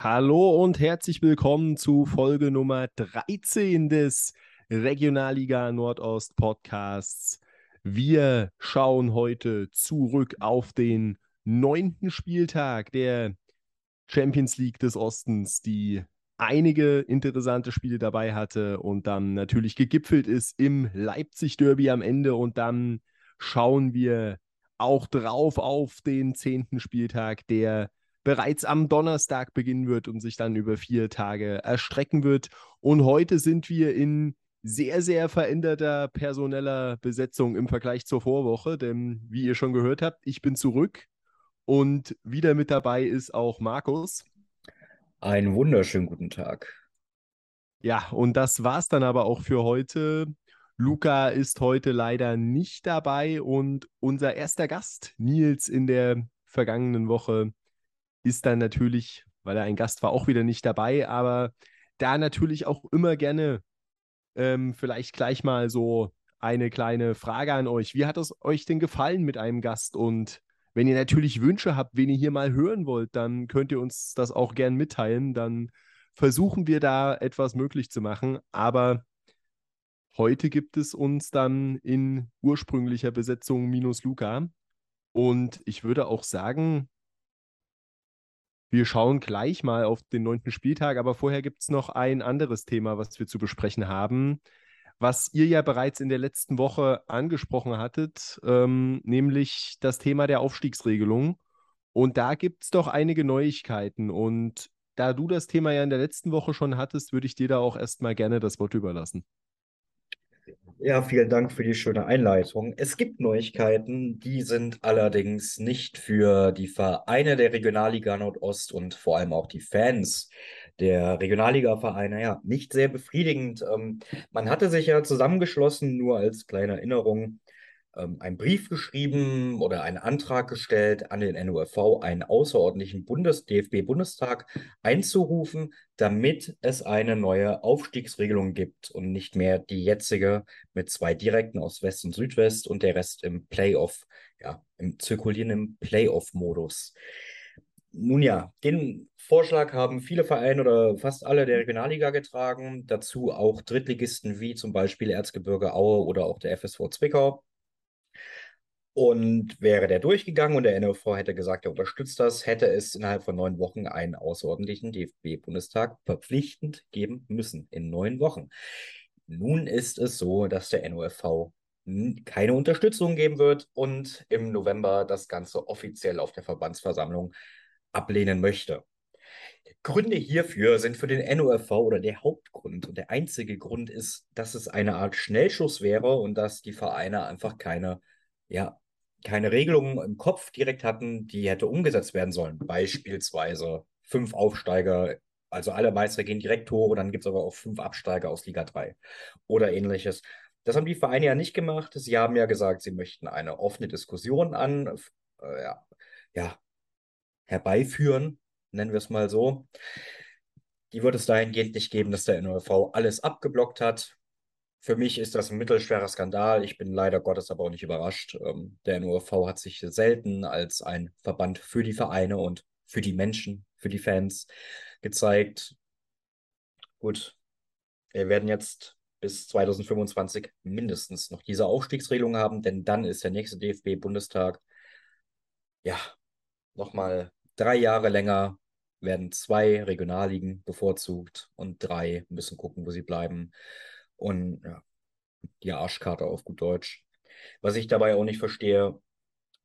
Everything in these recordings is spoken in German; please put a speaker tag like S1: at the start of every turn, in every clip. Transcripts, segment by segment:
S1: Hallo und herzlich willkommen zu Folge Nummer 13 des Regionalliga Nordost Podcasts. Wir schauen heute zurück auf den neunten Spieltag der Champions League des Ostens, die einige interessante Spiele dabei hatte und dann natürlich gegipfelt ist im Leipzig-Derby am Ende. Und dann schauen wir auch drauf auf den zehnten Spieltag, der bereits am Donnerstag beginnen wird und sich dann über vier Tage erstrecken wird. Und heute sind wir in sehr, sehr veränderter personeller Besetzung im Vergleich zur Vorwoche, denn wie ihr schon gehört habt, ich bin zurück und wieder mit dabei ist auch Markus.
S2: Einen wunderschönen guten Tag.
S1: Ja, und das war's dann aber auch für heute. Luca ist heute leider nicht dabei und unser erster Gast, Nils, in der vergangenen Woche ist dann natürlich, weil er ein Gast war, auch wieder nicht dabei, aber da natürlich auch immer gerne ähm, vielleicht gleich mal so eine kleine Frage an euch. Wie hat es euch denn gefallen mit einem Gast? Und wenn ihr natürlich Wünsche habt, wen ihr hier mal hören wollt, dann könnt ihr uns das auch gern mitteilen. Dann versuchen wir da etwas möglich zu machen. Aber heute gibt es uns dann in ursprünglicher Besetzung minus Luca. Und ich würde auch sagen, wir schauen gleich mal auf den neunten Spieltag, aber vorher gibt es noch ein anderes Thema, was wir zu besprechen haben, was ihr ja bereits in der letzten Woche angesprochen hattet, ähm, nämlich das Thema der Aufstiegsregelung. Und da gibt es doch einige Neuigkeiten. Und da du das Thema ja in der letzten Woche schon hattest, würde ich dir da auch erstmal gerne das Wort überlassen.
S2: Ja, vielen Dank für die schöne Einleitung. Es gibt Neuigkeiten, die sind allerdings nicht für die Vereine der Regionalliga Nordost und vor allem auch die Fans der Regionalliga-Vereine ja nicht sehr befriedigend. Ähm, man hatte sich ja zusammengeschlossen, nur als kleine Erinnerung, ähm, einen Brief geschrieben oder einen Antrag gestellt an den NUFV, einen außerordentlichen Bundes DFB-Bundestag einzurufen, damit es eine neue Aufstiegsregelung gibt und nicht mehr die jetzige mit zwei Direkten aus West und Südwest und der Rest im Playoff, ja, im zirkulierenden Playoff-Modus. Nun ja, den Vorschlag haben viele Vereine oder fast alle der Regionalliga getragen, dazu auch Drittligisten wie zum Beispiel Erzgebirge Aue oder auch der FSV Zwickau. Und wäre der durchgegangen und der NOV hätte gesagt, er unterstützt das, hätte es innerhalb von neun Wochen einen außerordentlichen DFB-Bundestag verpflichtend geben müssen. In neun Wochen. Nun ist es so, dass der NOFV keine Unterstützung geben wird und im November das Ganze offiziell auf der Verbandsversammlung ablehnen möchte. Gründe hierfür sind für den NOFV oder der Hauptgrund und der einzige Grund ist, dass es eine Art Schnellschuss wäre und dass die Vereine einfach keine ja, keine Regelungen im Kopf direkt hatten, die hätte umgesetzt werden sollen. Beispielsweise fünf Aufsteiger, also alle Meister gehen direkt hoch, dann gibt es aber auch fünf Absteiger aus Liga 3 oder ähnliches. Das haben die Vereine ja nicht gemacht. Sie haben ja gesagt, sie möchten eine offene Diskussion an, äh, ja, ja, herbeiführen, nennen wir es mal so. Die wird es dahingehend nicht geben, dass der NOV alles abgeblockt hat. Für mich ist das ein mittelschwerer Skandal. Ich bin leider Gottes aber auch nicht überrascht. Ähm, der NURV hat sich selten als ein Verband für die Vereine und für die Menschen, für die Fans gezeigt. Gut, wir werden jetzt bis 2025 mindestens noch diese Aufstiegsregelung haben, denn dann ist der nächste DFB-Bundestag, ja, nochmal drei Jahre länger, werden zwei Regionalligen bevorzugt und drei müssen gucken, wo sie bleiben und ja, die Arschkarte auf gut Deutsch. Was ich dabei auch nicht verstehe,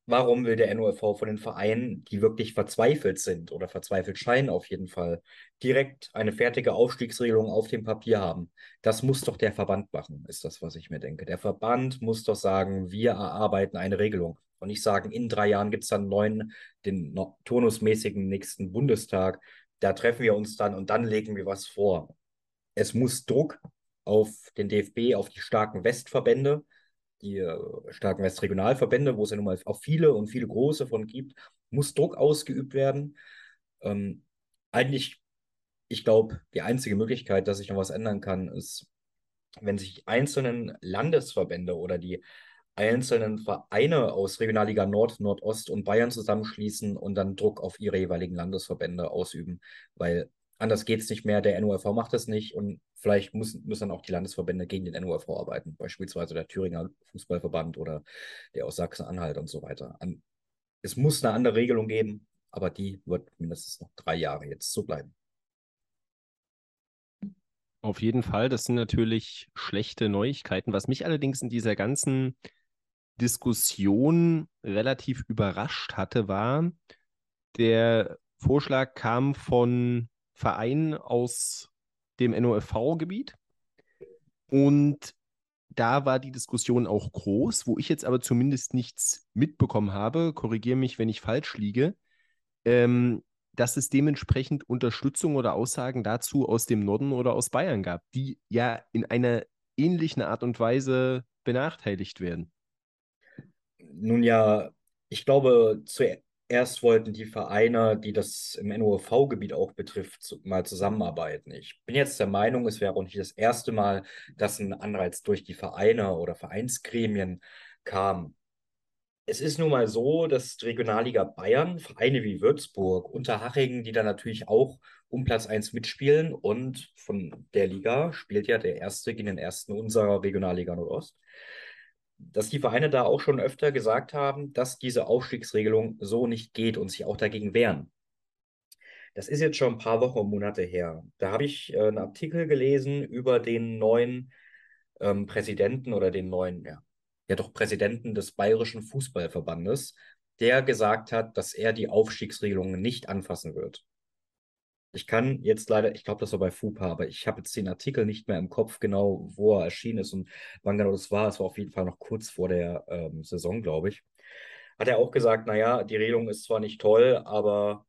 S2: warum will der NOFV von den Vereinen, die wirklich verzweifelt sind oder verzweifelt scheinen auf jeden Fall, direkt eine fertige Aufstiegsregelung auf dem Papier haben? Das muss doch der Verband machen, ist das, was ich mir denke. Der Verband muss doch sagen, wir erarbeiten eine Regelung. Und nicht sagen, in drei Jahren gibt es dann neuen, den turnusmäßigen nächsten Bundestag. Da treffen wir uns dann und dann legen wir was vor. Es muss Druck auf den DFB, auf die starken Westverbände, die äh, starken Westregionalverbände, wo es ja nun mal auch viele und viele große von gibt, muss Druck ausgeübt werden. Ähm, eigentlich, ich glaube, die einzige Möglichkeit, dass sich noch was ändern kann, ist, wenn sich einzelnen Landesverbände oder die einzelnen Vereine aus Regionalliga Nord, Nordost und Bayern zusammenschließen und dann Druck auf ihre jeweiligen Landesverbände ausüben, weil anders geht es nicht mehr. Der NURV macht das nicht und vielleicht müssen, müssen dann auch die Landesverbände gegen den NURV arbeiten, beispielsweise der Thüringer Fußballverband oder der aus Sachsen-Anhalt und so weiter. Es muss eine andere Regelung geben, aber die wird mindestens noch drei Jahre jetzt so bleiben.
S1: Auf jeden Fall, das sind natürlich schlechte Neuigkeiten. Was mich allerdings in dieser ganzen Diskussion relativ überrascht hatte, war, der Vorschlag kam von Vereinen aus dem NOFV-Gebiet und da war die Diskussion auch groß, wo ich jetzt aber zumindest nichts mitbekommen habe, korrigiere mich, wenn ich falsch liege, ähm, dass es dementsprechend Unterstützung oder Aussagen dazu aus dem Norden oder aus Bayern gab, die ja in einer ähnlichen Art und Weise benachteiligt werden.
S2: Nun ja, ich glaube, zuerst wollten die Vereine, die das im NOV-Gebiet auch betrifft, mal zusammenarbeiten. Ich bin jetzt der Meinung, es wäre auch nicht das erste Mal, dass ein Anreiz durch die Vereine oder Vereinsgremien kam es ist nun mal so, dass Regionalliga Bayern, Vereine wie Würzburg, Unterhaching, die da natürlich auch um Platz 1 mitspielen und von der Liga spielt ja der Erste gegen den Ersten unserer Regionalliga Nordost, dass die Vereine da auch schon öfter gesagt haben, dass diese Aufstiegsregelung so nicht geht und sich auch dagegen wehren. Das ist jetzt schon ein paar Wochen und Monate her. Da habe ich äh, einen Artikel gelesen über den neuen ähm, Präsidenten oder den neuen ja, ja doch Präsidenten des Bayerischen Fußballverbandes, der gesagt hat, dass er die Aufstiegsregelungen nicht anfassen wird. Ich kann jetzt leider, ich glaube, das war bei FUPA, aber ich habe jetzt den Artikel nicht mehr im Kopf genau, wo er erschienen ist und wann genau das war. Es war auf jeden Fall noch kurz vor der ähm, Saison, glaube ich. Hat er auch gesagt, naja, die Regelung ist zwar nicht toll, aber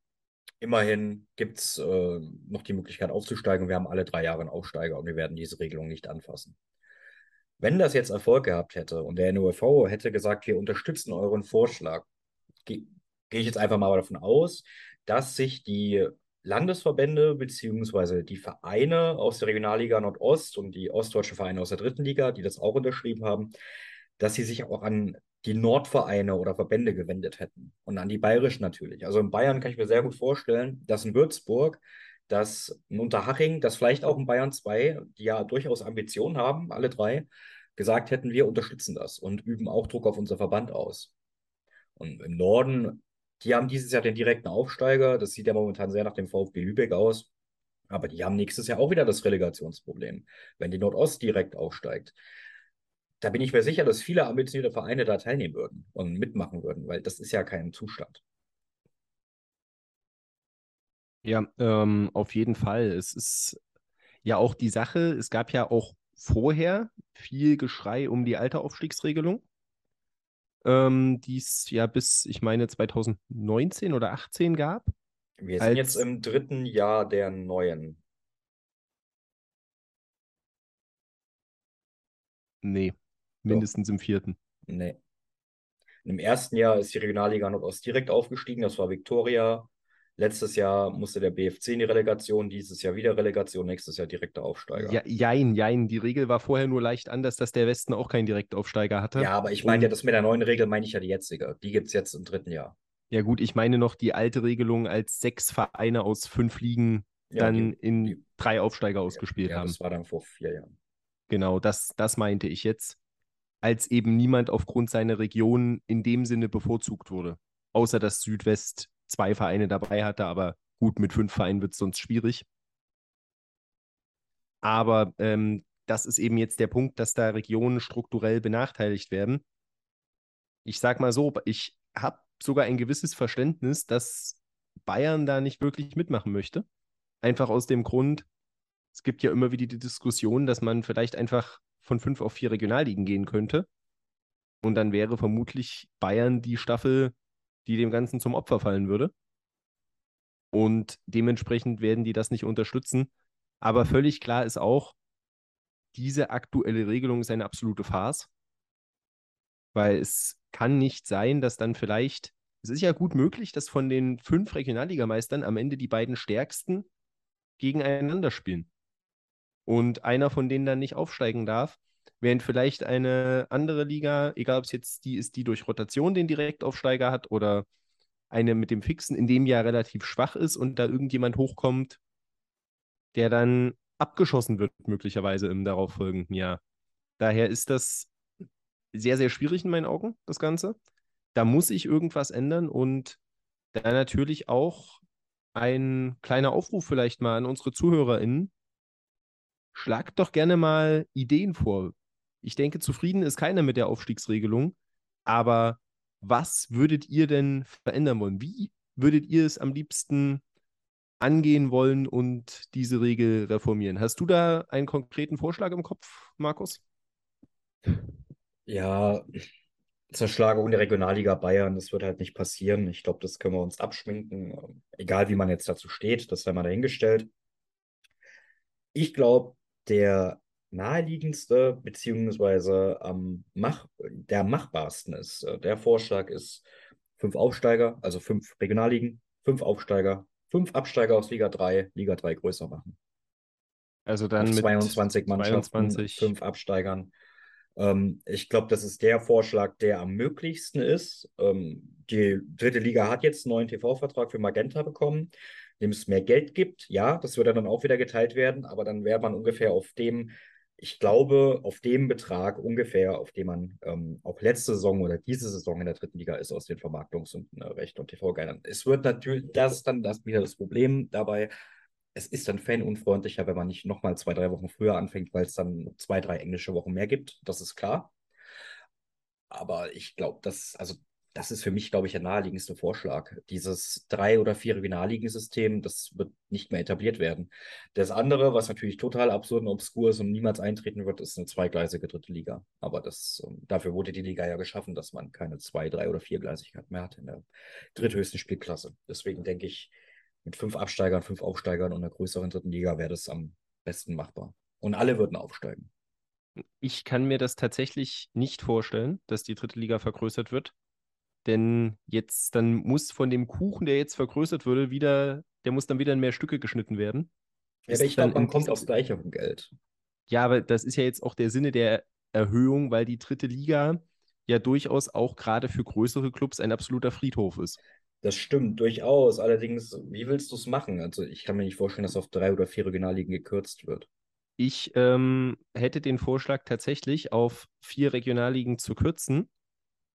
S2: immerhin gibt es äh, noch die Möglichkeit aufzusteigen. Wir haben alle drei Jahre einen Aufsteiger und wir werden diese Regelung nicht anfassen. Wenn das jetzt Erfolg gehabt hätte und der NUFV hätte gesagt, wir unterstützen euren Vorschlag, gehe geh ich jetzt einfach mal davon aus, dass sich die Landesverbände bzw. die Vereine aus der Regionalliga Nordost und die ostdeutschen Vereine aus der dritten Liga, die das auch unterschrieben haben, dass sie sich auch an die Nordvereine oder Verbände gewendet hätten und an die bayerischen natürlich. Also in Bayern kann ich mir sehr gut vorstellen, dass in Würzburg dass ein Unterhaching, dass vielleicht auch in Bayern 2, die ja durchaus Ambitionen haben, alle drei, gesagt hätten, wir unterstützen das und üben auch Druck auf unser Verband aus. Und im Norden, die haben dieses Jahr den direkten Aufsteiger, das sieht ja momentan sehr nach dem VfB Lübeck aus, aber die haben nächstes Jahr auch wieder das Relegationsproblem, wenn die Nordost direkt aufsteigt. Da bin ich mir sicher, dass viele ambitionierte Vereine da teilnehmen würden und mitmachen würden, weil das ist ja kein Zustand.
S1: Ja, ähm, auf jeden Fall. Es ist ja auch die Sache, es gab ja auch vorher viel Geschrei um die alte Aufstiegsregelung, ähm, die es ja bis, ich meine, 2019 oder 18 gab.
S2: Wir sind jetzt im dritten Jahr der neuen.
S1: Nee, mindestens im vierten.
S2: Nee. Im ersten Jahr ist die Regionalliga Nordost direkt aufgestiegen, das war Viktoria. Letztes Jahr musste der BFC in die Relegation, dieses Jahr wieder Relegation, nächstes Jahr direkter Aufsteiger.
S1: Ja, jein, jein. Die Regel war vorher nur leicht anders, dass der Westen auch keinen Direktaufsteiger hatte.
S2: Ja, aber ich meine ja, das mit der neuen Regel meine ich ja die jetzige. Die gibt es jetzt im dritten Jahr.
S1: Ja, gut, ich meine noch die alte Regelung, als sechs Vereine aus fünf Ligen ja, dann die, in die, drei Aufsteiger ausgespielt ja, haben.
S2: Das war dann vor vier Jahren.
S1: Genau, das, das meinte ich jetzt. Als eben niemand aufgrund seiner Region in dem Sinne bevorzugt wurde. Außer dass Südwest zwei Vereine dabei hatte, aber gut, mit fünf Vereinen wird es sonst schwierig. Aber ähm, das ist eben jetzt der Punkt, dass da Regionen strukturell benachteiligt werden. Ich sag mal so, ich habe sogar ein gewisses Verständnis, dass Bayern da nicht wirklich mitmachen möchte. Einfach aus dem Grund, es gibt ja immer wieder die Diskussion, dass man vielleicht einfach von fünf auf vier Regionalligen gehen könnte. Und dann wäre vermutlich Bayern die Staffel, die dem Ganzen zum Opfer fallen würde. Und dementsprechend werden die das nicht unterstützen. Aber völlig klar ist auch, diese aktuelle Regelung ist eine absolute Farce. Weil es kann nicht sein, dass dann vielleicht, es ist ja gut möglich, dass von den fünf Regionalligameistern am Ende die beiden stärksten gegeneinander spielen. Und einer von denen dann nicht aufsteigen darf, während vielleicht eine andere Liga, egal ob es jetzt die ist, die durch Rotation den Direktaufsteiger hat oder eine mit dem Fixen in dem Jahr relativ schwach ist und da irgendjemand hochkommt, der dann abgeschossen wird, möglicherweise im darauffolgenden Jahr. Daher ist das sehr, sehr schwierig in meinen Augen, das Ganze. Da muss sich irgendwas ändern und da natürlich auch ein kleiner Aufruf vielleicht mal an unsere ZuhörerInnen. Schlagt doch gerne mal Ideen vor. Ich denke, zufrieden ist keiner mit der Aufstiegsregelung, aber was würdet ihr denn verändern wollen? Wie würdet ihr es am liebsten angehen wollen und diese Regel reformieren? Hast du da einen konkreten Vorschlag im Kopf, Markus?
S2: Ja, Zerschlagung der Regionalliga Bayern, das wird halt nicht passieren. Ich glaube, das können wir uns abschminken. Egal, wie man jetzt dazu steht, das sei mal dahingestellt. Ich glaube, der naheliegendste, beziehungsweise am mach, der machbarsten ist, äh, der Vorschlag ist fünf Aufsteiger, also fünf Regionalligen, fünf Aufsteiger, fünf Absteiger aus Liga 3, Liga 3 größer machen.
S1: Also dann
S2: Auf
S1: mit
S2: 22 Mannschaften,
S1: 22.
S2: fünf Absteigern. Ähm, ich glaube, das ist der Vorschlag, der am möglichsten ist. Ähm, die dritte Liga hat jetzt einen neuen TV-Vertrag für Magenta bekommen, dem es mehr Geld gibt. Ja, das wird dann auch wieder geteilt werden, aber dann wäre man ungefähr auf dem, ich glaube, auf dem Betrag ungefähr, auf dem man ähm, auch letzte Saison oder diese Saison in der dritten Liga ist aus den Vermarktungs- und äh, Rechten und TV-Geldern. Es wird natürlich, das ist dann das wieder das Problem dabei, es ist dann fanunfreundlicher, wenn man nicht nochmal zwei, drei Wochen früher anfängt, weil es dann zwei, drei englische Wochen mehr gibt. Das ist klar. Aber ich glaube, das, also das ist für mich, glaube ich, der naheliegendste Vorschlag. Dieses drei- oder vier Regionalligensystem, das wird nicht mehr etabliert werden. Das andere, was natürlich total absurd und obskur ist und niemals eintreten wird, ist eine zweigleisige dritte Liga. Aber das, ähm, dafür wurde die Liga ja geschaffen, dass man keine zwei-, drei- oder viergleisigkeit mehr hat in der dritthöchsten Spielklasse. Deswegen denke ich, mit fünf Absteigern, fünf Aufsteigern und einer größeren dritten Liga wäre das am besten machbar. Und alle würden aufsteigen.
S1: Ich kann mir das tatsächlich nicht vorstellen, dass die dritte Liga vergrößert wird. Denn jetzt, dann muss von dem Kuchen, der jetzt vergrößert würde, wieder, der muss dann wieder in mehr Stücke geschnitten werden.
S2: Ja, aber ich glaube, man kommt aufs Gleiche vom Geld.
S1: Ja, aber das ist ja jetzt auch der Sinne der Erhöhung, weil die dritte Liga ja durchaus auch gerade für größere Clubs ein absoluter Friedhof ist.
S2: Das stimmt durchaus. Allerdings, wie willst du es machen? Also, ich kann mir nicht vorstellen, dass auf drei oder vier Regionalligen gekürzt wird.
S1: Ich ähm, hätte den Vorschlag tatsächlich auf vier Regionalligen zu kürzen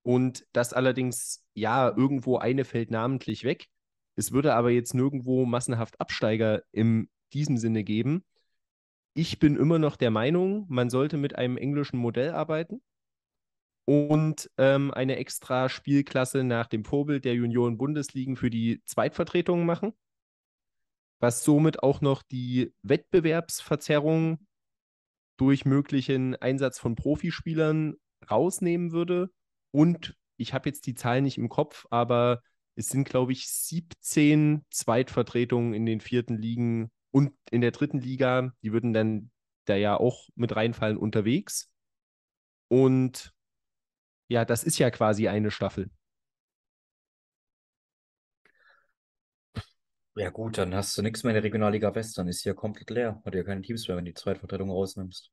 S1: und das allerdings, ja, irgendwo eine fällt namentlich weg. Es würde aber jetzt nirgendwo massenhaft Absteiger in diesem Sinne geben. Ich bin immer noch der Meinung, man sollte mit einem englischen Modell arbeiten und ähm, eine extra Spielklasse nach dem Vorbild der Junioren-Bundesligen für die Zweitvertretungen machen, was somit auch noch die Wettbewerbsverzerrung durch möglichen Einsatz von Profispielern rausnehmen würde. Und ich habe jetzt die Zahlen nicht im Kopf, aber es sind, glaube ich, 17 Zweitvertretungen in den vierten Ligen und in der dritten Liga. Die würden dann da ja auch mit reinfallen unterwegs. Und ja, das ist ja quasi eine Staffel.
S2: Ja, gut, dann hast du nichts mehr in der Regionalliga West, dann ist hier komplett leer. Hat ja keine Teams mehr, wenn du die Zweitvertretung rausnimmst.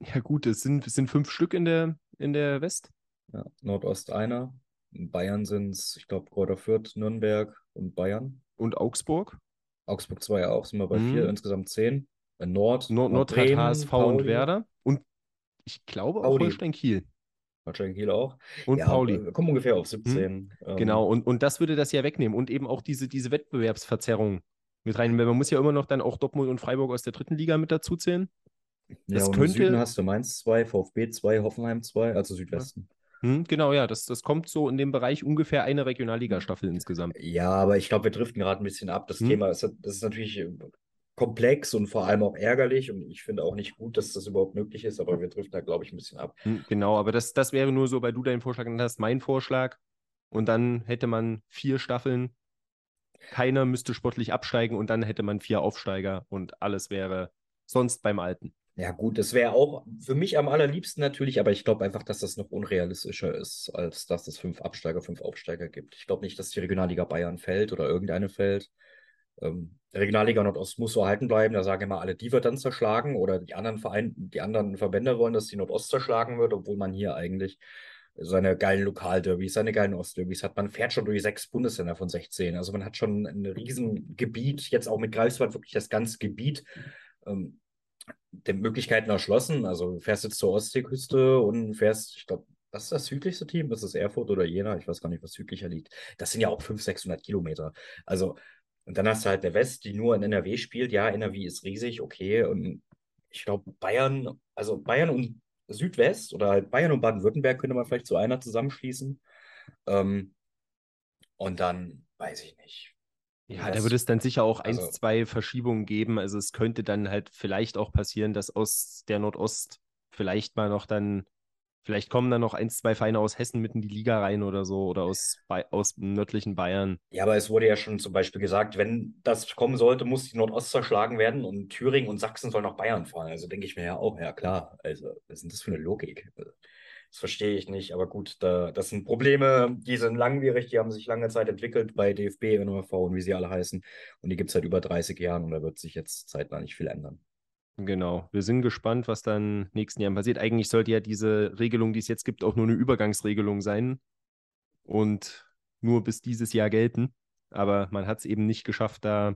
S1: Ja, gut, es sind, es sind fünf Stück in der, in der West.
S2: Ja, Nordost einer. In Bayern sind es, ich glaube, Kräuter Fürth, Nürnberg und Bayern.
S1: Und Augsburg.
S2: Augsburg 2 auch, sind wir bei vier,
S1: Mhm.
S2: insgesamt zehn. In Nord,
S1: Nord, Nord
S2: Bremen,
S1: HSV
S2: Pauli,
S1: und Werder. Und ich glaube auch
S2: Pauli.
S1: Holstein Kiel.
S2: Holstein Kiel auch.
S1: Und
S2: ja,
S1: Pauli.
S2: Wir kommen ungefähr auf 17. Ähm,
S1: Genau, und, und das würde das ja wegnehmen und eben auch diese, diese Wettbewerbsverzerrung mit rein. Man muss ja immer noch dann auch Dortmund und Freiburg aus der dritten Liga mit dazu zählen.
S2: Ja,
S1: das
S2: und
S1: könnte-
S2: im Süden hast du Mainz 2, VfB 2, Hoffenheim 2, also Südwesten.
S1: Hm, genau, ja, das, das kommt so in dem Bereich ungefähr eine Regionalligastaffel insgesamt.
S2: Ja, aber ich glaube, wir driften gerade ein bisschen ab. Das
S1: Hm.
S2: Thema ist, das ist natürlich äh, komplex und vor allem auch ärgerlich und ich finde auch nicht gut, dass das überhaupt möglich ist, aber wir driften da, glaube ich, ein bisschen ab.
S1: Hm, genau, aber das, das wäre nur so, weil du deinen Vorschlag genannt hast, mein Vorschlag. Und dann hätte man vier Staffeln. Keiner müsste sportlich absteigen und dann hätte man vier Aufsteiger und alles wäre sonst beim Alten.
S2: Ja, gut, das wäre auch für mich am allerliebsten natürlich, aber ich glaube einfach, dass das noch unrealistischer ist, als dass es fünf Absteiger, fünf Aufsteiger gibt. Ich glaube nicht, dass die Regionalliga Bayern fällt oder irgendeine fällt. Ähm, Regionalliga Nordost muss so erhalten bleiben. Da sagen immer alle, die wird dann zerschlagen oder die anderen Vereine, die anderen Verbände wollen, dass die Nordost zerschlagen wird, obwohl man hier eigentlich seine geilen Lokalderbys, seine geilen Ostderbys hat. Man fährt schon durch sechs Bundesländer von 16. Also man hat schon ein Riesengebiet, jetzt auch mit Greifswald wirklich das ganze Gebiet ähm, der Möglichkeiten erschlossen. Also fährst jetzt zur Ostseeküste und fährst, ich glaube, was ist das südlichste Team? Das ist Erfurt oder Jena? Ich weiß gar nicht, was südlicher liegt. Das sind ja auch 500, 600 Kilometer. Also, und dann hast du halt der West, die nur in NRW spielt. Ja, NRW ist riesig, okay. Und ich glaube, Bayern, also Bayern und Südwest oder halt Bayern und Baden-Württemberg könnte man vielleicht zu einer zusammenschließen. Ähm, und dann weiß ich nicht.
S1: Ja, da würde es dann sicher auch also, ein, zwei Verschiebungen geben. Also es könnte dann halt vielleicht auch passieren, dass aus der Nordost vielleicht mal noch dann, vielleicht kommen dann noch ein, zwei Vereine aus Hessen mitten in die Liga rein oder so oder aus, aus nördlichen Bayern.
S2: Ja, aber es wurde ja schon zum Beispiel gesagt, wenn das kommen sollte, muss die Nordost zerschlagen werden und Thüringen und Sachsen sollen nach Bayern fahren. Also denke ich mir ja auch, ja klar. Also was ist denn das für eine Logik? Das verstehe ich nicht, aber gut, da, das sind Probleme, die sind langwierig, die haben sich lange Zeit entwickelt bei DFB, NOV und wie sie alle heißen. Und die gibt es seit über 30 Jahren und da wird sich jetzt zeitnah nicht viel ändern.
S1: Genau, wir sind gespannt, was dann nächsten Jahren passiert. Eigentlich sollte ja diese Regelung, die es jetzt gibt, auch nur eine Übergangsregelung sein und nur bis dieses Jahr gelten. Aber man hat es eben nicht geschafft, da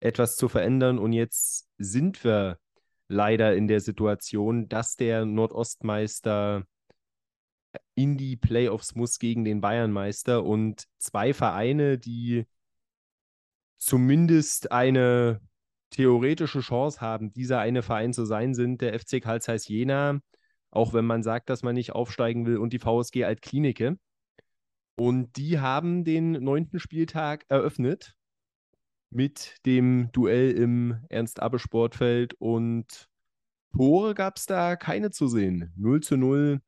S1: etwas zu verändern. Und jetzt sind wir leider in der Situation, dass der Nordostmeister in die Playoffs muss gegen den Bayernmeister und zwei Vereine, die zumindest eine theoretische Chance haben, dieser eine Verein zu sein, sind der FC Karl Zeiss Jena, auch wenn man sagt, dass man nicht aufsteigen will, und die VSG Altklinike. Und die haben den neunten Spieltag eröffnet mit dem Duell im Ernst-Abbe-Sportfeld und Tore gab es da keine zu sehen. 0 zu 0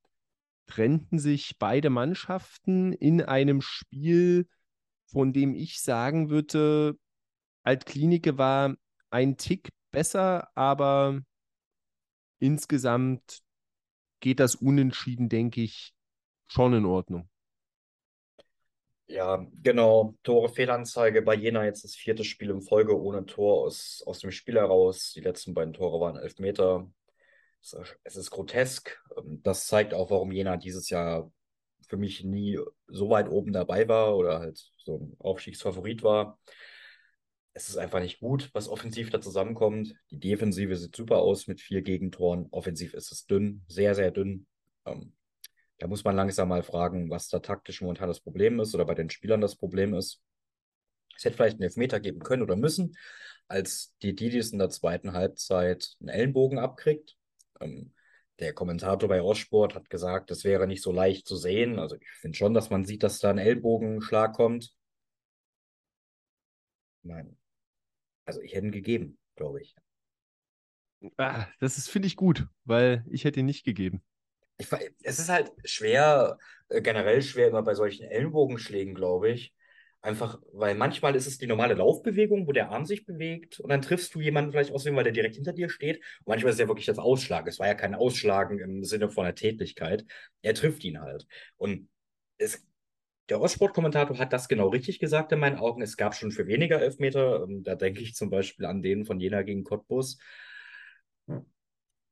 S1: trennten sich beide Mannschaften in einem Spiel, von dem ich sagen würde, Altklinike war ein Tick besser, aber insgesamt geht das Unentschieden, denke ich, schon in Ordnung.
S2: Ja, genau. Tore Fehlanzeige bei Jena jetzt das vierte Spiel in Folge ohne Tor aus, aus dem Spiel heraus. Die letzten beiden Tore waren Elfmeter es ist grotesk. Ähm, das zeigt auch, warum Jena dieses Jahr für mich nie so weit oben dabei war oder halt so ein Aufstiegsfavorit war. Es ist einfach nicht gut, was offensiv da zusammenkommt. Die Defensive sieht super aus mit vier Gegentoren. Offensiv ist es dünn, sehr, sehr dünn. Ähm, da muss man langsam mal fragen, was da taktisch momentan das Problem ist oder bei den Spielern das Problem ist. Es hätte vielleicht einen Elfmeter geben können oder müssen, als die Didis in der zweiten Halbzeit einen Ellenbogen abkriegt. Ähm, der Kommentator bei Ostsport hat gesagt, das wäre nicht so leicht zu sehen. Also ich finde schon, dass man sieht, dass da ein Ellbogenschlag kommt. Nein. Also ich hätte ihn gegeben, glaube ich.
S1: Ah, das ist, finde ich, gut, weil ich hätte ihn nicht gegeben.
S2: Ich, es ist halt schwer, äh, generell schwer immer bei solchen Ellenbogenschlägen, glaube ich, Einfach, weil manchmal ist es die normale Laufbewegung, wo der Arm sich bewegt und dann triffst du jemanden vielleicht aus dem, weil der direkt hinter dir steht. Und manchmal ist es ja wirklich das Ausschlag. Es war ja kein Ausschlagen im Sinne von einer Tätigkeit. Er trifft ihn halt. Und es, der Ostsport-Kommentator hat das genau richtig gesagt in meinen Augen. Es gab schon für weniger Elfmeter. Ähm, da denke ich zum Beispiel an den von Jena gegen Cottbus.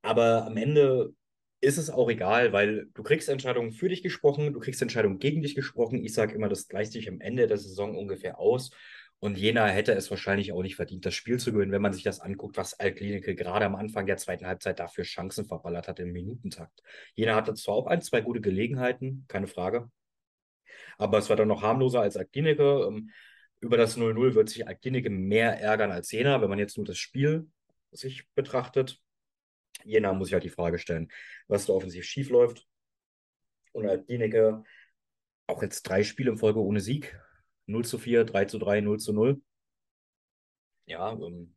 S2: Aber am Ende ist es auch egal, weil du kriegst Entscheidungen für dich gesprochen, du kriegst Entscheidungen gegen dich gesprochen. Ich sage immer, das gleicht sich am Ende der Saison ungefähr aus. Und Jena hätte es wahrscheinlich auch nicht verdient, das Spiel zu gewinnen, wenn man sich das anguckt, was Altklinike gerade am Anfang der zweiten Halbzeit dafür Chancen verballert hat im Minutentakt. Jena hatte zwar auch ein, zwei gute Gelegenheiten, keine Frage. Aber es war dann noch harmloser als Altklinike. Ähm, über das 0-0 wird sich Altklinike mehr ärgern als Jena, wenn man jetzt nur das Spiel sich betrachtet. Jena muss ich halt die Frage stellen, was da offensiv schief läuft. Und halt Dienecke auch jetzt drei Spiele in Folge ohne Sieg. 0 zu 4, 3 zu 3, 0 zu 0. Ja, ähm,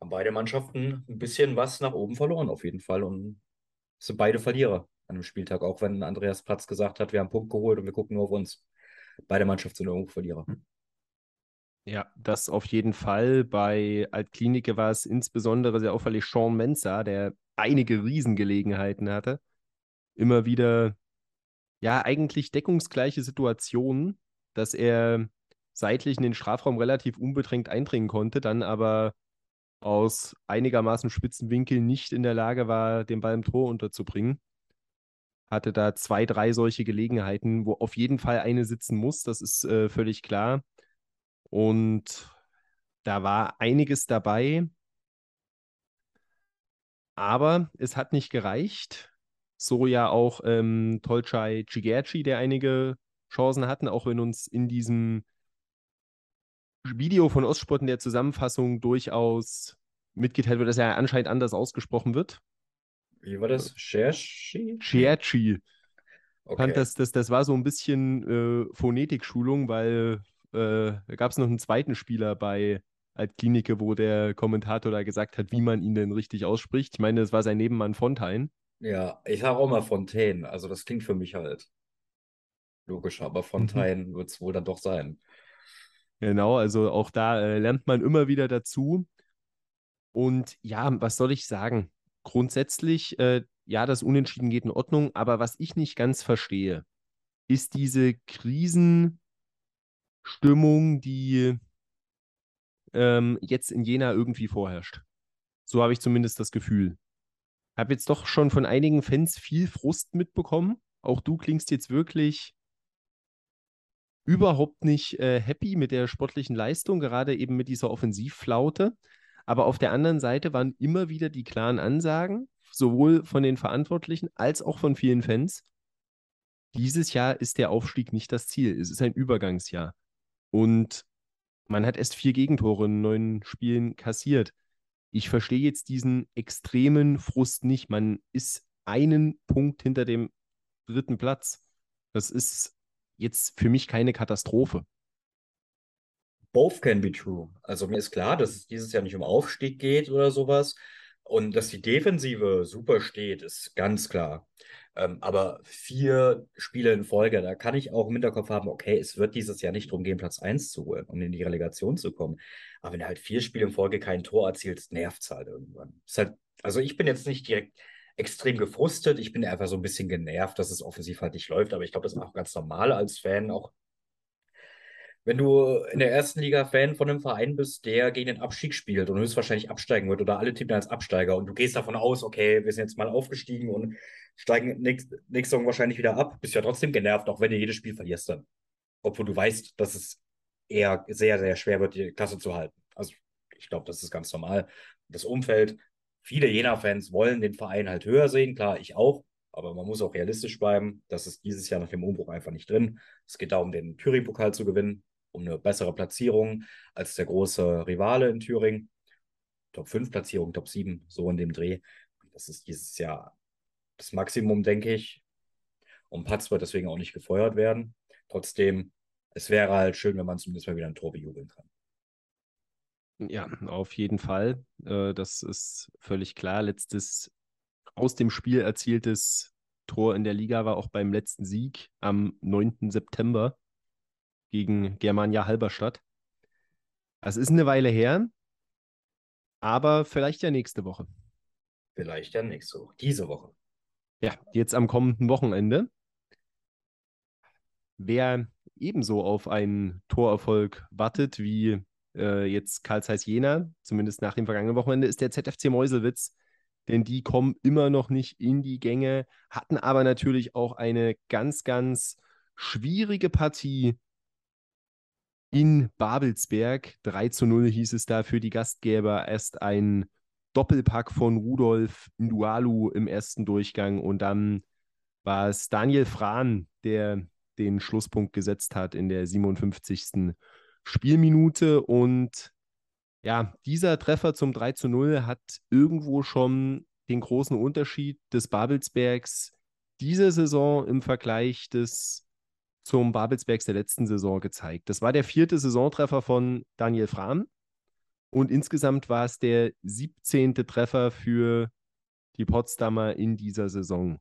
S2: haben beide Mannschaften ein bisschen was nach oben verloren, auf jeden Fall. Und sind beide Verlierer an dem Spieltag, auch wenn Andreas Platz gesagt hat, wir haben einen Punkt geholt und wir gucken nur auf uns. Beide Mannschaften sind irgendwo Verlierer.
S1: Ja, das auf jeden Fall. Bei Altklinike war es insbesondere sehr auffällig Sean Mensa, der einige Riesengelegenheiten hatte. Immer wieder, ja, eigentlich deckungsgleiche Situationen, dass er seitlich in den Strafraum relativ unbedrängt eindringen konnte, dann aber aus einigermaßen spitzen Winkeln nicht in der Lage war, den Ball im Tor unterzubringen. Hatte da zwei, drei solche Gelegenheiten, wo auf jeden Fall eine sitzen muss, das ist äh, völlig klar. Und da war einiges dabei, aber es hat nicht gereicht. So ja auch ähm, Tolchai Chigerci, der einige Chancen hatten, auch wenn uns in diesem Video von Ostsport in der Zusammenfassung durchaus mitgeteilt wird, dass er anscheinend anders ausgesprochen wird.
S2: Wie war das? Scherchi?
S1: Scherchi. Okay. Fand das, das, das war so ein bisschen äh, Phonetikschulung, weil äh, da gab es noch einen zweiten Spieler bei Altklinike, wo der Kommentator da gesagt hat, wie man ihn denn richtig ausspricht. Ich meine, das war sein Nebenmann Fontaine.
S2: Ja, ich sage auch mal Fontaine. Also das klingt für mich halt logisch, aber Fontaine mhm. wird es wohl dann doch sein.
S1: Genau, also auch da äh, lernt man immer wieder dazu. Und ja, was soll ich sagen? Grundsätzlich, äh, ja, das Unentschieden geht in Ordnung, aber was ich nicht ganz verstehe, ist diese Krisenstimmung, die ähm, jetzt in Jena irgendwie vorherrscht. So habe ich zumindest das Gefühl. Habe jetzt doch schon von einigen Fans viel Frust mitbekommen. Auch du klingst jetzt wirklich überhaupt nicht äh, happy mit der sportlichen Leistung, gerade eben mit dieser Offensivflaute. Aber auf der anderen Seite waren immer wieder die klaren Ansagen, sowohl von den Verantwortlichen als auch von vielen Fans. Dieses Jahr ist der Aufstieg nicht das Ziel. Es ist ein Übergangsjahr. Und man hat erst vier Gegentore in neun Spielen kassiert. Ich verstehe jetzt diesen extremen Frust nicht. Man ist einen Punkt hinter dem dritten Platz. Das ist jetzt für mich keine Katastrophe.
S2: Both can be true. Also mir ist klar, dass es dieses Jahr nicht um Aufstieg geht oder sowas. Und dass die Defensive super steht, ist ganz klar. Ähm, aber vier Spiele in Folge, da kann ich auch im Hinterkopf haben, okay, es wird dieses Jahr nicht darum gehen, Platz 1 zu holen und in die Relegation zu kommen. Aber wenn du halt vier Spiele in Folge kein Tor erzielst, nervt es halt irgendwann. Halt, also ich bin jetzt nicht direkt extrem gefrustet. Ich bin einfach so ein bisschen genervt, dass es offensiv halt nicht läuft. Aber ich glaube, das ist auch ganz normal als Fan. Auch wenn du in der ersten Liga Fan von einem Verein bist, der gegen den Abstieg spielt und höchstwahrscheinlich absteigen wird oder alle Tippen als Absteiger und du gehst davon aus, okay, wir sind jetzt mal aufgestiegen und steigen nächste Saison wahrscheinlich wieder ab, bist ja trotzdem genervt, auch wenn du jedes Spiel verlierst dann. Obwohl du weißt, dass es eher sehr, sehr schwer wird, die Klasse zu halten. Also ich glaube, das ist ganz normal. Das Umfeld viele Jena-Fans wollen den Verein halt höher sehen, klar, ich auch, aber man muss auch realistisch bleiben. Das ist dieses Jahr nach dem Umbruch einfach nicht drin. Es geht darum, den Thüringen-Pokal zu gewinnen, um eine bessere Platzierung als der große Rivale in Thüringen. Top 5 Platzierung, Top 7, so in dem Dreh. Das ist dieses Jahr das Maximum, denke ich. Und Patz wird deswegen auch nicht gefeuert werden. Trotzdem, es wäre halt schön, wenn man zumindest mal wieder ein Tor bejubeln kann.
S1: Ja, auf jeden Fall. Äh, das ist völlig klar. Letztes aus dem Spiel erzieltes Tor in der Liga war auch beim letzten Sieg am 9. September gegen Germania Halberstadt. Das ist eine Weile her, aber vielleicht ja nächste Woche.
S2: Vielleicht ja nächste Woche. Diese Woche.
S1: Ja, jetzt am kommenden Wochenende. Wer ebenso auf einen Torerfolg wartet wie äh, jetzt Karl Zeiss Jena, zumindest nach dem vergangenen Wochenende, ist der ZFC Meuselwitz. Denn die kommen immer noch nicht in die Gänge, hatten aber natürlich auch eine ganz, ganz schwierige Partie in Babelsberg. 3 zu 0 hieß es da für die Gastgeber. Erst ein Doppelpack von Rudolf Ndualu im ersten Durchgang und dann war es Daniel Frahn, der den Schlusspunkt gesetzt hat in der 57. Spielminute. Und ja, dieser Treffer zum 3 zu 0 hat irgendwo schon den großen Unterschied des Babelsbergs dieser Saison im Vergleich des zum Babelsbergs der letzten Saison gezeigt. Das war der vierte Saisontreffer von Daniel Frahm und insgesamt war es der 17. Treffer für die Potsdamer in dieser Saison.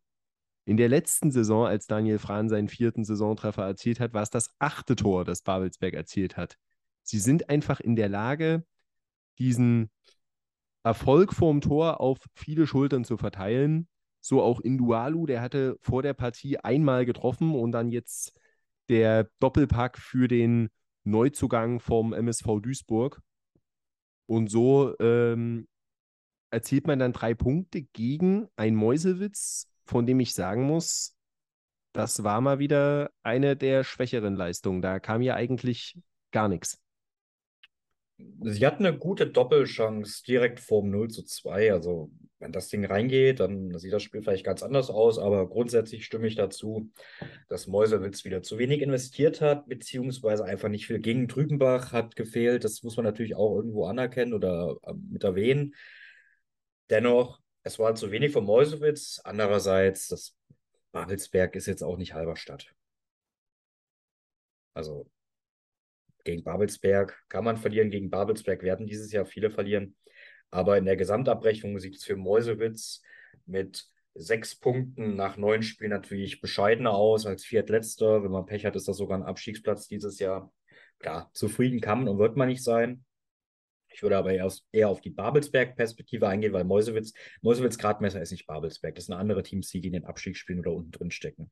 S1: In der letzten Saison, als Daniel Frahn seinen vierten Saisontreffer erzielt hat, war es das achte Tor, das Babelsberg erzielt hat. Sie sind einfach in der Lage, diesen Erfolg vorm Tor auf viele Schultern zu verteilen. So auch Indualu, der hatte vor der Partie einmal getroffen und dann jetzt der Doppelpack für den Neuzugang vom MSV Duisburg. Und so ähm, erzielt man dann drei Punkte gegen ein Mäusewitz, von dem ich sagen muss, das war mal wieder eine der schwächeren Leistungen. Da kam ja eigentlich gar nichts.
S2: Sie hatten eine gute Doppelchance direkt vorm 0 zu 2. Also, wenn das Ding reingeht, dann sieht das Spiel vielleicht ganz anders aus. Aber grundsätzlich stimme ich dazu, dass Mäusewitz wieder zu wenig investiert hat, beziehungsweise einfach nicht viel gegen Trübenbach hat gefehlt. Das muss man natürlich auch irgendwo anerkennen oder äh, mit erwähnen. Dennoch, es war zu wenig von Mäusewitz. Andererseits, das Babelsberg ist jetzt auch nicht halber Stadt. Also, gegen Babelsberg kann man verlieren, gegen Babelsberg werden dieses Jahr viele verlieren. Aber in der Gesamtabrechnung sieht es für Mäusewitz mit sechs Punkten nach neun Spielen natürlich bescheidener aus als Viertletzter. Wenn man Pech hat, ist das sogar ein Abstiegsplatz dieses Jahr. Ja, zufrieden kann man und wird man nicht sein. Ich würde aber eher auf die Babelsberg-Perspektive eingehen, weil Mäusewitz, Mäusewitz Gradmesser ist nicht Babelsberg. Das sind andere Teams, die in den Abstieg spielen oder unten drin stecken.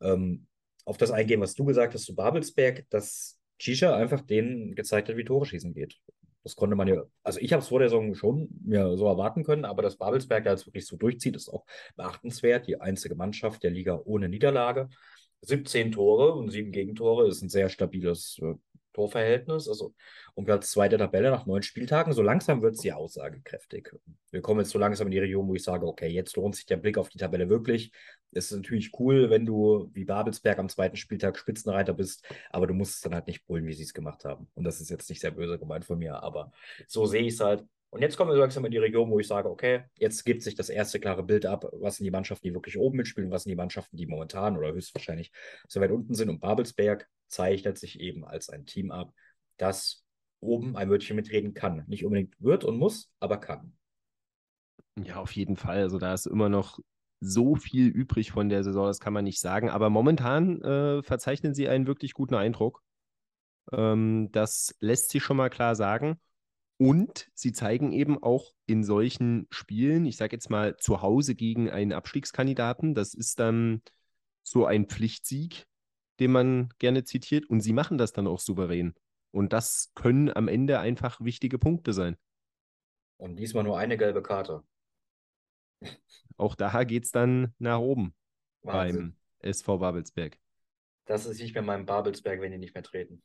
S2: Ähm, auf das eingehen, was du gesagt hast zu Babelsberg, das Shisha einfach denen gezeigt hat, wie Tore schießen geht. Das konnte man ja, also ich habe es vor der Saison schon mir so erwarten können, aber dass Babelsberg da jetzt wirklich so durchzieht, ist auch beachtenswert. Die einzige Mannschaft der Liga ohne Niederlage. 17 Tore und 7 Gegentore ist ein sehr stabiles äh, Torverhältnis. Also um Platz 2 der Tabelle nach neun Spieltagen. So langsam wird sie aussagekräftig. Wir kommen jetzt so langsam in die Region, wo ich sage, okay, jetzt lohnt sich der Blick auf die Tabelle wirklich. Es ist natürlich cool, wenn du wie Babelsberg am zweiten Spieltag Spitzenreiter bist, aber du musst es dann halt nicht bullen, wie sie es gemacht haben. Und das ist jetzt nicht sehr böse gemeint von mir, aber so sehe ich es halt. Und jetzt kommen wir langsam in die Region, wo ich sage, okay, jetzt gibt sich das erste klare Bild ab, was sind die Mannschaften, die wirklich oben mitspielen, was sind die Mannschaften, die momentan oder höchstwahrscheinlich so weit unten sind. Und Babelsberg zeichnet sich eben als ein Team ab, das oben ein Wörtchen mitreden kann. Nicht unbedingt wird und muss, aber kann.
S1: Ja, auf jeden Fall. Also da ist immer noch so viel übrig von der Saison, das kann man nicht sagen. Aber momentan äh, verzeichnen sie einen wirklich guten Eindruck. Ähm, das lässt sich schon mal klar sagen. Und sie zeigen eben auch in solchen Spielen, ich sage jetzt mal zu Hause gegen einen Abstiegskandidaten, das ist dann so ein Pflichtsieg, den man gerne zitiert. Und sie machen das dann auch souverän. Und das können am Ende einfach wichtige Punkte sein.
S2: Und diesmal nur eine gelbe Karte.
S1: Auch da geht es dann nach oben Wahnsinn. beim SV Babelsberg.
S2: Das ist nicht mehr mein Babelsberg, wenn die nicht mehr treten.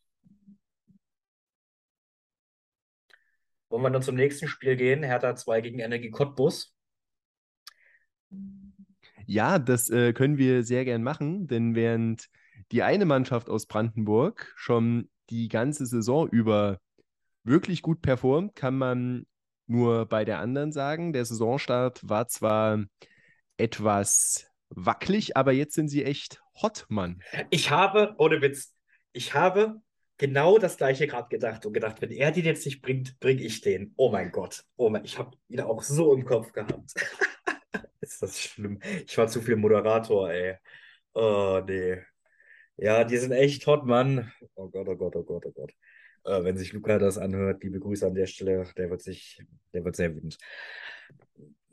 S2: Wollen wir dann zum nächsten Spiel gehen? Hertha 2 gegen Energie Cottbus.
S1: Ja, das äh, können wir sehr gern machen, denn während die eine Mannschaft aus Brandenburg schon die ganze Saison über wirklich gut performt, kann man nur bei der anderen sagen. Der Saisonstart war zwar etwas wackelig, aber jetzt sind sie echt hot, Mann.
S2: Ich habe, ohne Witz, ich habe genau das gleiche gerade gedacht und gedacht, wenn er den jetzt nicht bringt, bringe ich den. Oh mein Gott. Oh mein, ich habe ihn auch so im Kopf gehabt. Ist das schlimm? Ich war zu viel Moderator, ey. Oh, nee. Ja, die sind echt hot, Mann. Oh Gott, oh Gott, oh Gott, oh Gott. Äh, wenn sich Luca das anhört, liebe Grüße an der Stelle, der wird sich, der wird sehr wütend.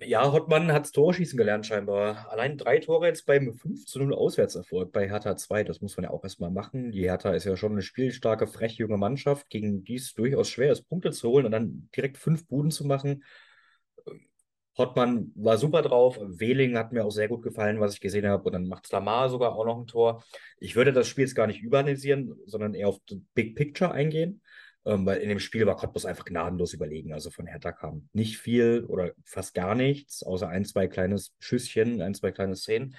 S2: Ja, Hottmann hat Torschießen gelernt scheinbar. Allein drei Tore jetzt beim 5 zu 0 Auswärtserfolg bei Hertha 2. Das muss man ja auch erstmal machen. Die Hertha ist ja schon eine spielstarke, freche junge Mannschaft, gegen die es durchaus schwer ist, Punkte zu holen und dann direkt fünf Buden zu machen. Hottmann war super drauf. Wehling hat mir auch sehr gut gefallen, was ich gesehen habe. Und dann macht Slamar sogar auch noch ein Tor. Ich würde das Spiel jetzt gar nicht überanalysieren, sondern eher auf das Big Picture eingehen ähm, weil in dem Spiel war Cottbus einfach gnadenlos überlegen. Also von Hertha kam nicht viel oder fast gar nichts, außer ein, zwei kleines Schüsschen, ein, zwei kleine Szenen.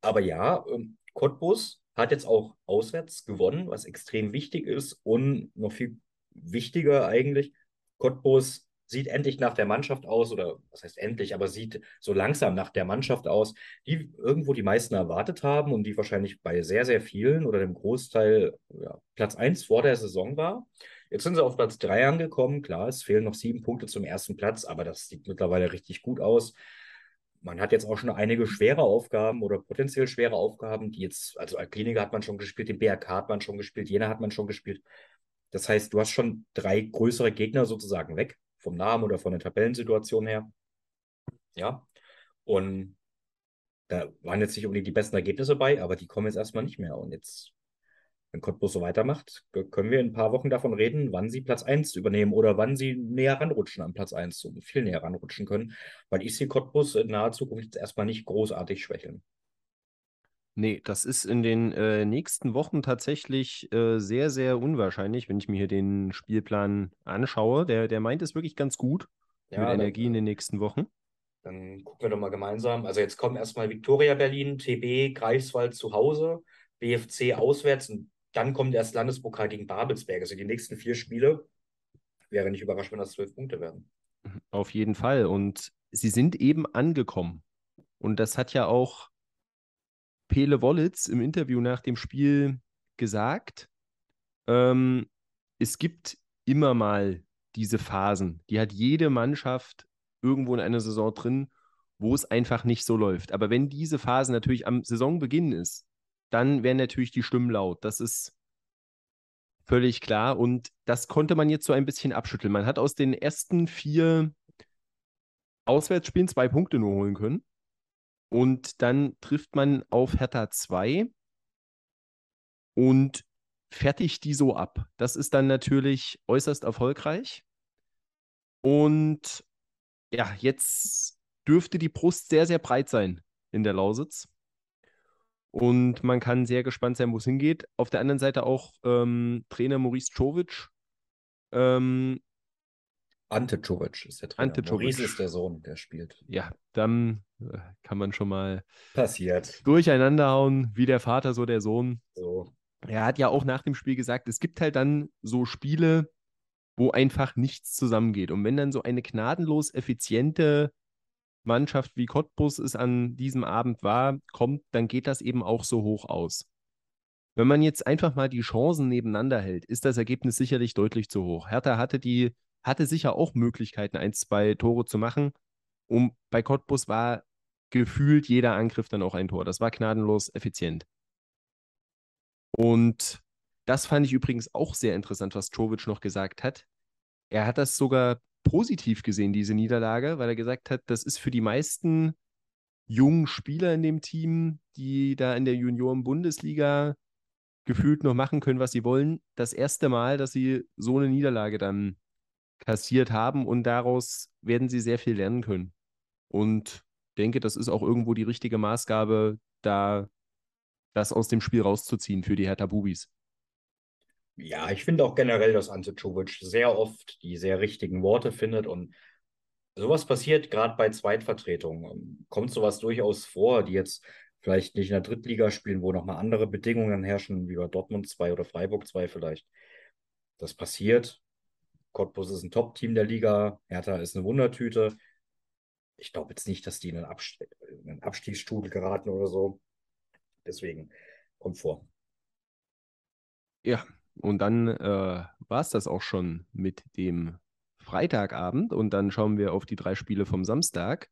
S2: Aber ja, ähm, Cottbus hat jetzt auch auswärts gewonnen, was extrem wichtig ist und noch viel wichtiger eigentlich, Cottbus sieht endlich nach der Mannschaft aus, oder was heißt endlich, aber sieht so langsam nach der Mannschaft aus, die irgendwo die meisten erwartet haben und die wahrscheinlich bei sehr, sehr vielen oder dem Großteil ja, Platz 1 vor der Saison war. Jetzt sind sie auf Platz 3 angekommen. Klar, es fehlen noch sieben Punkte zum ersten Platz, aber das sieht mittlerweile richtig gut aus. Man hat jetzt auch schon einige schwere Aufgaben oder potenziell schwere Aufgaben, die jetzt, also Kliniker hat man schon gespielt, den BRK hat man schon gespielt, Jena hat man schon gespielt. Das heißt, du hast schon drei größere Gegner sozusagen weg, vom Namen oder von der Tabellensituation her. Ja. Und da waren jetzt nicht unbedingt die besten Ergebnisse bei, aber die kommen jetzt erstmal nicht mehr. Und jetzt Wenn Cottbus so weitermacht, können wir in ein paar Wochen davon reden, wann sie Platz 1 übernehmen oder wann sie näher ranrutschen an Platz 1, so viel näher ranrutschen können, weil ich sehe Cottbus in naher Zukunft jetzt erstmal nicht großartig schwächeln.
S1: Nee, das ist in den äh, nächsten Wochen tatsächlich äh, sehr, sehr unwahrscheinlich, wenn ich mir hier den Spielplan anschaue. Der, der meint es wirklich ganz gut ja, mit Energie in den nächsten Wochen.
S2: Dann gucken wir doch mal gemeinsam. Also jetzt kommen erstmal Viktoria Berlin, TB, Greifswald zu Hause, BFC auswärts und dann kommt erst Landespokal gegen Babelsberg. Also die nächsten vier Spiele wäre nicht überrascht, wenn das zwölf Punkte werden.
S1: Auf jeden Fall. Und sie sind eben angekommen. Und das hat ja auch Pele Wollitz im Interview nach dem Spiel gesagt. Ähm, es gibt immer mal diese Phasen. Die hat jede Mannschaft irgendwo in einer Saison drin, wo es einfach nicht so läuft. Aber wenn diese Phase natürlich am Saisonbeginn ist, dann werden natürlich die Stimmen laut. Das ist völlig klar. Und das konnte man jetzt so ein bisschen abschütteln. Man hat aus den ersten vier Auswärtsspielen zwei Punkte nur holen können. Und dann trifft man auf Hertha 2 und fertigt die so ab. Das ist dann natürlich äußerst erfolgreich. Und ja, jetzt dürfte die Brust sehr, sehr breit sein in der Lausitz. Und man kann sehr gespannt sein, wo es hingeht. Auf der anderen Seite auch ähm, Trainer Maurice Czovic. Ähm,
S2: Ante Czovic ist der Trainer. Ante Maurice ist der Sohn, der spielt.
S1: Ja, dann äh, kann man schon mal
S2: passiert
S1: durcheinander hauen, wie der Vater, so der Sohn.
S2: So.
S1: Er hat ja auch nach dem Spiel gesagt, es gibt halt dann so Spiele, wo einfach nichts zusammengeht. Und wenn dann so eine gnadenlos effiziente Mannschaft wie Cottbus es an diesem Abend war, kommt, dann geht das eben auch so hoch aus. Wenn man jetzt einfach mal die Chancen nebeneinander hält, ist das Ergebnis sicherlich deutlich zu hoch. Hertha hatte die, hatte sicher auch Möglichkeiten, ein, zwei Tore zu machen. Und bei Cottbus war gefühlt jeder Angriff dann auch ein Tor. Das war gnadenlos effizient. Und das fand ich übrigens auch sehr interessant, was Czovic noch gesagt hat. Er hat das sogar positiv gesehen, diese Niederlage, weil er gesagt hat, das ist für die meisten jungen Spieler in dem Team, die da in der Junioren-Bundesliga gefühlt noch machen können, was sie wollen, das erste Mal, dass sie so eine Niederlage dann kassiert haben und daraus werden sie sehr viel lernen können. Und denke, das ist auch irgendwo die richtige Maßgabe, da das aus dem Spiel rauszuziehen für die Hertha Bubis.
S2: Ja, ich finde auch generell, dass Ante Czovic sehr oft die sehr richtigen Worte findet und sowas passiert gerade bei Zweitvertretungen. Kommt sowas durchaus vor, die jetzt vielleicht nicht in der Drittliga spielen, wo nochmal andere Bedingungen herrschen, wie bei Dortmund 2 oder Freiburg 2 vielleicht. Das passiert. Cottbus ist ein Top-Team der Liga, Hertha ist eine Wundertüte. Ich glaube jetzt nicht, dass die in einen, Abst in einen Abstiegsstuhl geraten oder so. Deswegen kommt vor.
S1: Ja, und dann äh, war es das auch schon mit dem Freitagabend. Und dann schauen wir auf die drei Spiele vom Samstag.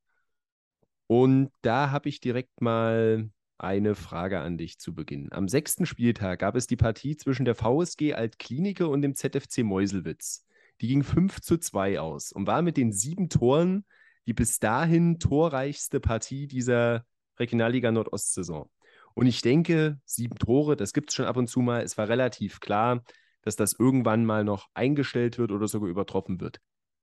S1: Und da habe ich direkt mal eine Frage an dich zu Beginn. Am sechsten Spieltag gab es die Partie zwischen der VSG Altklinike und dem ZFC Meuselwitz. Die ging 5 zu 2 aus und war mit den sieben Toren die bis dahin torreichste Partie dieser Regionalliga Nordost-Saison. Und ich denke, sieben Tore, das gibt es schon ab und zu mal. Es war relativ klar, dass das irgendwann mal noch eingestellt wird oder sogar übertroffen wird.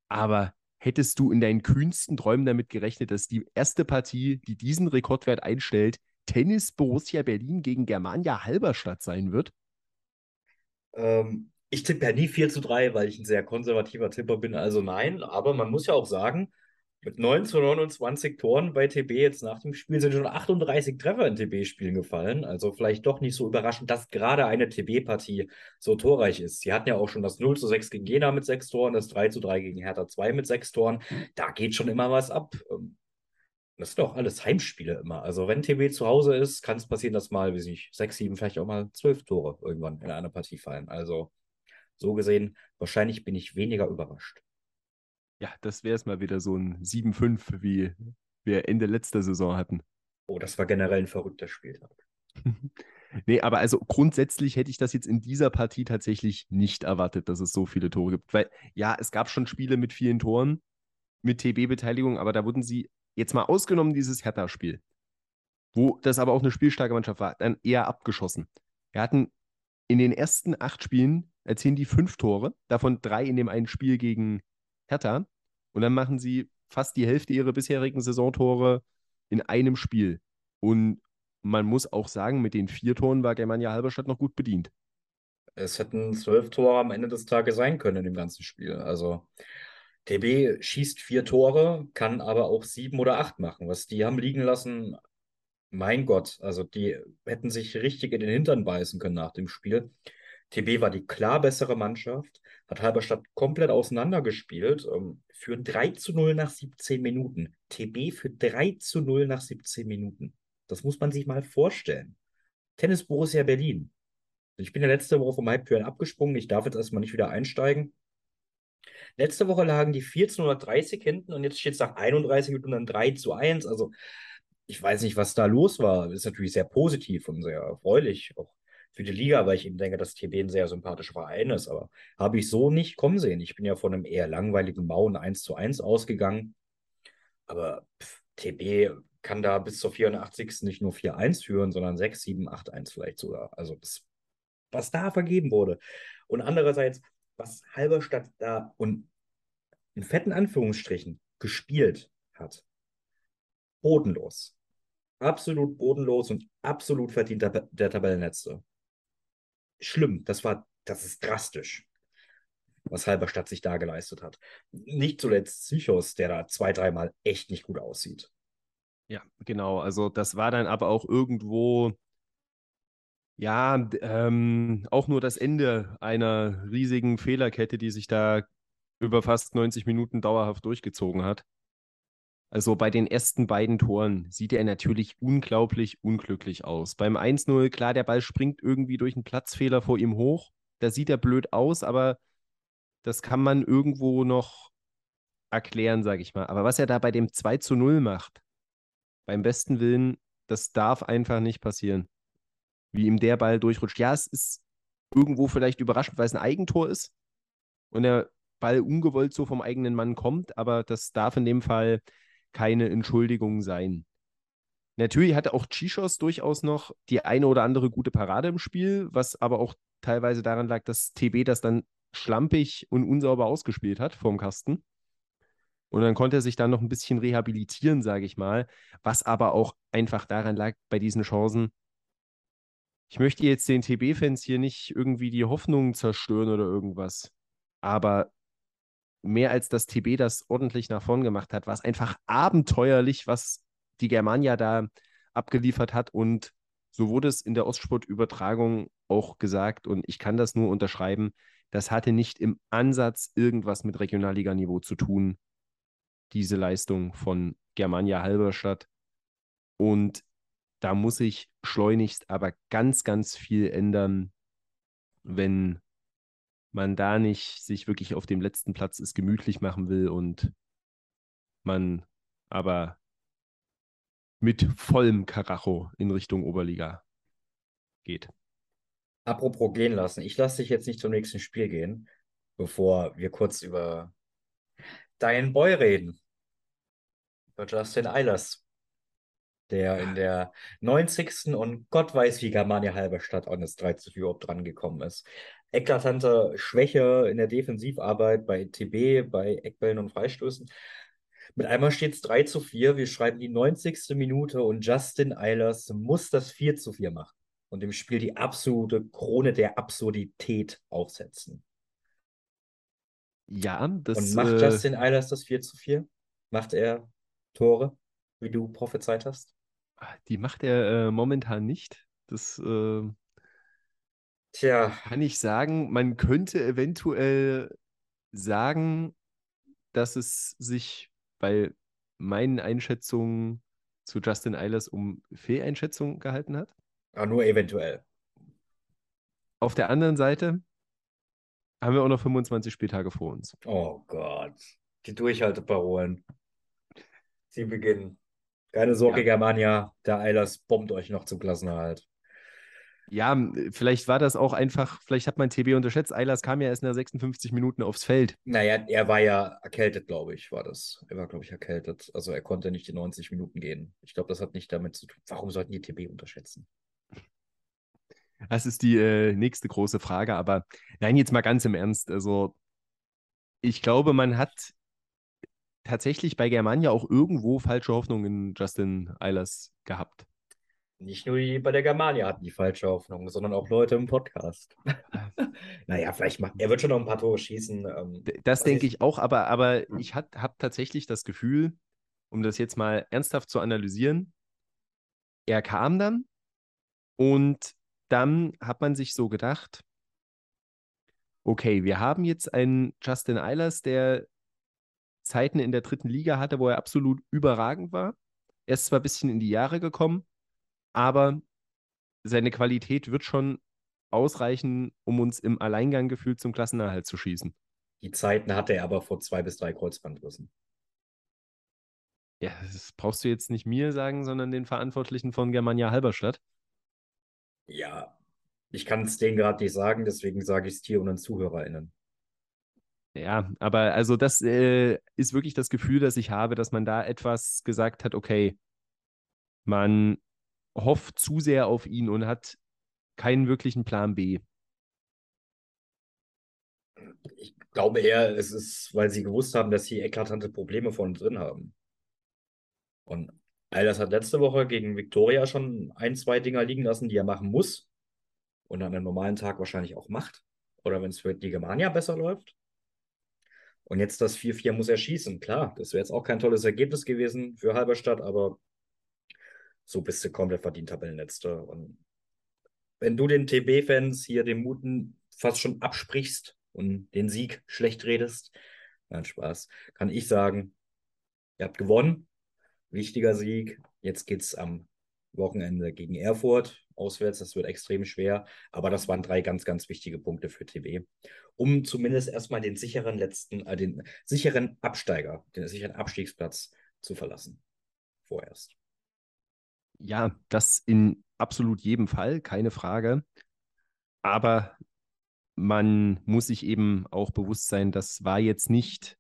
S1: Aber hättest du in deinen kühnsten Träumen damit gerechnet, dass die erste Partie, die diesen Rekordwert einstellt, Tennis Borussia Berlin gegen Germania Halberstadt sein wird?
S2: Ähm, ich tippe ja nie 4 zu 3, weil ich ein sehr konservativer Tipper bin, also nein. Aber man muss ja auch sagen, mit 9 zu 29 Toren bei TB jetzt nach dem Spiel sind schon 38 Treffer in TB-Spielen gefallen. Also vielleicht doch nicht so überraschend, dass gerade eine TB-Partie so torreich ist. Sie hatten ja auch schon das 0 zu 6 gegen Jena mit 6 Toren, das 3 zu 3 gegen Hertha 2 mit 6 Toren. Da geht schon immer was ab. Ähm, das sind doch alles Heimspiele immer. Also wenn TB zu Hause ist, kann es passieren, dass mal, wie ich, 6, 7, vielleicht auch mal 12 Tore irgendwann in einer Partie fallen. Also so gesehen, wahrscheinlich bin ich weniger überrascht
S1: ja, das wäre es mal wieder so ein 7-5, wie wir Ende letzter Saison hatten.
S2: Oh, das war generell ein verrückter Spieltag.
S1: nee, aber also grundsätzlich hätte ich das jetzt in dieser Partie tatsächlich nicht erwartet, dass es so viele Tore gibt. Weil ja, es gab schon Spiele mit vielen Toren, mit TB-Beteiligung, aber da wurden sie jetzt mal ausgenommen, dieses Hertha-Spiel, wo das aber auch eine spielstarke Mannschaft war, dann eher abgeschossen. Wir hatten in den ersten acht Spielen erzielen die fünf Tore, davon drei in dem einen Spiel gegen Hertha. Und dann machen sie fast die Hälfte ihrer bisherigen Saisontore in einem Spiel. Und man muss auch sagen, mit den vier Toren war Germania Halberstadt noch gut bedient.
S2: Es hätten zwölf Tore am Ende des Tages sein können in dem ganzen Spiel. Also TB schießt vier Tore, kann aber auch sieben oder acht machen. Was die haben liegen lassen, mein Gott, also die hätten sich richtig in den Hintern beißen können nach dem Spiel. TB war die klar bessere Mannschaft, hat Halberstadt komplett auseinandergespielt, ähm, für 3 zu 0 nach 17 Minuten. TB für 3 zu 0 nach 17 Minuten. Das muss man sich mal vorstellen. Tennis Borussia Berlin. Ich bin ja letzte Woche vom Halbtüren abgesprungen. Ich darf jetzt erstmal nicht wieder einsteigen. Letzte Woche lagen die 1430 hinten und jetzt steht es nach 31 Minuten dann 3 zu 1. Also ich weiß nicht, was da los war. Das ist natürlich sehr positiv und sehr erfreulich, auch für die Liga, weil ich eben denke, dass TB ein sehr sympathischer Verein ist. Aber habe ich so nicht kommen sehen. Ich bin ja von einem eher langweiligen Mauen 1 zu 1 ausgegangen. Aber pff, TB kann da bis zur 84. nicht nur 4-1 führen, sondern 6, 7, 8, 1 vielleicht sogar. Also das, was da vergeben wurde. Und andererseits, was Halberstadt da und in fetten Anführungsstrichen gespielt hat. Bodenlos. Absolut bodenlos und absolut verdient der, der Tabellenletzte. Schlimm, das war, das ist drastisch, was Halberstadt sich da geleistet hat. Nicht zuletzt Psychos, der da zwei, dreimal echt nicht gut aussieht.
S1: Ja, genau. Also das war dann aber auch irgendwo, ja, ähm, auch nur das Ende einer riesigen Fehlerkette, die sich da über fast 90 Minuten dauerhaft durchgezogen hat. Also bei den ersten beiden Toren sieht er natürlich unglaublich unglücklich aus. Beim 1-0, klar, der Ball springt irgendwie durch einen Platzfehler vor ihm hoch. Da sieht er blöd aus, aber das kann man irgendwo noch erklären, sage ich mal. Aber was er da bei dem 2 0 macht, beim besten Willen, das darf einfach nicht passieren. Wie ihm der Ball durchrutscht. Ja, es ist irgendwo vielleicht überraschend, weil es ein Eigentor ist und der Ball ungewollt so vom eigenen Mann kommt, aber das darf in dem Fall keine Entschuldigung sein. Natürlich hatte auch Chichos durchaus noch die eine oder andere gute Parade im Spiel, was aber auch teilweise daran lag, dass TB das dann schlampig und unsauber ausgespielt hat vorm Kasten. Und dann konnte er sich dann noch ein bisschen rehabilitieren, sage ich mal, was aber auch einfach daran lag bei diesen Chancen. Ich möchte jetzt den TB-Fans hier nicht irgendwie die Hoffnung zerstören oder irgendwas, aber mehr als das TB das ordentlich nach vorn gemacht hat, war es einfach abenteuerlich, was die Germania da abgeliefert hat und so wurde es in der Ostsport-Übertragung auch gesagt und ich kann das nur unterschreiben. Das hatte nicht im Ansatz irgendwas mit Regionalliganiveau zu tun diese Leistung von Germania Halberstadt. Und da muss sich schleunigst aber ganz, ganz viel ändern, wenn man da nicht sich wirklich auf dem letzten Platz es gemütlich machen will und man aber mit vollem Karacho in Richtung Oberliga geht.
S2: Apropos gehen lassen. Ich lasse dich jetzt nicht zum nächsten Spiel gehen, bevor wir kurz über deinen Boy reden über Justin Eilers, der in der 90. und Gott weiß, wie Germania Halberstadt an das 3 zu 4 überhaupt drangekommen ist. Eklatante Schwäche in der Defensivarbeit bei TB, bei Eckbällen und Freistößen. Mit einmal steht es 3 zu 4. Wir schreiben die 90. Minute und Justin Eilers muss das 4 zu 4 machen und dem Spiel die absolute Krone der Absurdität aufsetzen.
S1: Ja, das.
S2: Und macht äh... Justin Eilers das 4 zu 4? Macht er Tore, wie du prophezeit hast?
S1: Die macht er äh, momentan nicht. Das äh, Tja. kann ich sagen. Man könnte eventuell sagen, dass es sich bei meinen Einschätzungen zu Justin Eilers um Fehleinschätzung gehalten hat.
S2: Aber nur eventuell.
S1: Auf der anderen Seite haben wir auch noch 25 Spieltage vor uns.
S2: Oh Gott. Die Durchhalteparolen. Sie beginnen. Keine Sorge, ja. Germania, der Eilers bombt euch noch zum Klassenerhalt.
S1: Ja, vielleicht war das auch einfach, vielleicht hat man TB unterschätzt. Eilers kam ja erst nach 56 Minuten aufs Feld.
S2: Naja, er war ja erkältet, glaube ich, war das. Er war, glaube ich, erkältet. Also er konnte nicht die 90 Minuten gehen. Ich glaube, das hat nicht damit zu tun. Warum sollten die TB unterschätzen?
S1: Das ist die äh, nächste große Frage. Aber nein, jetzt mal ganz im Ernst. Also, ich glaube, man hat tatsächlich bei Germania auch irgendwo falsche Hoffnungen in Justin Eilers gehabt.
S2: Nicht nur die bei der Germania hatten die falsche Hoffnung, sondern auch Leute im Podcast. naja, vielleicht macht er wird schon noch ein paar Tore schießen. Ähm,
S1: das denke ich auch, aber, aber ich habe tatsächlich das Gefühl, um das jetzt mal ernsthaft zu analysieren, er kam dann und dann hat man sich so gedacht, okay, wir haben jetzt einen Justin Eilers, der Zeiten in der dritten Liga hatte, wo er absolut überragend war. Er ist zwar ein bisschen in die Jahre gekommen, aber seine Qualität wird schon ausreichen, um uns im Alleingang gefühlt zum Klassenerhalt zu schießen.
S2: Die Zeiten hatte er aber vor zwei bis drei Kreuzbandrissen.
S1: Ja, das brauchst du jetzt nicht mir sagen, sondern den Verantwortlichen von Germania Halberstadt.
S2: Ja, ich kann es denen gerade nicht sagen, deswegen sage ich es dir und den ZuhörerInnen.
S1: Ja, aber also das äh, ist wirklich das Gefühl, das ich habe, dass man da etwas gesagt hat, okay, man hofft zu sehr auf ihn und hat keinen wirklichen Plan B.
S2: Ich glaube eher, es ist, weil sie gewusst haben, dass sie eklatante Probleme von drin haben. Und all das hat letzte Woche gegen Viktoria schon ein, zwei Dinger liegen lassen, die er machen muss. Und an einem normalen Tag wahrscheinlich auch macht. Oder wenn es für die Germania besser läuft. Und jetzt das 4-4 muss er schießen. Klar, das wäre jetzt auch kein tolles Ergebnis gewesen für Halberstadt, aber so bist du komplett verdient Tabellenletzter. Und wenn du den TB-Fans hier den Muten fast schon absprichst und den Sieg schlecht redest, nein, Spaß, kann ich sagen, ihr habt gewonnen. Wichtiger Sieg. Jetzt geht es am Wochenende gegen Erfurt auswärts. Das wird extrem schwer. Aber das waren drei ganz, ganz wichtige Punkte für TB, um zumindest erstmal den sicheren letzten, äh, den sicheren Absteiger, den sicheren Abstiegsplatz zu verlassen. Vorerst.
S1: Ja, das in absolut jedem Fall, keine Frage. Aber man muss sich eben auch bewusst sein, das war jetzt nicht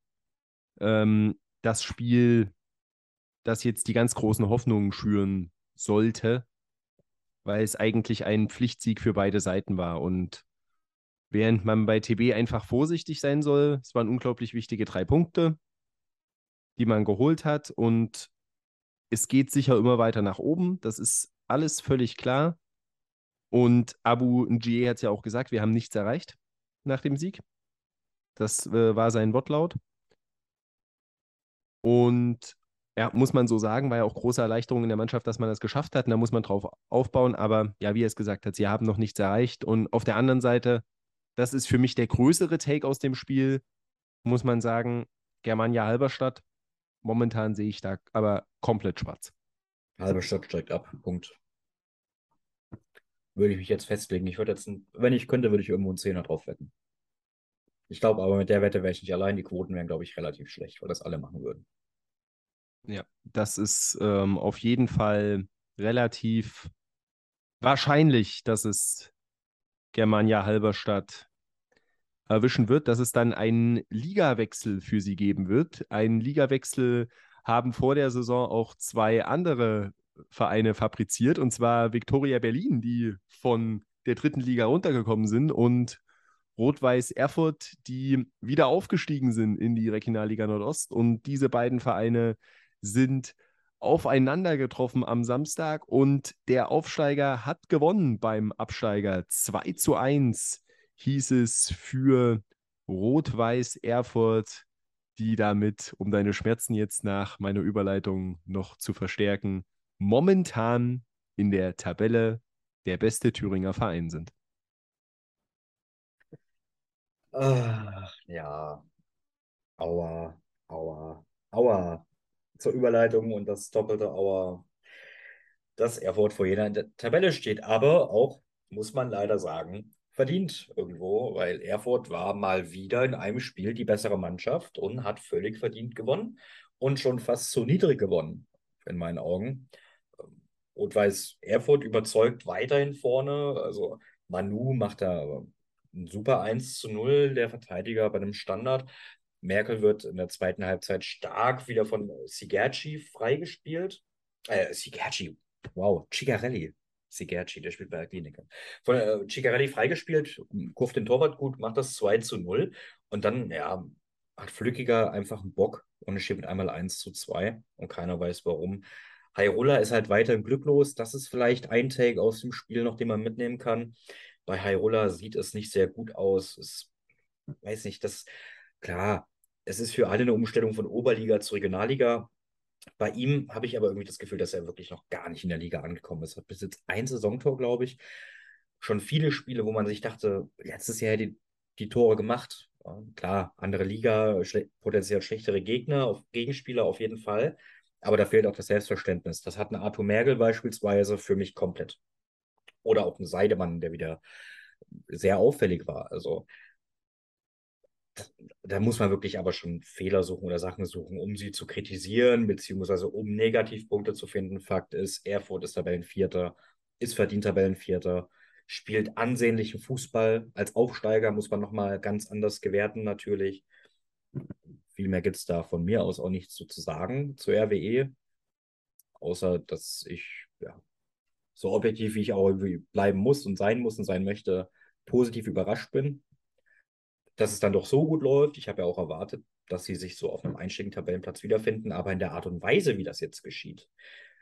S1: ähm, das Spiel, das jetzt die ganz großen Hoffnungen schüren sollte, weil es eigentlich ein Pflichtsieg für beide Seiten war. Und während man bei TB einfach vorsichtig sein soll, es waren unglaublich wichtige drei Punkte, die man geholt hat. Und es geht sicher immer weiter nach oben. Das ist alles völlig klar. Und Abu Njie hat es ja auch gesagt, wir haben nichts erreicht nach dem Sieg. Das äh, war sein Wortlaut. Und ja, muss man so sagen, war ja auch große Erleichterung in der Mannschaft, dass man das geschafft hat. Und da muss man drauf aufbauen. Aber ja, wie er es gesagt hat, sie haben noch nichts erreicht. Und auf der anderen Seite, das ist für mich der größere Take aus dem Spiel, muss man sagen, Germania Halberstadt. Momentan sehe ich da aber komplett schwarz.
S2: Halberstadt steigt ab. Punkt. Würde ich mich jetzt festlegen. Ich würde jetzt, wenn ich könnte, würde ich irgendwo einen Zehner drauf wetten. Ich glaube aber, mit der Wette wäre ich nicht allein. Die Quoten wären, glaube ich, relativ schlecht, weil das alle machen würden.
S1: Ja, das ist ähm, auf jeden Fall relativ wahrscheinlich, dass es Germania Halberstadt erwischen wird, dass es dann einen Ligawechsel für sie geben wird. Einen Ligawechsel haben vor der Saison auch zwei andere Vereine fabriziert, und zwar Viktoria Berlin, die von der dritten Liga runtergekommen sind, und Rot-Weiß Erfurt, die wieder aufgestiegen sind in die Regionalliga Nordost. Und diese beiden Vereine sind aufeinander getroffen am Samstag und der Aufsteiger hat gewonnen beim Absteiger. 2 zu 1 hieß es für Rot-Weiß Erfurt, die damit, um deine Schmerzen jetzt nach meiner Überleitung noch zu verstärken, momentan in der Tabelle der beste Thüringer Verein sind.
S2: Ach, ja. Aua, aua, aua zur Überleitung und das doppelte Auer, dass Erfurt vor jeder in der Tabelle steht. Aber auch, muss man leider sagen, verdient irgendwo, weil Erfurt war mal wieder in einem Spiel die bessere Mannschaft und hat völlig verdient gewonnen und schon fast zu niedrig gewonnen, in meinen Augen. Rot-Weiß Erfurt überzeugt weiterhin vorne. Also Manu macht da ein super 1 zu 0, der Verteidiger bei einem Standard. Merkel wird in der zweiten Halbzeit stark wieder von Sigerci freigespielt. Äh, Sigerci, wow, Cigarelli. Sigerci, der spielt bei der Klinik. Von äh, Ciccarelli freigespielt, kurft den Torwart gut, macht das 2 zu 0 und dann, ja, hat Flückiger einfach einen Bock und es steht mit einmal 1 zu 2 und keiner weiß warum. Hairola ist halt weiterhin glücklos. Das ist vielleicht ein Take aus dem Spiel noch, den man mitnehmen kann. Bei Hairola sieht es nicht sehr gut aus. Es weiß nicht, das klar, es ist für alle eine Umstellung von Oberliga zu Regionalliga. Bei ihm habe ich aber irgendwie das Gefühl, dass er wirklich noch gar nicht in der Liga angekommen ist. Hat bis jetzt ein Saisontor, glaube ich. Schon viele Spiele, wo man sich dachte, letztes Jahr die, die Tore gemacht. Klar, andere Liga, schle potenziell schlechtere Gegner, auf Gegenspieler auf jeden Fall. Aber da fehlt auch das Selbstverständnis. Das hat ein Arthur Mergel beispielsweise für mich komplett. Oder auch ein Seidemann, der wieder sehr auffällig war. Also da muss man wirklich aber schon Fehler suchen oder Sachen suchen, um sie zu kritisieren, beziehungsweise um Negativpunkte zu finden. Fakt ist, Erfurt ist Tabellenvierter, ist verdient Tabellenvierter, spielt ansehnlichen Fußball. Als Aufsteiger muss man nochmal ganz anders gewerten, natürlich. Viel mehr gibt es da von mir aus auch nichts zu sagen zur RWE, außer dass ich, ja, so objektiv wie ich auch irgendwie bleiben muss und sein muss und sein möchte, positiv überrascht bin dass es dann doch so gut läuft. Ich habe ja auch erwartet, dass sie sich so auf einem einstelligen Tabellenplatz wiederfinden, aber in der Art und Weise, wie das jetzt geschieht,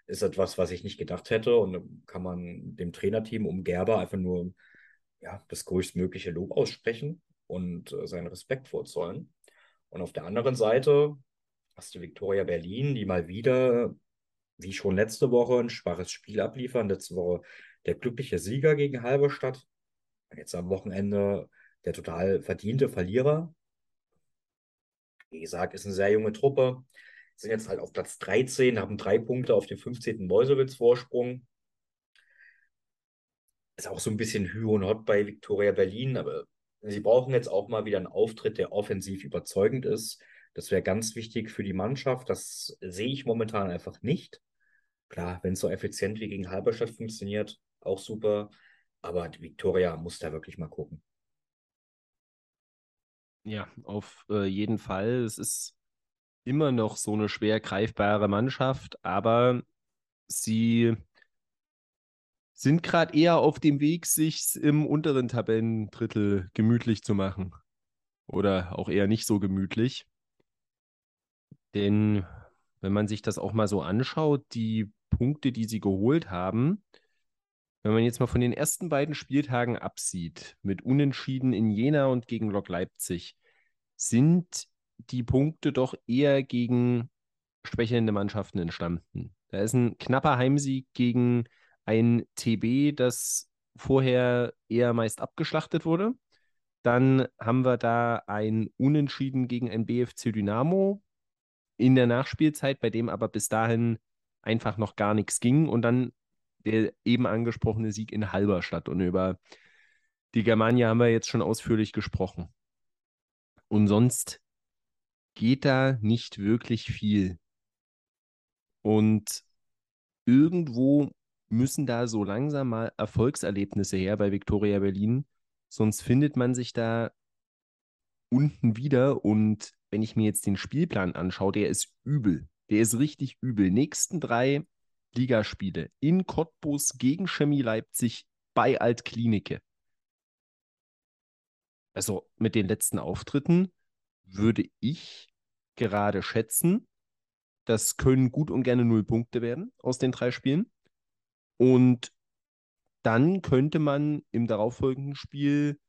S2: ist etwas, was ich nicht gedacht hätte. Und kann man dem Trainerteam um Gerber einfach nur ja, das größtmögliche Lob aussprechen und äh, seinen Respekt vorzollen. Und auf der anderen Seite hast du Viktoria Berlin, die mal wieder, wie schon letzte Woche, ein schwaches Spiel abliefern. Letzte Woche der glückliche Sieger gegen Halberstadt. Jetzt am Wochenende der total verdiente Verlierer. Wie gesagt, ist eine sehr junge Truppe. Sind jetzt halt auf Platz 13, haben drei Punkte auf dem 15. Meuselwitz-Vorsprung. Ist auch so ein bisschen Hü und Hot bei Viktoria Berlin, aber sie brauchen jetzt auch mal wieder einen Auftritt, der offensiv überzeugend ist. Das wäre ganz wichtig für die Mannschaft. Das sehe ich momentan einfach nicht. Klar, wenn es so effizient wie gegen Halberstadt funktioniert, auch super. Aber Viktoria muss da wirklich mal gucken.
S1: Ja, auf äh, jeden Fall. Es ist immer noch so eine schwer greifbare Mannschaft, aber sie sind gerade eher auf dem Weg, sich im unteren Tabellendrittel gemütlich zu machen. Oder auch eher nicht so gemütlich. Denn wenn man sich das auch mal so anschaut, die Punkte, die sie geholt haben, wenn man jetzt mal von den ersten beiden Spieltagen absieht, mit Unentschieden in Jena und gegen Lok Leipzig, sind die Punkte doch eher gegen schwächelnde Mannschaften entstanden. Da ist ein knapper Heimsieg gegen ein TB, das vorher eher meist abgeschlachtet wurde. Dann haben wir da ein Unentschieden gegen ein BFC Dynamo in der Nachspielzeit, bei dem aber bis dahin einfach noch gar nichts ging. Und dann der eben angesprochene Sieg in Halberstadt. Und über die Germania haben wir jetzt schon ausführlich gesprochen. Und sonst geht da nicht wirklich viel. Und irgendwo müssen da so langsam mal Erfolgserlebnisse her bei Victoria Berlin, sonst findet man sich da unten wieder. Und wenn ich mir jetzt den Spielplan anschaue, der ist übel. Der ist richtig übel. Nächsten drei Ligaspiele in Cottbus gegen Chemie Leipzig bei Altklinike. Also mit den letzten Auftritten würde ich gerade schätzen, das können gut und gerne null Punkte werden aus den drei Spielen. Und dann könnte man im darauffolgenden Spiel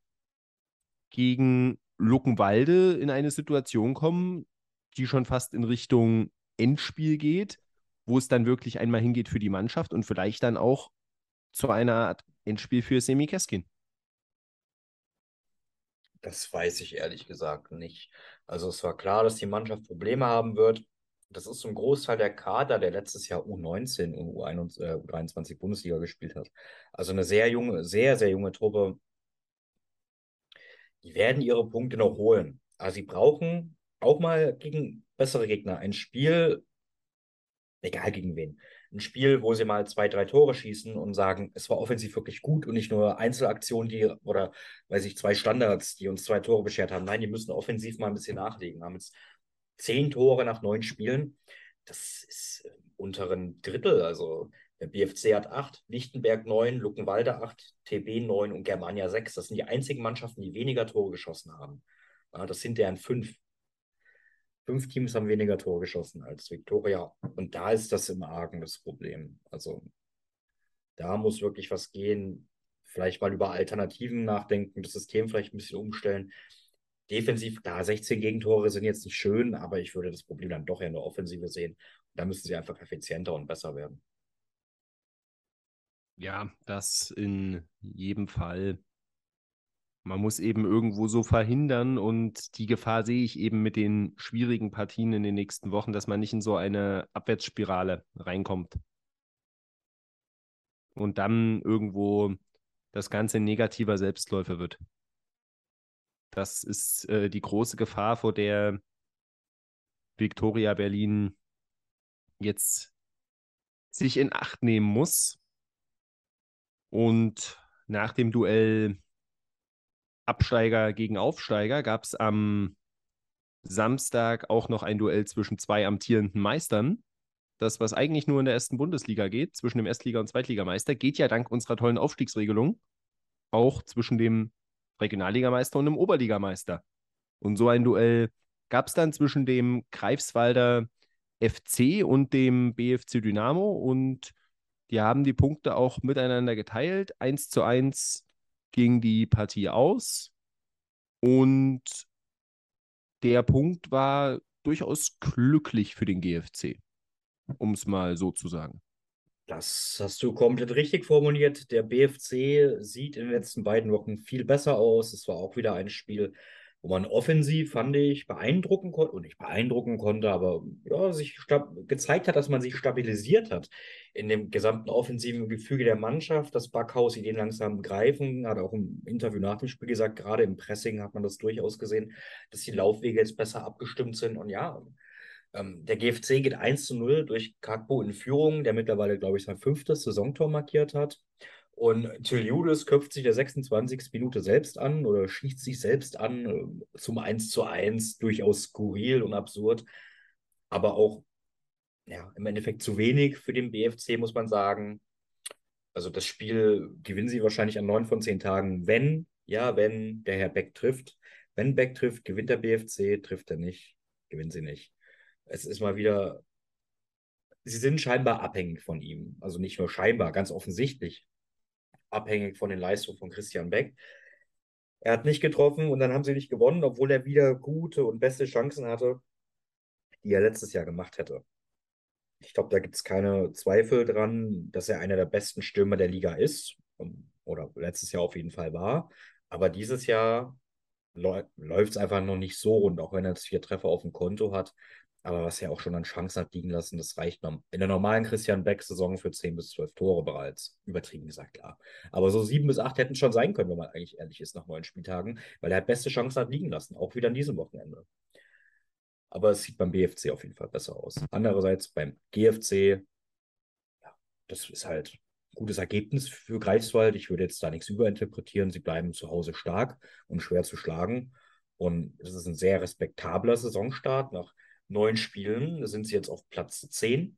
S1: gegen Luckenwalde in eine Situation kommen, die schon fast in Richtung Endspiel geht, wo es dann wirklich einmal hingeht für die Mannschaft und vielleicht dann auch zu einer Art Endspiel für Semi Keskin.
S2: Das weiß ich ehrlich gesagt nicht. Also es war klar, dass die Mannschaft Probleme haben wird. Das ist zum Großteil der Kader, der letztes Jahr U19 und U21, Bundesliga gespielt hat. Also eine sehr junge, sehr, sehr junge Truppe. Die werden ihre Punkte noch holen. Aber sie brauchen auch mal gegen bessere Gegner ein Spiel, egal gegen wen. Ein Spiel, wo sie mal zwei, drei Tore schießen und sagen, es war offensiv wirklich gut und nicht nur Einzelaktionen, die oder weiß ich, zwei Standards, die uns zwei Tore beschert haben. Nein, die müssen offensiv mal ein bisschen nachlegen. Haben jetzt zehn Tore nach neun Spielen. Das ist im unteren Drittel. Also Der BFC hat 8, Lichtenberg 9, Luckenwalde 8, TB 9 und Germania 6. Das sind die einzigen Mannschaften, die weniger Tore geschossen haben. Das sind deren fünf. Fünf Teams haben weniger Tore geschossen als Viktoria. Und da ist das im Argen das Problem. Also da muss wirklich was gehen. Vielleicht mal über Alternativen nachdenken, das System vielleicht ein bisschen umstellen. Defensiv, klar, 16 Gegentore sind jetzt nicht schön, aber ich würde das Problem dann doch in der Offensive sehen. Da müssen sie einfach effizienter und besser werden.
S1: Ja, das in jedem Fall. Man muss eben irgendwo so verhindern und die Gefahr sehe ich eben mit den schwierigen Partien in den nächsten Wochen, dass man nicht in so eine Abwärtsspirale reinkommt. Und dann irgendwo das Ganze negativer Selbstläufer wird. Das ist äh, die große Gefahr, vor der Victoria Berlin jetzt sich in Acht nehmen muss. Und nach dem Duell Absteiger gegen Aufsteiger gab es am Samstag auch noch ein Duell zwischen zwei amtierenden Meistern. Das, was eigentlich nur in der ersten Bundesliga geht, zwischen dem Erstliga- und Zweitligameister, geht ja dank unserer tollen Aufstiegsregelung auch zwischen dem Regionalligameister und dem Oberligameister. Und so ein Duell gab es dann zwischen dem Greifswalder FC und dem BFC Dynamo und die haben die Punkte auch miteinander geteilt. 1 zu 1 ging die Partie aus und der Punkt war durchaus glücklich für den GFC, um es mal so zu sagen.
S2: Das hast du komplett richtig formuliert. Der BFC sieht in den letzten beiden Wochen viel besser aus. Es war auch wieder ein Spiel, wo man offensiv, fand ich, beeindrucken konnte, und nicht beeindrucken konnte, aber ja, sich gezeigt hat, dass man sich stabilisiert hat in dem gesamten offensiven Gefüge der Mannschaft, dass Backhaus Ideen langsam greifen, hat auch im Interview nach dem Spiel gesagt, gerade im Pressing hat man das durchaus gesehen, dass die Laufwege jetzt besser abgestimmt sind und ja, ähm, der GFC geht 1 zu 0 durch Kakbo in Führung, der mittlerweile, glaube ich, sein fünftes Saisontor markiert hat. Und Judas köpft sich der 26. Minute selbst an oder schießt sich selbst an äh, zum 1 zu 1, durchaus skurril und absurd, aber auch ja, im Endeffekt zu wenig für den BFC, muss man sagen. Also das Spiel gewinnen sie wahrscheinlich an neun von zehn Tagen, wenn, ja, wenn der Herr Beck trifft. Wenn Beck trifft, gewinnt der BFC, trifft er nicht, gewinnen sie nicht. Es ist mal wieder, sie sind scheinbar abhängig von ihm. Also nicht nur scheinbar, ganz offensichtlich abhängig von den Leistungen von Christian Beck. Er hat nicht getroffen und dann haben sie nicht gewonnen, obwohl er wieder gute und beste Chancen hatte, die er letztes Jahr gemacht hätte. Ich glaube, da gibt es keine Zweifel dran, dass er einer der besten Stürmer der Liga ist oder letztes Jahr auf jeden Fall war. Aber dieses Jahr läuft es einfach noch nicht so rund, auch wenn er jetzt vier Treffer auf dem Konto hat. Aber was er auch schon an Chancen hat liegen lassen, das reicht in der normalen Christian Beck-Saison für 10 bis 12 Tore bereits. Übertrieben gesagt, klar. Aber so 7 bis 8 hätten schon sein können, wenn man eigentlich ehrlich ist, nach neun Spieltagen, weil er beste Chancen hat liegen lassen, auch wieder an diesem Wochenende. Aber es sieht beim BFC auf jeden Fall besser aus. Andererseits beim GFC, ja, das ist halt ein gutes Ergebnis für Greifswald. Ich würde jetzt da nichts überinterpretieren. Sie bleiben zu Hause stark und schwer zu schlagen. Und es ist ein sehr respektabler Saisonstart nach neun Spielen. Sind sie jetzt auf Platz 10.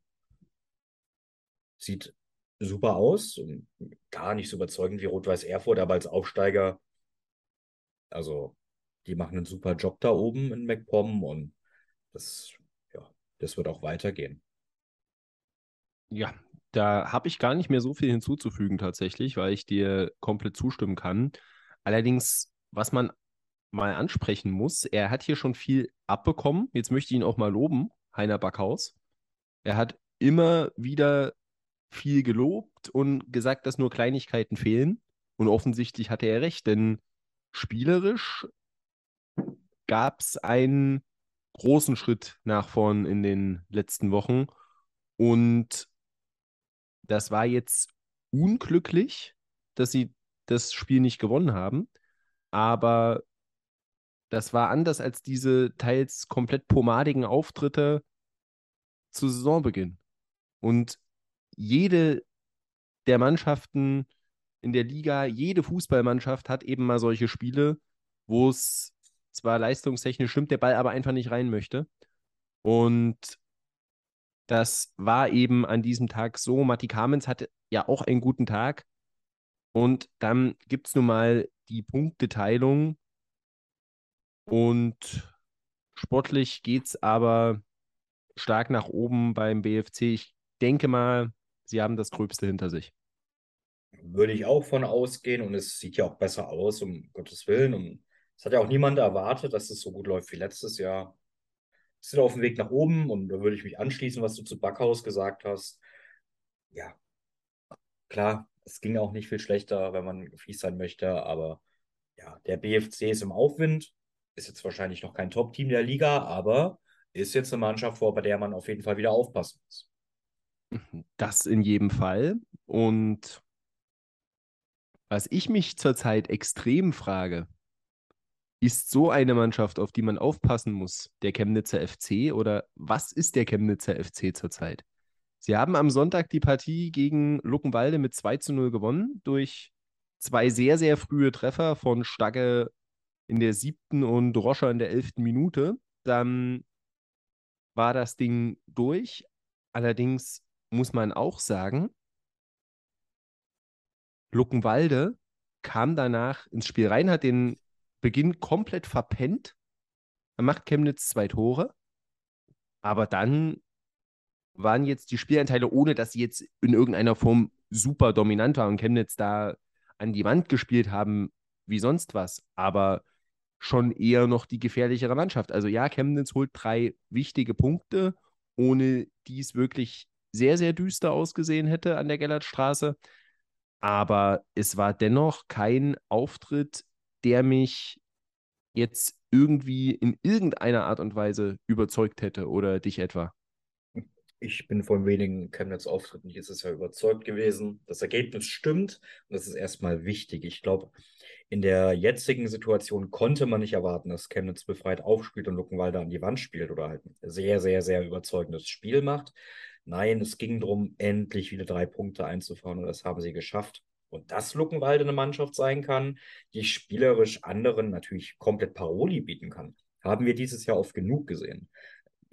S2: Sieht super aus. Und gar nicht so überzeugend wie Rot-Weiß Erfurt, aber als Aufsteiger, also die machen einen super Job da oben in MacPom und das, ja, das wird auch weitergehen.
S1: Ja, da habe ich gar nicht mehr so viel hinzuzufügen tatsächlich, weil ich dir komplett zustimmen kann. Allerdings, was man mal ansprechen muss. Er hat hier schon viel abbekommen. Jetzt möchte ich ihn auch mal loben, Heiner Backhaus. Er hat immer wieder viel gelobt und gesagt, dass nur Kleinigkeiten fehlen. Und offensichtlich hatte er recht, denn spielerisch gab es einen großen Schritt nach vorn in den letzten Wochen. Und das war jetzt unglücklich, dass sie das Spiel nicht gewonnen haben. Aber das war anders als diese teils komplett pomadigen Auftritte zu Saisonbeginn. Und jede der Mannschaften in der Liga, jede Fußballmannschaft hat eben mal solche Spiele, wo es zwar leistungstechnisch stimmt, der Ball aber einfach nicht rein möchte. Und Das war eben an diesem Tag so. Matti Kamens hatte ja auch einen guten Tag. Und dann gibt es nun mal die Punkteteilung. Und sportlich geht es aber stark nach oben beim BFC. Ich denke mal, sie haben das Gröbste hinter sich.
S2: Würde ich auch von ausgehen. Und es sieht ja auch besser aus, um Gottes Willen. Und es hat ja auch niemand erwartet, dass es so gut läuft wie letztes Jahr sind auf dem Weg nach oben und da würde ich mich anschließen, was du zu Backhaus gesagt hast. Ja, klar, es ging auch nicht viel schlechter, wenn man fies sein möchte, aber ja, der BFC ist im Aufwind, ist jetzt wahrscheinlich noch kein Top-Team der Liga, aber ist jetzt eine Mannschaft vor, bei der man auf jeden Fall wieder aufpassen muss.
S1: Das in jedem Fall. Und was ich mich zurzeit extrem frage, ist so eine Mannschaft, auf die man aufpassen muss, der Chemnitzer FC oder was ist der Chemnitzer FC zurzeit? Sie haben am Sonntag die Partie gegen Luckenwalde mit 2 zu 0 gewonnen durch zwei sehr, sehr frühe Treffer von Stagge in der siebten und Roscher in der elften Minute. Dann war das Ding durch. Allerdings muss man auch sagen, Luckenwalde kam danach ins Spiel rein, hat den Beginn komplett verpennt. Er macht Chemnitz zwei Tore. Aber dann waren jetzt die Spielanteile, ohne dass sie jetzt in irgendeiner Form super dominant waren und Chemnitz da an die Wand gespielt haben, wie sonst was. Aber schon eher noch die gefährlichere Mannschaft. Also ja, Chemnitz holt drei wichtige Punkte, ohne die es wirklich sehr, sehr düster ausgesehen hätte an der Gellertstraße. Aber es war dennoch kein Auftritt, der mich jetzt irgendwie in irgendeiner Art und Weise überzeugt hätte oder dich etwa?
S2: Ich bin von wenigen Chemnitz-Auftritten dieses Jahr überzeugt gewesen. Das Ergebnis stimmt und das ist erstmal wichtig. Ich glaube, in der jetzigen Situation konnte man nicht erwarten, dass Chemnitz befreit aufspielt und Luckenwalder an die Wand spielt oder halt ein sehr, sehr, sehr überzeugendes Spiel macht. Nein, es ging darum, endlich wieder drei Punkte einzufahren und das haben sie geschafft. Und dass Luckenwalde eine Mannschaft sein kann, die spielerisch anderen natürlich komplett Paroli bieten kann, haben wir dieses Jahr oft genug gesehen.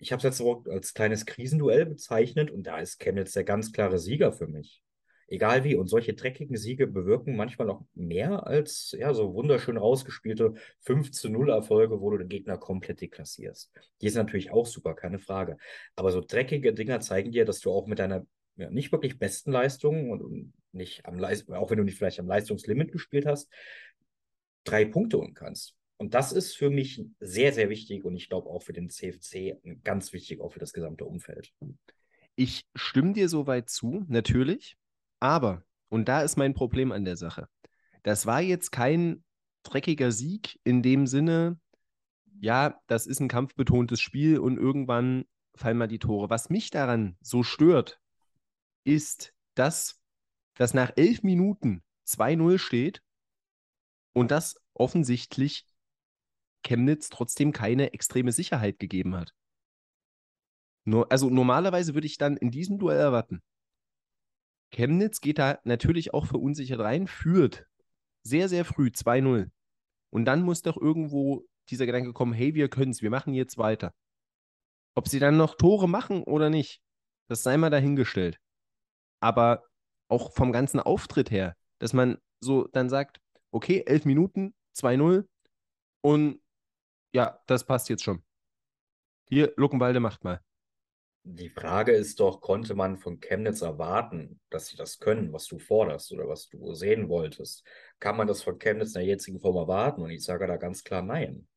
S2: Ich habe es jetzt auch als kleines Krisenduell bezeichnet und da ist Chemnitz der ganz klare Sieger für mich. Egal wie. Und solche dreckigen Siege bewirken manchmal noch mehr als ja, so wunderschön rausgespielte 5 zu 0 Erfolge, wo du den Gegner komplett deklassierst. Die sind natürlich auch super, keine Frage. Aber so dreckige Dinger zeigen dir, dass du auch mit deiner ja, nicht wirklich besten Leistungen und nicht am Leist auch wenn du nicht vielleicht am Leistungslimit gespielt hast, drei Punkte holen kannst. Und das ist für mich sehr, sehr wichtig und ich glaube auch für den CFC ganz wichtig, auch für das gesamte Umfeld.
S1: Ich stimme dir soweit zu, natürlich. Aber, und da ist mein Problem an der Sache, das war jetzt kein dreckiger Sieg in dem Sinne, ja, das ist ein kampfbetontes Spiel und irgendwann fallen mal die Tore. Was mich daran so stört, ist, dass das nach elf Minuten 2-0 steht und das offensichtlich Chemnitz trotzdem keine extreme Sicherheit gegeben hat. Nur, also normalerweise würde ich dann in diesem Duell erwarten. Chemnitz geht da natürlich auch verunsichert rein, führt sehr, sehr früh 2-0. Und dann muss doch irgendwo dieser Gedanke kommen, hey, wir können es, wir machen jetzt weiter. Ob sie dann noch Tore machen oder nicht, das sei mal dahingestellt aber auch vom ganzen Auftritt her, dass man so dann sagt, okay, elf Minuten, 2-0 und ja, das passt jetzt schon. Hier, Luckenwalde macht mal.
S2: Die Frage ist doch, konnte man von Chemnitz erwarten, dass sie das können, was du forderst oder was du sehen wolltest? Kann man das von Chemnitz in der jetzigen Form erwarten? Und ich sage da ganz klar nein.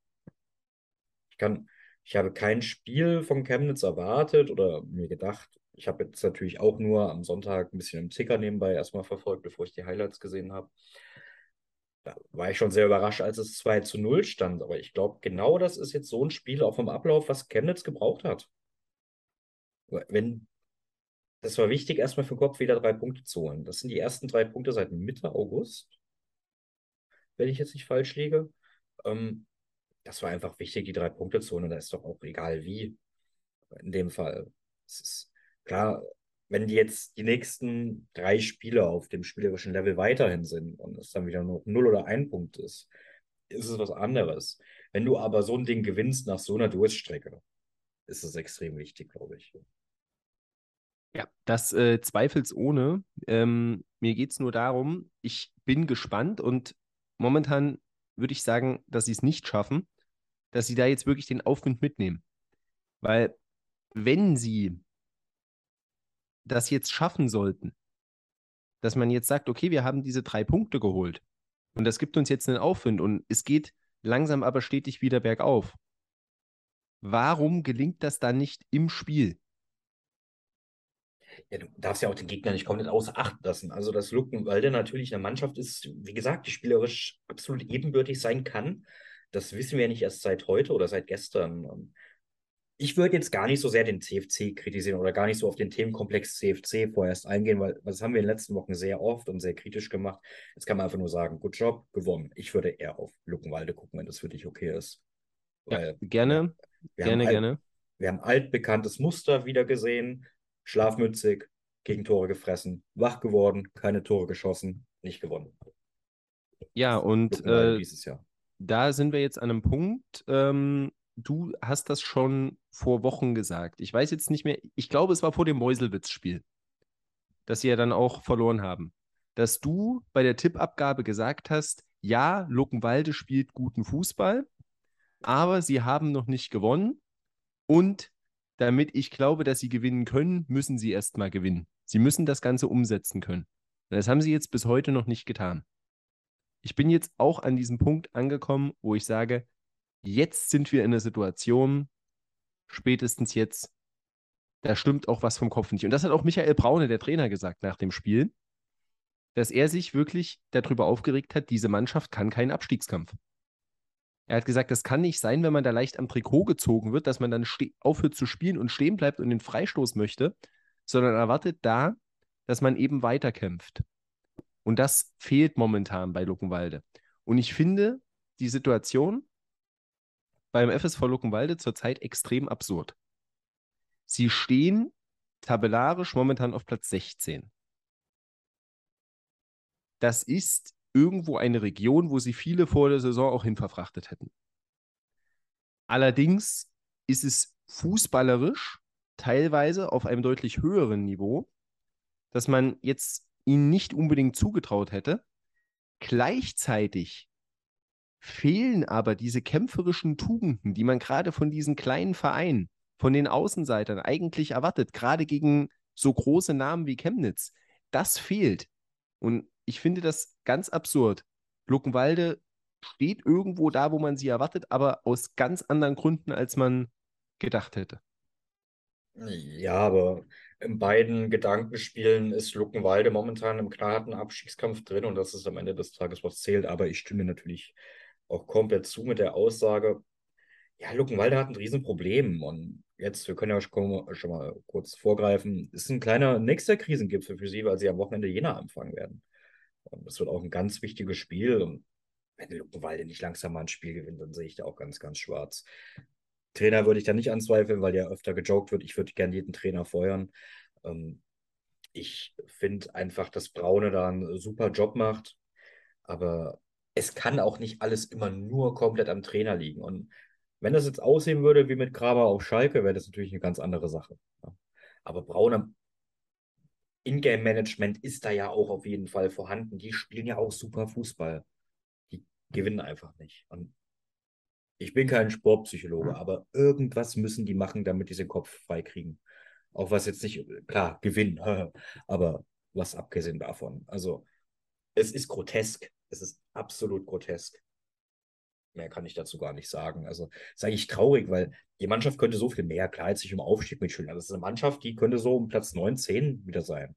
S2: Ich kann, ich habe kein Spiel von Chemnitz erwartet oder mir gedacht, ich habe jetzt natürlich auch nur am Sonntag ein bisschen im Ticker nebenbei erstmal verfolgt, bevor ich die Highlights gesehen habe. Da war ich schon sehr überrascht, als es 2 zu 0 stand. Aber ich glaube, genau das ist jetzt so ein Spiel auch vom Ablauf, was Chemnitz gebraucht hat. Wenn, das war wichtig, erstmal für Kopf wieder drei Punkte zu holen. Das sind die ersten drei Punkte seit Mitte August, wenn ich jetzt nicht falsch liege. Ähm, das war einfach wichtig, die drei Punkte zu holen. Und da ist doch auch egal wie. In dem Fall. Es ist klar, wenn die jetzt die nächsten drei Spiele auf dem spielerischen Level weiterhin sind und es dann wieder nur 0 oder 1 Punkt ist, ist es was anderes. Wenn du aber so ein Ding gewinnst nach so einer Durststrecke, ist es extrem wichtig, glaube ich.
S1: Ja, das äh, zweifelsohne. Ähm, mir geht es nur darum, ich bin gespannt und momentan würde ich sagen, dass sie es nicht schaffen, dass sie da jetzt wirklich den Aufwind mitnehmen. Weil wenn sie das jetzt schaffen sollten, dass man jetzt sagt, okay, wir haben diese drei Punkte geholt und das gibt uns jetzt einen Aufwind und es geht langsam aber stetig wieder bergauf. Warum gelingt das dann nicht im Spiel?
S2: Ja, du darfst ja auch den Gegner nicht komplett außer Acht lassen. Also, dass Luckenwalde natürlich eine Mannschaft ist, wie gesagt, die spielerisch absolut ebenbürtig sein kann. Das wissen wir ja nicht erst seit heute oder seit gestern. Ich würde jetzt gar nicht so sehr den CFC kritisieren oder gar nicht so auf den Themenkomplex CFC vorerst eingehen, weil das haben wir in den letzten Wochen sehr oft und sehr kritisch gemacht. Jetzt kann man einfach nur sagen, good job, gewonnen. Ich würde eher auf Luckenwalde gucken, wenn das für dich okay ist.
S1: Ja, gerne, gerne, gerne.
S2: Wir haben altbekanntes Muster wieder gesehen schlafmützig, Gegentore gefressen, wach geworden, keine Tore geschossen, nicht gewonnen.
S1: Ja, und äh, dieses Jahr. da sind wir jetzt an einem Punkt. Ähm, du hast das schon vor Wochen gesagt. Ich weiß jetzt nicht mehr, ich glaube, es war vor dem Meuselwitz-Spiel, dass sie ja dann auch verloren haben. Dass du bei der Tippabgabe gesagt hast, ja, Luckenwalde spielt guten Fußball, aber sie haben noch nicht gewonnen und damit ich glaube, dass sie gewinnen können, müssen sie erstmal gewinnen. Sie müssen das Ganze umsetzen können. Das haben sie jetzt bis heute noch nicht getan. Ich bin jetzt auch an diesem Punkt angekommen, wo ich sage, jetzt sind wir in einer Situation, spätestens jetzt, da stimmt auch was vom Kopf nicht. Und das hat auch Michael Braune, der Trainer, gesagt nach dem Spiel, dass er sich wirklich darüber aufgeregt hat, diese Mannschaft kann keinen Abstiegskampf. Er hat gesagt, das kann nicht sein, wenn man da leicht am Trikot gezogen wird, dass man dann aufhört zu spielen und stehen bleibt und den Freistoß möchte, sondern erwartet da, dass man eben weiterkämpft. Und das fehlt momentan bei Luckenwalde. Und ich finde die Situation beim FSV Luckenwalde zurzeit extrem absurd. Sie stehen tabellarisch momentan auf Platz 16. Das ist irgendwo eine Region, wo sie viele vor der Saison auch hin verfrachtet hätten. Allerdings ist es fußballerisch teilweise auf einem deutlich höheren Niveau, dass man jetzt ihnen nicht unbedingt zugetraut hätte. Gleichzeitig fehlen aber diese kämpferischen Tugenden, die man gerade von diesen kleinen Vereinen, von den Außenseitern eigentlich erwartet, gerade gegen so große Namen wie Chemnitz. Das fehlt. Und ich finde das ganz absurd. Luckenwalde steht irgendwo da, wo man sie erwartet, aber aus ganz anderen Gründen, als man gedacht hätte.
S2: Ja, aber in beiden Gedankenspielen ist Luckenwalde momentan im knallharten Abstiegskampf drin und das ist am Ende des Tages, was zählt. Aber ich stimme natürlich auch komplett zu mit der Aussage, ja, Luckenwalde hat ein Riesenproblem und jetzt, wir können ja schon, mal kurz vorgreifen, ist ein kleiner nächster Krisengipfel für sie, weil sie am Wochenende Jena empfangen werden. Das wird auch ein ganz wichtiges Spiel. Und wenn Luckenwalde nicht langsam mal ein Spiel gewinnt, dann sehe ich da auch ganz, ganz schwarz. Trainer würde ich da nicht anzweifeln, weil ja öfter gejoked wird. Ich würde gerne jeden Trainer feuern. Ähm, ich finde einfach, dass Braune da einen super Job macht. Aber es kann auch nicht alles immer nur komplett am Trainer liegen. Und wenn das jetzt aussehen würde wie mit Graber auf Schalke, wäre das natürlich eine ganz andere Sache. Aber Braune Ingame-Management ist da ja auch auf jeden Fall vorhanden. Die spielen ja auch super Fußball. Die gewinnen einfach nicht. Und ich bin kein Sportpsychologe, aber irgendwas müssen die machen, damit die den Kopf freikriegen. Auch was jetzt nicht, klar, gewinnen, aber was abgesehen davon. Also, es ist grotesk. Es ist absolut grotesk. Mehr kann ich dazu gar nicht sagen. Also, sage ich traurig, weil die Mannschaft könnte so viel mehr, klar, jetzt sich um Aufstieg mitschulden. Also, das ist eine Mannschaft, die könnte so um Platz 9, 10 wieder sein.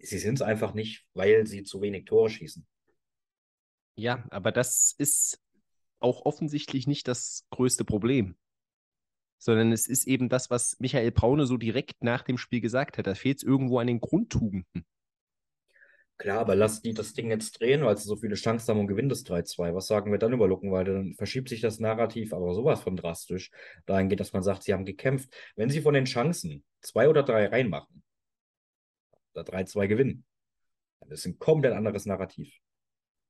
S2: Sie sind es einfach nicht, weil sie zu wenig Tore schießen.
S1: Ja, aber das ist auch offensichtlich nicht das größte Problem. Sondern es ist eben das, was Michael Braune so direkt nach dem Spiel gesagt hat. Da fehlt es irgendwo an den Grundtugenden.
S2: Klar, aber lass die das Ding jetzt drehen, weil sie so viele Chancen haben und gewinnen das 3-2. Was sagen wir dann über Luckenwalde? Dann verschiebt sich das Narrativ aber sowas von drastisch. Dahin geht, dass man sagt, sie haben gekämpft. Wenn sie von den Chancen zwei oder drei reinmachen, oder 3-2 gewinnen, dann ist ein komplett anderes Narrativ.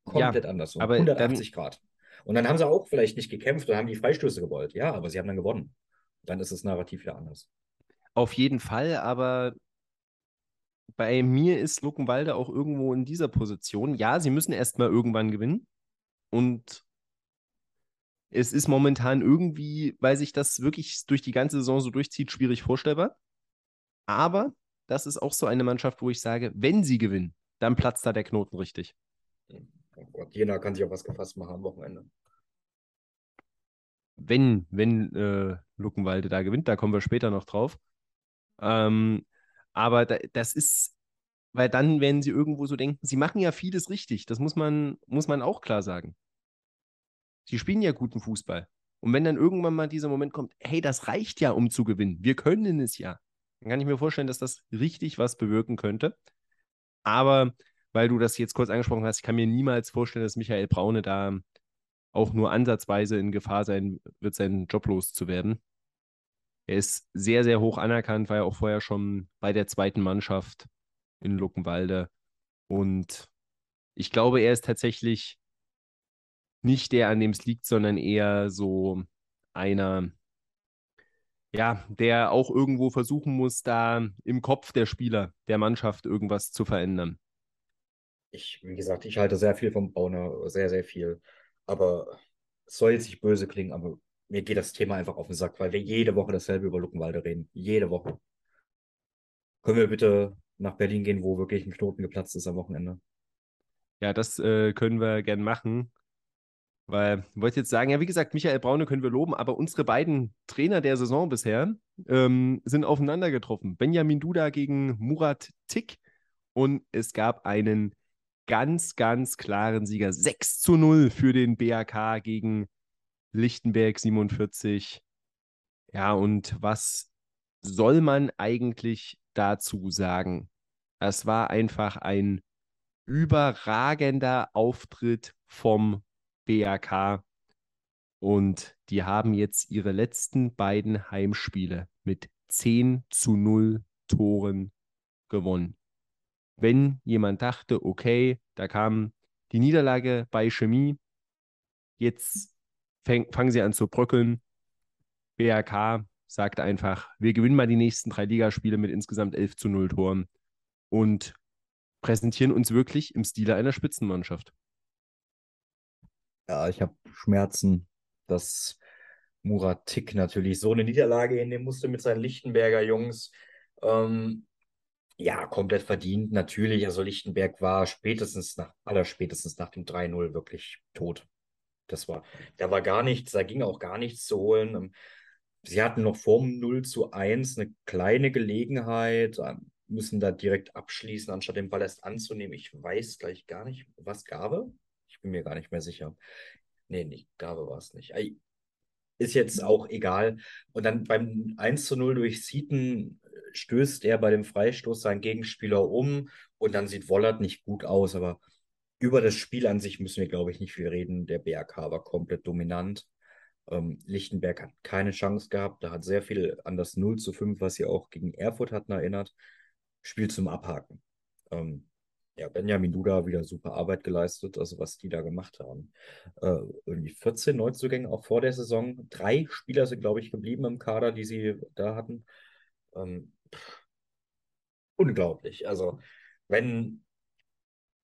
S2: Komplett ja, anders. So aber 180 dann, Grad. Und dann haben sie auch vielleicht nicht gekämpft und haben die Freistöße gewollt. Ja, aber sie haben dann gewonnen. Dann ist das Narrativ ja anders.
S1: auf jeden Fall, aber bei mir ist Luckenwalde auch irgendwo in dieser Position. Ja, sie müssen erstmal irgendwann gewinnen. Und es ist momentan irgendwie, weil sich das wirklich durch die ganze Saison so durchzieht, schwierig vorstellbar. Aber das ist auch so eine Mannschaft, wo ich sage, wenn sie gewinnen, dann platzt da der Knoten richtig.
S2: Oh Jena kann sich auf was gefasst machen am Wochenende.
S1: Wenn, wenn äh, Luckenwalde da gewinnt, da kommen wir später noch drauf. Ähm, aber da, das ist, weil dann werden sie irgendwo so denken, sie machen ja vieles richtig. Das muss man, muss man auch klar sagen. Sie spielen ja guten Fußball. Und wenn dann irgendwann mal dieser Moment kommt, hey, das reicht ja, um zu gewinnen. Wir können es ja. Dann kann ich mir vorstellen, dass das richtig was bewirken könnte. Aber weil du das jetzt kurz angesprochen hast, ich kann mir niemals vorstellen, dass Michael Braune da auch nur ansatzweise in Gefahr sein wird, seinen Job loszuwerden. Er ist sehr, sehr hoch anerkannt, war ja auch vorher schon bei der zweiten Mannschaft in Luckenwalde. Und ich glaube, er ist tatsächlich nicht der, an dem es liegt, sondern eher so einer, ja, der auch irgendwo versuchen muss, da im Kopf der Spieler, der Mannschaft irgendwas zu verändern.
S2: Ich, wie gesagt, ich halte sehr viel vom Brauner, sehr, sehr viel. Aber es soll jetzt nicht böse klingen, aber mir geht das Thema einfach auf den Sack, weil wir jede Woche dasselbe über Luckenwalde reden. Jede Woche. Können wir bitte nach Berlin gehen, wo wirklich ein Knoten geplatzt ist am Wochenende?
S1: Ja, das äh, können wir gern machen. Weil ich wollte jetzt sagen, ja, wie gesagt, Michael Braune können wir loben, aber unsere beiden Trainer der Saison bisher ähm, sind aufeinander getroffen. Benjamin Duda gegen Murat Tick und es gab einen ganz, ganz klaren Sieger. 6 zu 0 für den BAK gegen Lichtenberg 47. Ja, und was soll man eigentlich dazu sagen? Es war einfach ein überragender Auftritt vom BRK. Und die haben jetzt ihre letzten beiden Heimspiele mit 10 zu 0 Toren gewonnen. Wenn jemand dachte, okay, da kam die Niederlage bei Chemie, jetzt fangen sie an zu bröckeln. BRK sagt einfach, wir gewinnen mal die nächsten drei Ligaspiele mit insgesamt 11 zu 0 Toren und präsentieren uns wirklich im Stile einer Spitzenmannschaft.
S2: Ja, ich habe Schmerzen, dass Murat Tick natürlich so eine Niederlage hinnehmen musste mit seinen Lichtenberger Jungs. Ähm, ja, komplett verdient, natürlich. Also Lichtenberg war spätestens nach, aller spätestens nach dem 3-0 wirklich tot. Das war, da war gar nichts, da ging auch gar nichts zu holen. Ähm, sie hatten noch vorm 0 zu 1 eine kleine Gelegenheit, ähm, müssen da direkt abschließen, anstatt den Ball erst anzunehmen. Ich weiß gleich gar nicht, was Gabe? Ich bin mir gar nicht mehr sicher. Nee, nicht Gabe war es nicht. Ist jetzt auch egal. Und dann beim 1 zu 0 durch Seaton äh, stößt er bei dem Freistoß seinen Gegenspieler um und dann sieht Wollert nicht gut aus. Aber über das Spiel an sich müssen wir, glaube ich, nicht viel reden. Der BRK war komplett dominant. Ähm, Lichtenberg hat keine Chance gehabt. Da hat sehr viel an das 0 zu 5, was sie auch gegen Erfurt hatten, erinnert. Spiel zum Abhaken. Ähm, ja, Benjamin Duda wieder super Arbeit geleistet, also was die da gemacht haben. Äh, irgendwie 14 Neuzugänge auch vor der Saison. Drei Spieler sind, glaube ich, geblieben im Kader, die sie da hatten. Ähm, unglaublich. Also, wenn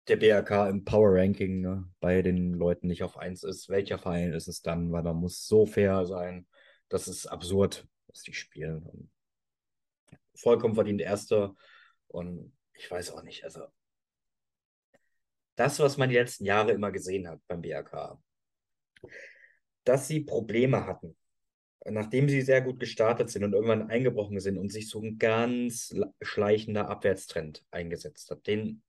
S2: der BRK im Power Ranking ne, bei den Leuten nicht auf 1 ist, welcher Verein ist es dann? Weil man muss so fair sein. Das ist absurd, was die spielen. vollkommen verdient Erster. Und ich weiß auch nicht, also das, was man die letzten Jahre immer gesehen hat beim BRK, dass sie Probleme hatten, nachdem sie sehr gut gestartet sind und irgendwann eingebrochen sind und sich so ein ganz schleichender Abwärtstrend eingesetzt hat. Den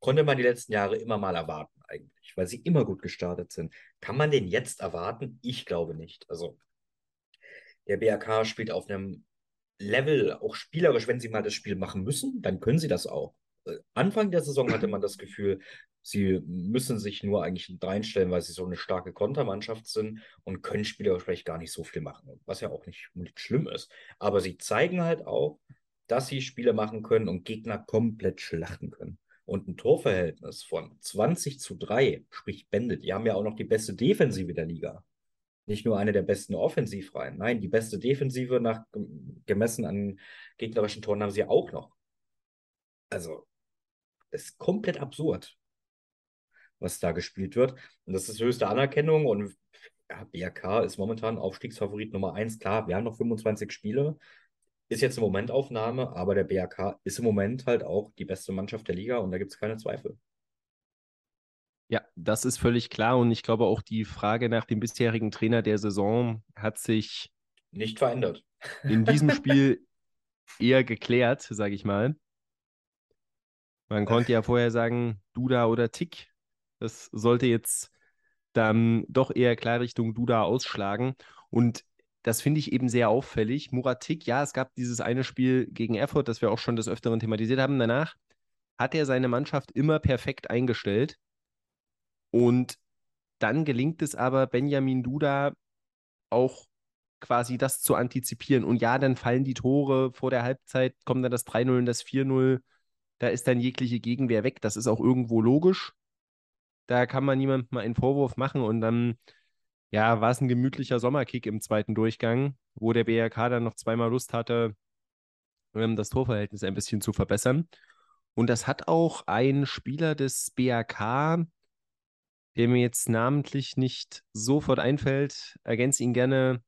S2: konnte man die letzten Jahre immer mal erwarten, eigentlich, weil sie immer gut gestartet sind. Kann man den jetzt erwarten? Ich glaube nicht. Also, der BRK spielt auf einem Level, auch spielerisch, wenn sie mal das Spiel machen müssen, dann können sie das auch. Äh, Anfang der Saison hatte man das Gefühl, sie müssen sich nur eigentlich reinstellen, weil sie so eine starke Kontermannschaft sind und können spielerisch vielleicht gar nicht so viel machen, was ja auch nicht, nicht schlimm ist. Aber sie zeigen halt auch, dass sie Spiele machen können und Gegner komplett schlachten können. Und ein Torverhältnis von 20 zu 3, sprich Bände, die haben ja auch noch die beste Defensive der Liga. nicht nur eine der besten Offensivreihen, nein, die beste Defensive nach gemessen an gegnerischen Toren haben sie auch noch. Also, ist komplett absurd, was da gespielt wird. Und das ist höchste Anerkennung und ja, BRK ist momentan Aufstiegsfavorit Nummer eins. Klar, wir haben noch 25 Spiele. Ist jetzt eine Momentaufnahme, aber der BRK ist im Moment halt auch die beste Mannschaft der Liga und da gibt es keine Zweifel.
S1: Ja, das ist völlig klar. Und ich glaube auch die Frage nach dem bisherigen Trainer der Saison hat sich
S2: nicht verändert.
S1: In diesem Spiel eher geklärt, sage ich mal. Man konnte ja vorher sagen, Duda oder Tick. Das sollte jetzt dann doch eher klar Richtung Duda ausschlagen. Und das finde ich eben sehr auffällig. Murat Tick, ja, es gab dieses eine Spiel gegen Erfurt, das wir auch schon des Öfteren thematisiert haben. Danach hat er seine Mannschaft immer perfekt eingestellt. Und dann gelingt es aber Benjamin Duda auch quasi das zu antizipieren. Und ja, dann fallen die Tore vor der Halbzeit, kommt dann das 3-0 und das 4-0. Da ist dann jegliche Gegenwehr weg. Das ist auch irgendwo logisch. Da kann man niemandem mal einen Vorwurf machen. Und dann, ja, war es ein gemütlicher Sommerkick im zweiten Durchgang, wo der BRK dann noch zweimal Lust hatte, ähm, das Torverhältnis ein bisschen zu verbessern. Und das hat auch ein Spieler des BRK, der mir jetzt namentlich nicht sofort einfällt, ergänze ihn gerne,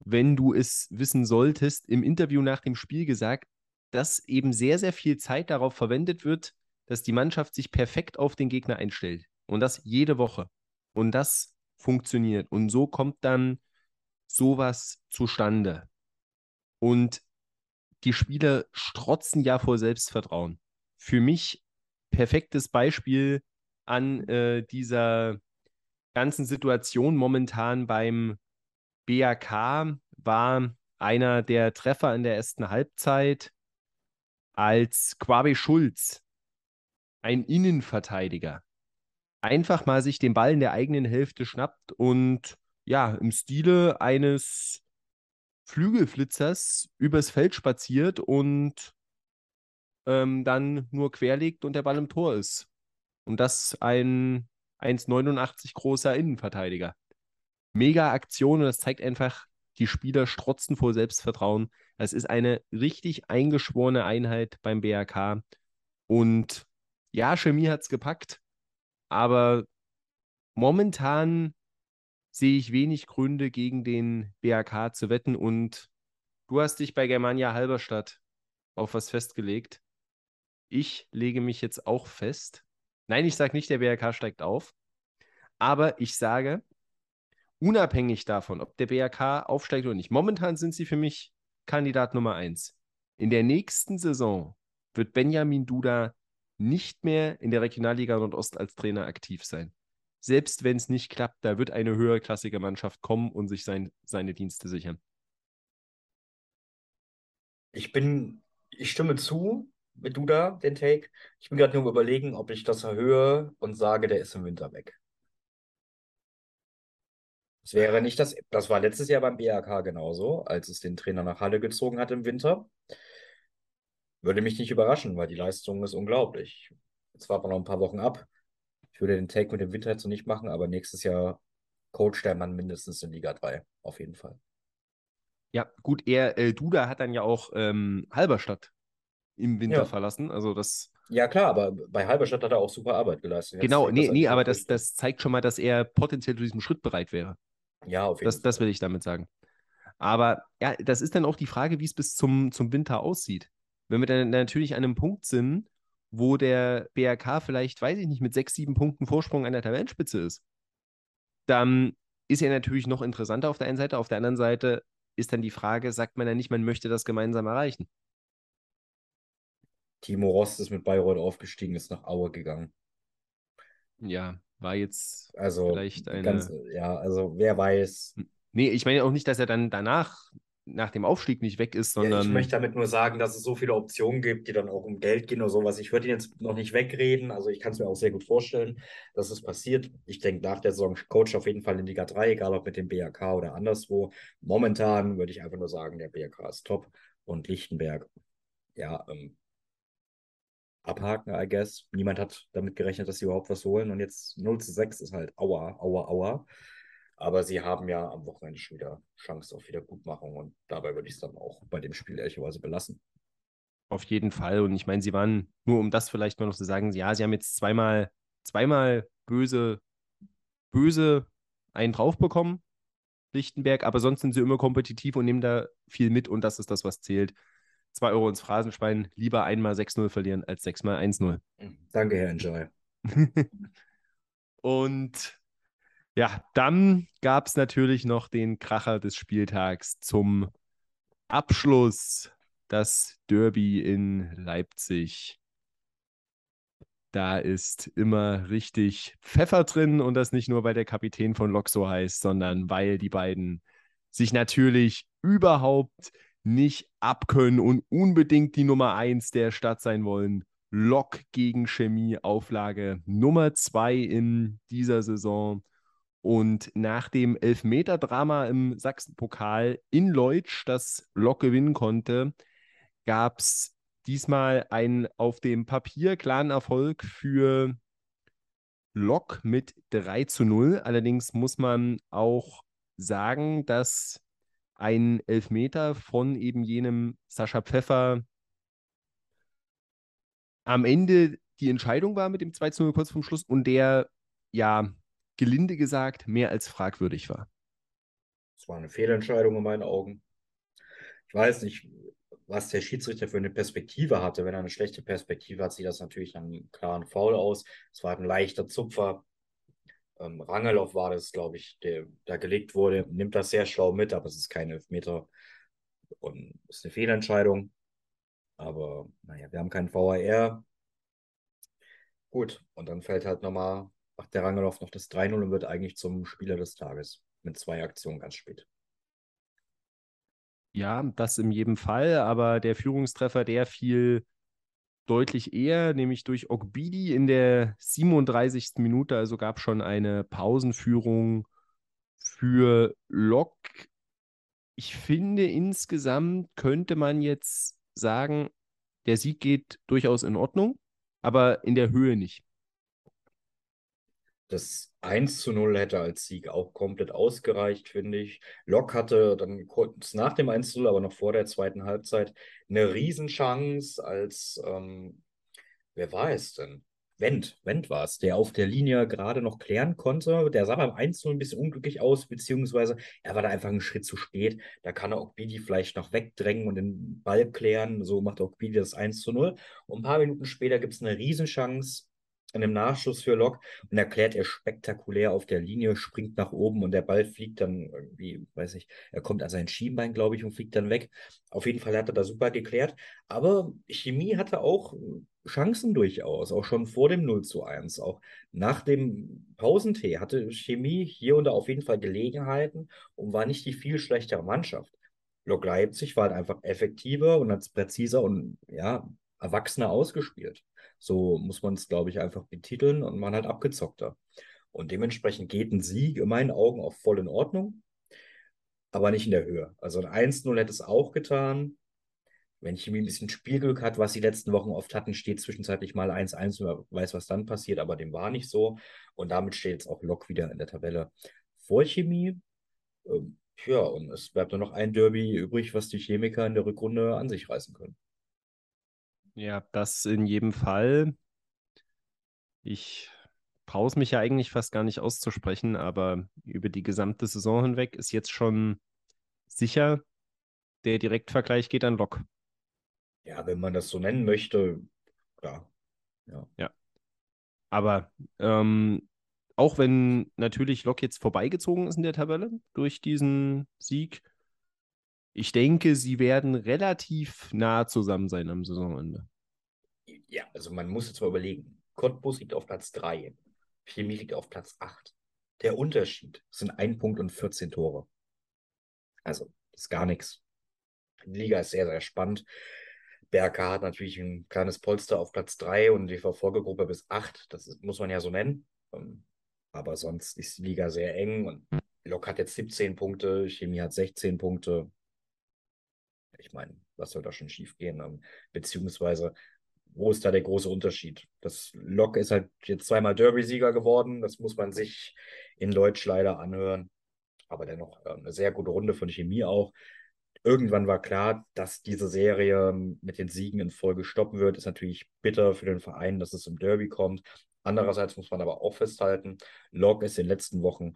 S1: wenn du es wissen solltest, im Interview nach dem Spiel gesagt, dass eben sehr, sehr viel Zeit darauf verwendet wird, dass die Mannschaft sich perfekt auf den Gegner einstellt. Und das jede Woche. Und das funktioniert. Und so kommt dann sowas zustande. Und die Spieler strotzen ja vor Selbstvertrauen. Für mich perfektes Beispiel an äh, dieser ganzen Situation momentan beim BAK war einer der Treffer in der ersten Halbzeit, als Quabe Schulz, ein Innenverteidiger, einfach mal sich den Ball in der eigenen Hälfte schnappt und ja, im Stile eines Flügelflitzers übers Feld spaziert und ähm, dann nur querlegt und der Ball im Tor ist. Und das ein 1,89 großer Innenverteidiger. Mega Aktion und das zeigt einfach, die Spieler strotzen vor Selbstvertrauen. Es ist eine richtig eingeschworene Einheit beim BRK. Und ja, Chemie hat es gepackt, aber momentan sehe ich wenig Gründe, gegen den BRK zu wetten. Und du hast dich bei Germania Halberstadt auf was festgelegt. Ich lege mich jetzt auch fest. Nein, ich sage nicht, der BRK steigt auf. Aber ich sage, unabhängig davon, ob der BRK aufsteigt oder nicht, momentan sind sie für mich Kandidat Nummer eins. In der nächsten Saison wird Benjamin Duda nicht mehr in der Regionalliga Nordost als Trainer aktiv sein. Selbst wenn es nicht klappt, da wird eine höherklassige Mannschaft kommen und sich sein, seine Dienste sichern.
S2: Ich bin, ich stimme zu mit Duda, den Take. Ich bin gerade nur überlegen, ob ich das erhöhe und sage, der ist im Winter weg. Das wäre nicht das, das war letztes Jahr beim BAK genauso, als es den Trainer nach Halle gezogen hat im Winter. Würde mich nicht überraschen, weil die Leistung ist unglaublich. Jetzt warten wir noch ein paar Wochen ab. Ich würde den Take mit dem Winter jetzt noch nicht machen, aber nächstes Jahr coacht der Mann mindestens in Liga 3, auf jeden Fall.
S1: Ja, gut, er, äh, Duda hat dann ja auch ähm, Halberstadt im Winter ja. verlassen. Also das.
S2: Ja, klar, aber bei Halberstadt hat er auch super Arbeit geleistet.
S1: Genau, Jetzt nee, nee, aber das, das zeigt schon mal, dass er potenziell zu diesem Schritt bereit wäre.
S2: Ja, auf jeden
S1: das, Fall. Das will ich damit sagen. Aber ja, das ist dann auch die Frage, wie es bis zum, zum Winter aussieht. Wenn wir dann natürlich an einem Punkt sind, wo der BRK vielleicht, weiß ich nicht, mit sechs, sieben Punkten Vorsprung an der Tabellenspitze ist, dann ist er natürlich noch interessanter auf der einen Seite. Auf der anderen Seite ist dann die Frage, sagt man ja nicht, man möchte das gemeinsam erreichen.
S2: Timo Rost ist mit Bayreuth aufgestiegen, ist nach Aue gegangen.
S1: Ja, war jetzt
S2: also
S1: vielleicht eine.
S2: Ganz, ja, also wer weiß.
S1: Nee, ich meine auch nicht, dass er dann danach, nach dem Aufstieg nicht weg ist, sondern. Ja,
S2: ich möchte damit nur sagen, dass es so viele Optionen gibt, die dann auch um Geld gehen oder sowas. Ich würde ihn jetzt noch nicht wegreden. Also ich kann es mir auch sehr gut vorstellen, dass es passiert. Ich denke, nach der Saison Coach auf jeden Fall in Liga 3, egal ob mit dem BRK oder anderswo. Momentan würde ich einfach nur sagen, der BRK ist top und Lichtenberg, ja, ähm, abhaken, I guess. Niemand hat damit gerechnet, dass sie überhaupt was holen. Und jetzt 0 zu 6 ist halt aua, aua, aua. Aber sie haben ja am Wochenende schon wieder Chance auf Wiedergutmachung und dabei würde ich es dann auch bei dem Spiel ehrlicherweise belassen.
S1: Auf jeden Fall. Und ich meine, sie waren, nur um das vielleicht mal noch zu sagen, ja, sie haben jetzt zweimal, zweimal böse, böse einen drauf bekommen, Lichtenberg, aber sonst sind sie immer kompetitiv und nehmen da viel mit und das ist das, was zählt. Zwei Euro ins Phrasenschwein, lieber einmal 6-0 verlieren als sechsmal 1-0.
S2: Danke, Herr Enjoy.
S1: und ja, dann gab es natürlich noch den Kracher des Spieltags zum Abschluss das Derby in Leipzig. Da ist immer richtig Pfeffer drin und das nicht nur, weil der Kapitän von Lok so heißt, sondern weil die beiden sich natürlich überhaupt nicht abkönnen und unbedingt die Nummer 1 der Stadt sein wollen. Lok gegen Chemie, Auflage Nummer 2 in dieser Saison. Und nach dem Elfmeter-Drama im Sachsenpokal in Leutsch, das Lok gewinnen konnte, gab es diesmal einen auf dem Papier klaren Erfolg für Lok mit 3 zu 0. Allerdings muss man auch sagen, dass ein Elfmeter von eben jenem Sascha Pfeffer am Ende die Entscheidung war mit dem 2 zu 0 kurz vor Schluss und der, ja, gelinde gesagt, mehr als fragwürdig war.
S2: Das war eine Fehlentscheidung in meinen Augen. Ich weiß nicht, was der Schiedsrichter für eine Perspektive hatte. Wenn er eine schlechte Perspektive hat, sieht das natürlich dann einen klaren Foul aus. Es war ein leichter Zupfer. Ähm, Rangelow war das, glaube ich, der da gelegt wurde. Nimmt das sehr schlau mit, aber es ist kein Elfmeter und ist eine Fehlentscheidung. Aber naja, wir haben keinen VAR. Gut, und dann fällt halt nochmal, macht der Rangelow noch das 3-0 und wird eigentlich zum Spieler des Tages mit zwei Aktionen ganz spät.
S1: Ja, das in jedem Fall, aber der Führungstreffer, der fiel deutlich eher, nämlich durch Ogbidi in der 37. Minute, also gab schon eine Pausenführung für Lok. Ich finde, insgesamt könnte man jetzt sagen, der Sieg geht durchaus in Ordnung, aber in der Höhe nicht.
S2: Das 1 zu 0 hätte als Sieg auch komplett ausgereicht, finde ich. Lok hatte dann kurz nach dem 1 zu 0, aber noch vor der zweiten Halbzeit, eine Riesenchance als, ähm, wer war es denn? Wendt, Wendt war es, der auf der Linie gerade noch klären konnte. Der sah beim 1 0 ein bisschen unglücklich aus, beziehungsweise er war da einfach einen Schritt zu spät. Da kann er Okbidi vielleicht noch wegdrängen und den Ball klären. So macht Okbidi das 1 zu 0. Und ein paar Minuten später gibt es eine Riesenchance in einem Nachschuss für Lok und erklärt er spektakulär auf der Linie, springt nach oben und der Ball fliegt dann irgendwie, weiß ich, er kommt an sein Schienbein, glaube ich, und fliegt dann weg. Auf jeden Fall hat er da super geklärt. Aber Chemie hatte auch Chancen durchaus, auch schon vor dem 0 zu 1. Auch nach dem Pausentee hatte Chemie hier und da auf jeden Fall Gelegenheiten und war nicht die viel schlechtere Mannschaft. Lok Leipzig war halt einfach effektiver und hat es präziser und ja, erwachsener ausgespielt. So muss man es, glaube ich, einfach betiteln und man halt abgezockter. Und dementsprechend geht ein Sieg in meinen Augen auch voll in Ordnung, aber nicht in der Höhe. Also ein 1-0 hätte es auch getan. Wenn Chemie ein bisschen Spielglück hat, was die letzten Wochen oft hatten, steht zwischenzeitlich mal 1-1 und weiß, was dann passiert, aber dem war nicht so. Und damit steht jetzt auch Lok wieder in der Tabelle vor Chemie. Ähm, ja, und es bleibt nur noch ein Derby übrig, was die Chemiker in der Rückrunde an sich reißen können.
S1: Ja, das in jedem Fall. Ich brauche mich ja eigentlich fast gar nicht auszusprechen, aber über die gesamte Saison hinweg ist jetzt schon sicher, der Direktvergleich geht an Lok.
S2: Ja, wenn man das so nennen möchte, klar.
S1: Ja. ja. Aber ähm, auch wenn natürlich Lok jetzt vorbeigezogen ist in der Tabelle durch diesen Sieg, ich denke, sie werden relativ nah zusammen sein am Saisonende.
S2: Ja, also man muss jetzt mal überlegen. Cottbus liegt auf Platz 3. Chemie liegt auf Platz 8. Der Unterschied sind ein Punkt und 14 Tore. Also, ist gar nichts. Die Liga ist sehr, sehr spannend. Berka hat natürlich ein kleines Polster auf Platz 3 und die Verfolgergruppe bis 8. Das muss man ja so nennen. Ähm, aber sonst ist die Liga sehr eng und Lok hat jetzt 17 Punkte, Chemie hat 16 Punkte ich meine, was soll da schon schief gehen? Ähm, beziehungsweise, wo ist da der große Unterschied? Das Lok ist halt jetzt zweimal Derby-Sieger geworden. Das muss man sich in Deutsch leider anhören. aber dennoch äh, eine sehr gute Runde von Chemie auch. Irgendwann war klar, dass diese Serie mit den Siegen in Folge stoppen wird. Ist natürlich bitter für den Verein, dass es im Derby kommt. Andererseits muss man aber auch festhalten, Lok ist in den letzten Wochen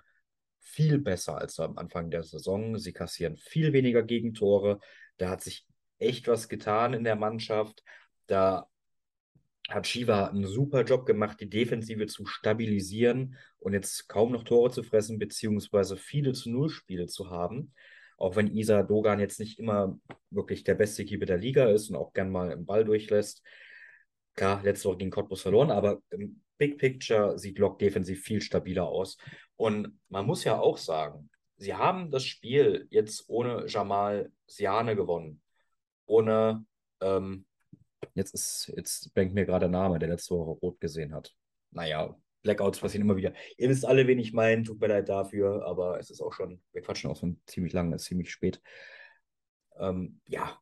S2: viel besser als am Anfang der Saison. Sie kassieren viel weniger Gegentore. Da hat sich echt was getan in der Mannschaft. Da hat Shiva einen super Job gemacht, die Defensive zu stabilisieren und jetzt kaum noch Tore zu fressen, beziehungsweise viele zu Null-Spiele zu haben. Auch wenn Isa Dogan jetzt nicht immer wirklich der beste Keeper der Liga ist und auch gern mal im Ball durchlässt. Klar, letzte Woche gegen Cottbus verloren, aber im Big Picture sieht Lok defensiv viel stabiler aus. Und man muss ja auch sagen, sie haben das Spiel jetzt ohne Jamal Siane gewonnen. Ohne ähm, Jetzt ist, jetzt blinkt mir gerade der Name, der letzte Woche rot gesehen hat. Naja, Blackouts passieren immer wieder. Ihr wisst alle, wen ich meine, tut mir leid dafür, aber es ist auch schon, wir quatschen auch schon ziemlich lange, es ist ziemlich spät. Ähm, ja,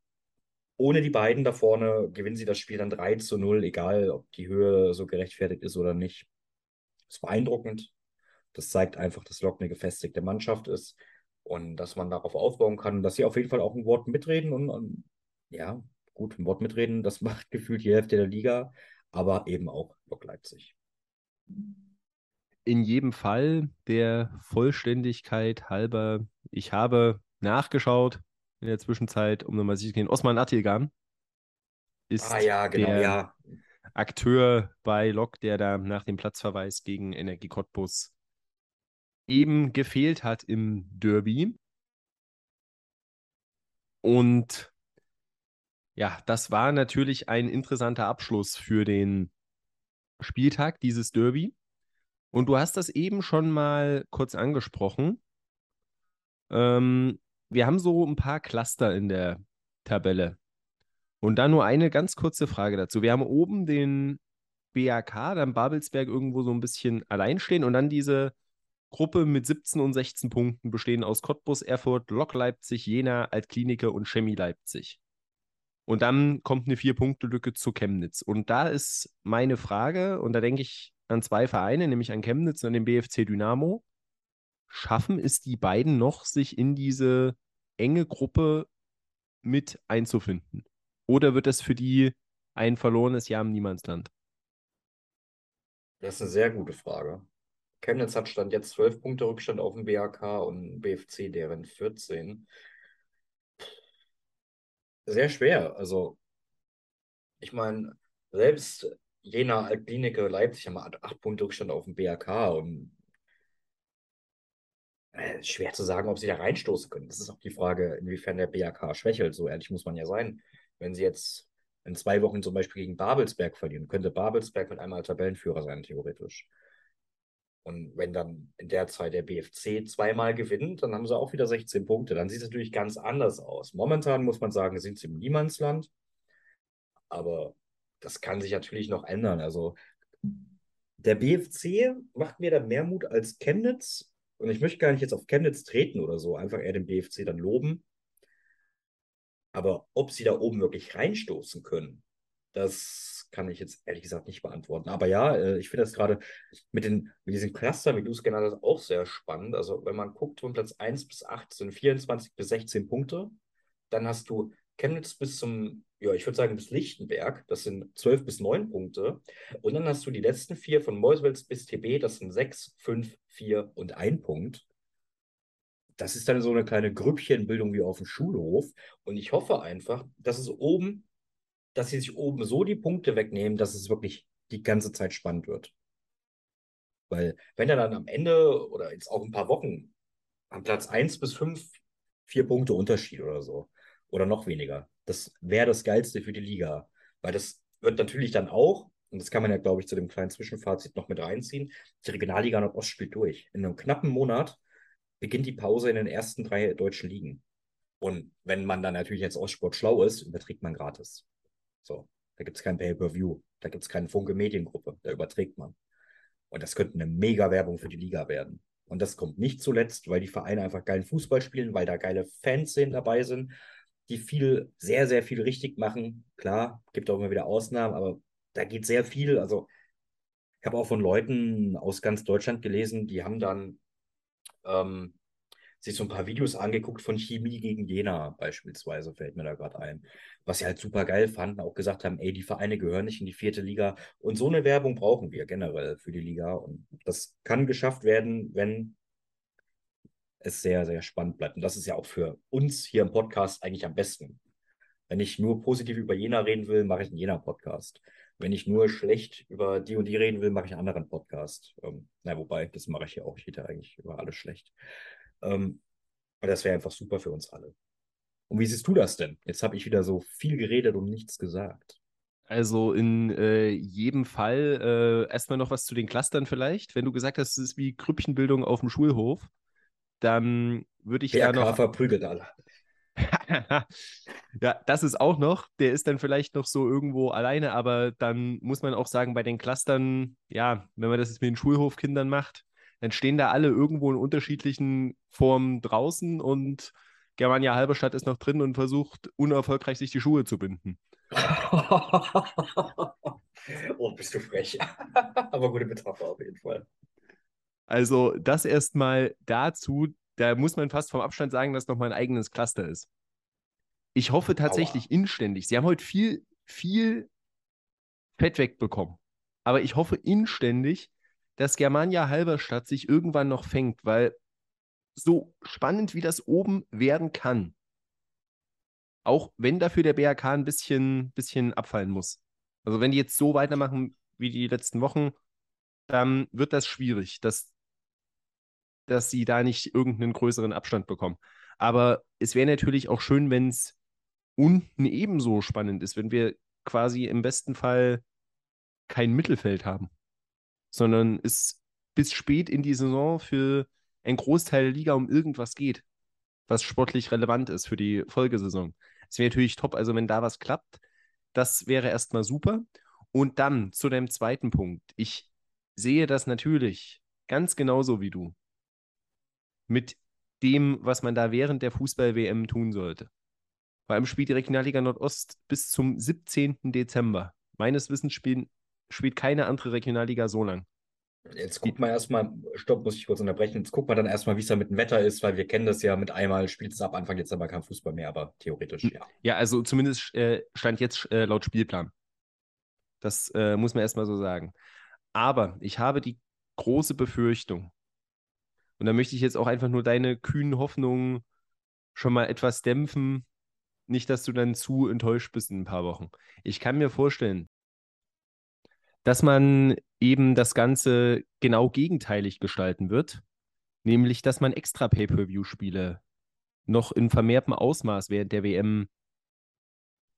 S2: ohne die beiden da vorne gewinnen sie das Spiel dann 3 zu 0, egal ob die Höhe so gerechtfertigt ist oder nicht. Ist beeindruckend. Das zeigt einfach, dass Lok eine gefestigte Mannschaft ist und dass man darauf aufbauen kann, dass sie auf jeden Fall auch ein Wort mitreden und, und ja, gut, ein Wort mitreden, das macht gefühlt die Hälfte der Liga, aber eben auch Lok Leipzig.
S1: In jedem Fall der Vollständigkeit halber, ich habe nachgeschaut in der Zwischenzeit, um nochmal sicher zu gehen, Osman Attilgan ist
S2: ah, ja, genau,
S1: der
S2: ja.
S1: Akteur bei Lok, der da nach dem Platzverweis gegen Energie Cottbus eben gefehlt hat im Derby. Und ja, das war natürlich ein interessanter Abschluss für den Spieltag, dieses Derby. Und du hast das eben schon mal kurz angesprochen. Ähm, wir haben so ein paar Cluster in der Tabelle. Und dann nur eine ganz kurze Frage dazu. Wir haben oben den BAK, dann Babelsberg irgendwo so ein bisschen allein stehen und dann diese Gruppe mit 17 und 16 Punkten bestehen aus Cottbus, Erfurt, Lok Leipzig, Jena, Altklinike und Chemie Leipzig. Und dann kommt eine Vier-Punkte-Lücke zu Chemnitz. Und da ist meine Frage, und da denke ich an zwei Vereine, nämlich an Chemnitz und an den BFC Dynamo. Schaffen es die beiden noch, sich in diese enge Gruppe mit einzufinden? Oder wird das für die ein verlorenes Jahr im Niemandsland?
S2: Das ist eine sehr gute Frage. Chemnitz hat Stand jetzt 12 Punkte Rückstand auf dem BAK und BFC deren 14 sehr schwer. Also, ich meine, selbst Jena, Altklinike, Leipzig haben acht Punkte Rückstand auf dem BAK und äh, schwer zu sagen, ob sie da reinstoßen können. Das ist auch die Frage, inwiefern der BAK schwächelt. So ehrlich muss man ja sein. Wenn sie jetzt in zwei Wochen zum Beispiel gegen Babelsberg verlieren, könnte Babelsberg mit einmal Tabellenführer sein, theoretisch. Und wenn dann in der Zeit der BFC zweimal gewinnt, dann haben sie auch wieder 16 Punkte. Dann sieht es natürlich ganz anders aus. Momentan muss man sagen, sind sie im Niemandsland. Aber das kann sich natürlich noch ändern. Also der BFC macht mir da mehr Mut als Chemnitz. Und ich möchte gar nicht jetzt auf Chemnitz treten oder so, einfach eher den BFC dann loben. Aber ob sie da oben wirklich reinstoßen können, das kann ich jetzt ehrlich gesagt nicht beantworten. Aber ja, äh, ich finde das gerade mit, mit diesen Clustern, wie du es genannt hast, auch sehr spannend. Also wenn man guckt, von Platz 1 bis 8 sind 24 bis 16 Punkte. Dann hast du Chemnitz bis zum, ja, ich würde sagen bis Lichtenberg, das sind 12 bis 9 Punkte. Und dann hast du die letzten vier von Meuswels bis TB, das sind 6, 5, 4 und 1 Punkt. Das ist dann so eine kleine Grüppchenbildung wie auf dem Schulhof. Und ich hoffe einfach, dass es oben dass sie sich oben so die Punkte wegnehmen, dass es wirklich die ganze Zeit spannend wird. Weil wenn er dann am Ende oder jetzt auch ein paar Wochen am Platz 1 bis 5 vier Punkte Unterschied oder so oder noch weniger, das wäre das Geilste für die Liga. Weil das wird natürlich dann auch, und das kann man ja, glaube ich, zu dem kleinen Zwischenfazit noch mit reinziehen, die Regionalliga Nordost spielt durch. In einem knappen Monat beginnt die Pause in den ersten drei deutschen Ligen. Und wenn man dann natürlich als Ostsport schlau ist, überträgt man gratis. So, da gibt es kein Pay-Per-View, da gibt es keine Funke Mediengruppe, da überträgt man. Und das könnte eine mega Werbung für die Liga werden. Und das kommt nicht zuletzt, weil die Vereine einfach geilen Fußball spielen, weil da geile Fans dabei sind, die viel, sehr, sehr viel richtig machen. Klar, gibt auch immer wieder Ausnahmen, aber da geht sehr viel. Also, ich habe auch von Leuten aus ganz Deutschland gelesen, die haben dann ähm, sich so ein paar Videos angeguckt von Chemie gegen Jena beispielsweise, fällt mir da gerade ein. Was sie halt super geil fanden, auch gesagt haben, ey, die Vereine gehören nicht in die vierte Liga. Und so eine Werbung brauchen wir generell für die Liga. Und das kann geschafft werden, wenn es sehr, sehr spannend bleibt. Und das ist ja auch für uns hier im Podcast eigentlich am besten. Wenn ich nur positiv über Jena reden will, mache ich einen Jena-Podcast. Wenn ich nur schlecht über die und die reden will, mache ich einen anderen Podcast. Ähm, na, wobei, das mache ich ja auch. Ich rede eigentlich über alles schlecht. Ähm, aber das wäre einfach super für uns alle. Und wie siehst du das denn? Jetzt habe ich wieder so viel geredet und nichts gesagt.
S1: Also in äh, jedem Fall äh, erstmal noch was zu den Clustern vielleicht. Wenn du gesagt hast, es ist wie Krüppchenbildung auf dem Schulhof, dann würde ich da noch.
S2: verprügelt alle.
S1: ja, das ist auch noch. Der ist dann vielleicht noch so irgendwo alleine, aber dann muss man auch sagen, bei den Clustern, ja, wenn man das jetzt mit den Schulhofkindern macht, dann stehen da alle irgendwo in unterschiedlichen Formen draußen und Germania Halberstadt ist noch drin und versucht unerfolgreich sich die Schuhe zu binden.
S2: oh, bist du frech. aber gute Metapher auf jeden Fall.
S1: Also das erstmal dazu, da muss man fast vom Abstand sagen, dass nochmal ein eigenes Cluster ist. Ich hoffe tatsächlich Aua. inständig. Sie haben heute viel, viel Fett wegbekommen. Aber ich hoffe inständig, dass Germania Halberstadt sich irgendwann noch fängt, weil so spannend wie das oben werden kann, auch wenn dafür der BRK ein bisschen, bisschen abfallen muss. Also wenn die jetzt so weitermachen wie die letzten Wochen, dann wird das schwierig. Das dass sie da nicht irgendeinen größeren Abstand bekommen. Aber es wäre natürlich auch schön, wenn es unten ebenso spannend ist, wenn wir quasi im besten Fall kein Mittelfeld haben, sondern es bis spät in die Saison für einen Großteil der Liga um irgendwas geht, was sportlich relevant ist für die Folgesaison. Es wäre natürlich top, also wenn da was klappt, das wäre erstmal super. Und dann zu deinem zweiten Punkt. Ich sehe das natürlich ganz genauso wie du mit dem, was man da während der Fußball-WM tun sollte. Allem spielt die Regionalliga Nordost bis zum 17. Dezember. Meines Wissens spielen, spielt keine andere Regionalliga so lang.
S2: Jetzt guckt man erstmal, stopp, muss ich kurz unterbrechen. Jetzt guckt man dann erstmal, wie es da mit dem Wetter ist, weil wir kennen das ja mit einmal, spielt es ab Anfang Dezember kein Fußball mehr, aber theoretisch, ja.
S1: Ja, also zumindest äh, stand jetzt äh, laut Spielplan. Das äh, muss man erstmal so sagen. Aber ich habe die große Befürchtung, und da möchte ich jetzt auch einfach nur deine kühnen Hoffnungen schon mal etwas dämpfen. Nicht, dass du dann zu enttäuscht bist in ein paar Wochen. Ich kann mir vorstellen, dass man eben das Ganze genau gegenteilig gestalten wird. Nämlich, dass man extra Pay-Per-View-Spiele noch in vermehrtem Ausmaß während der WM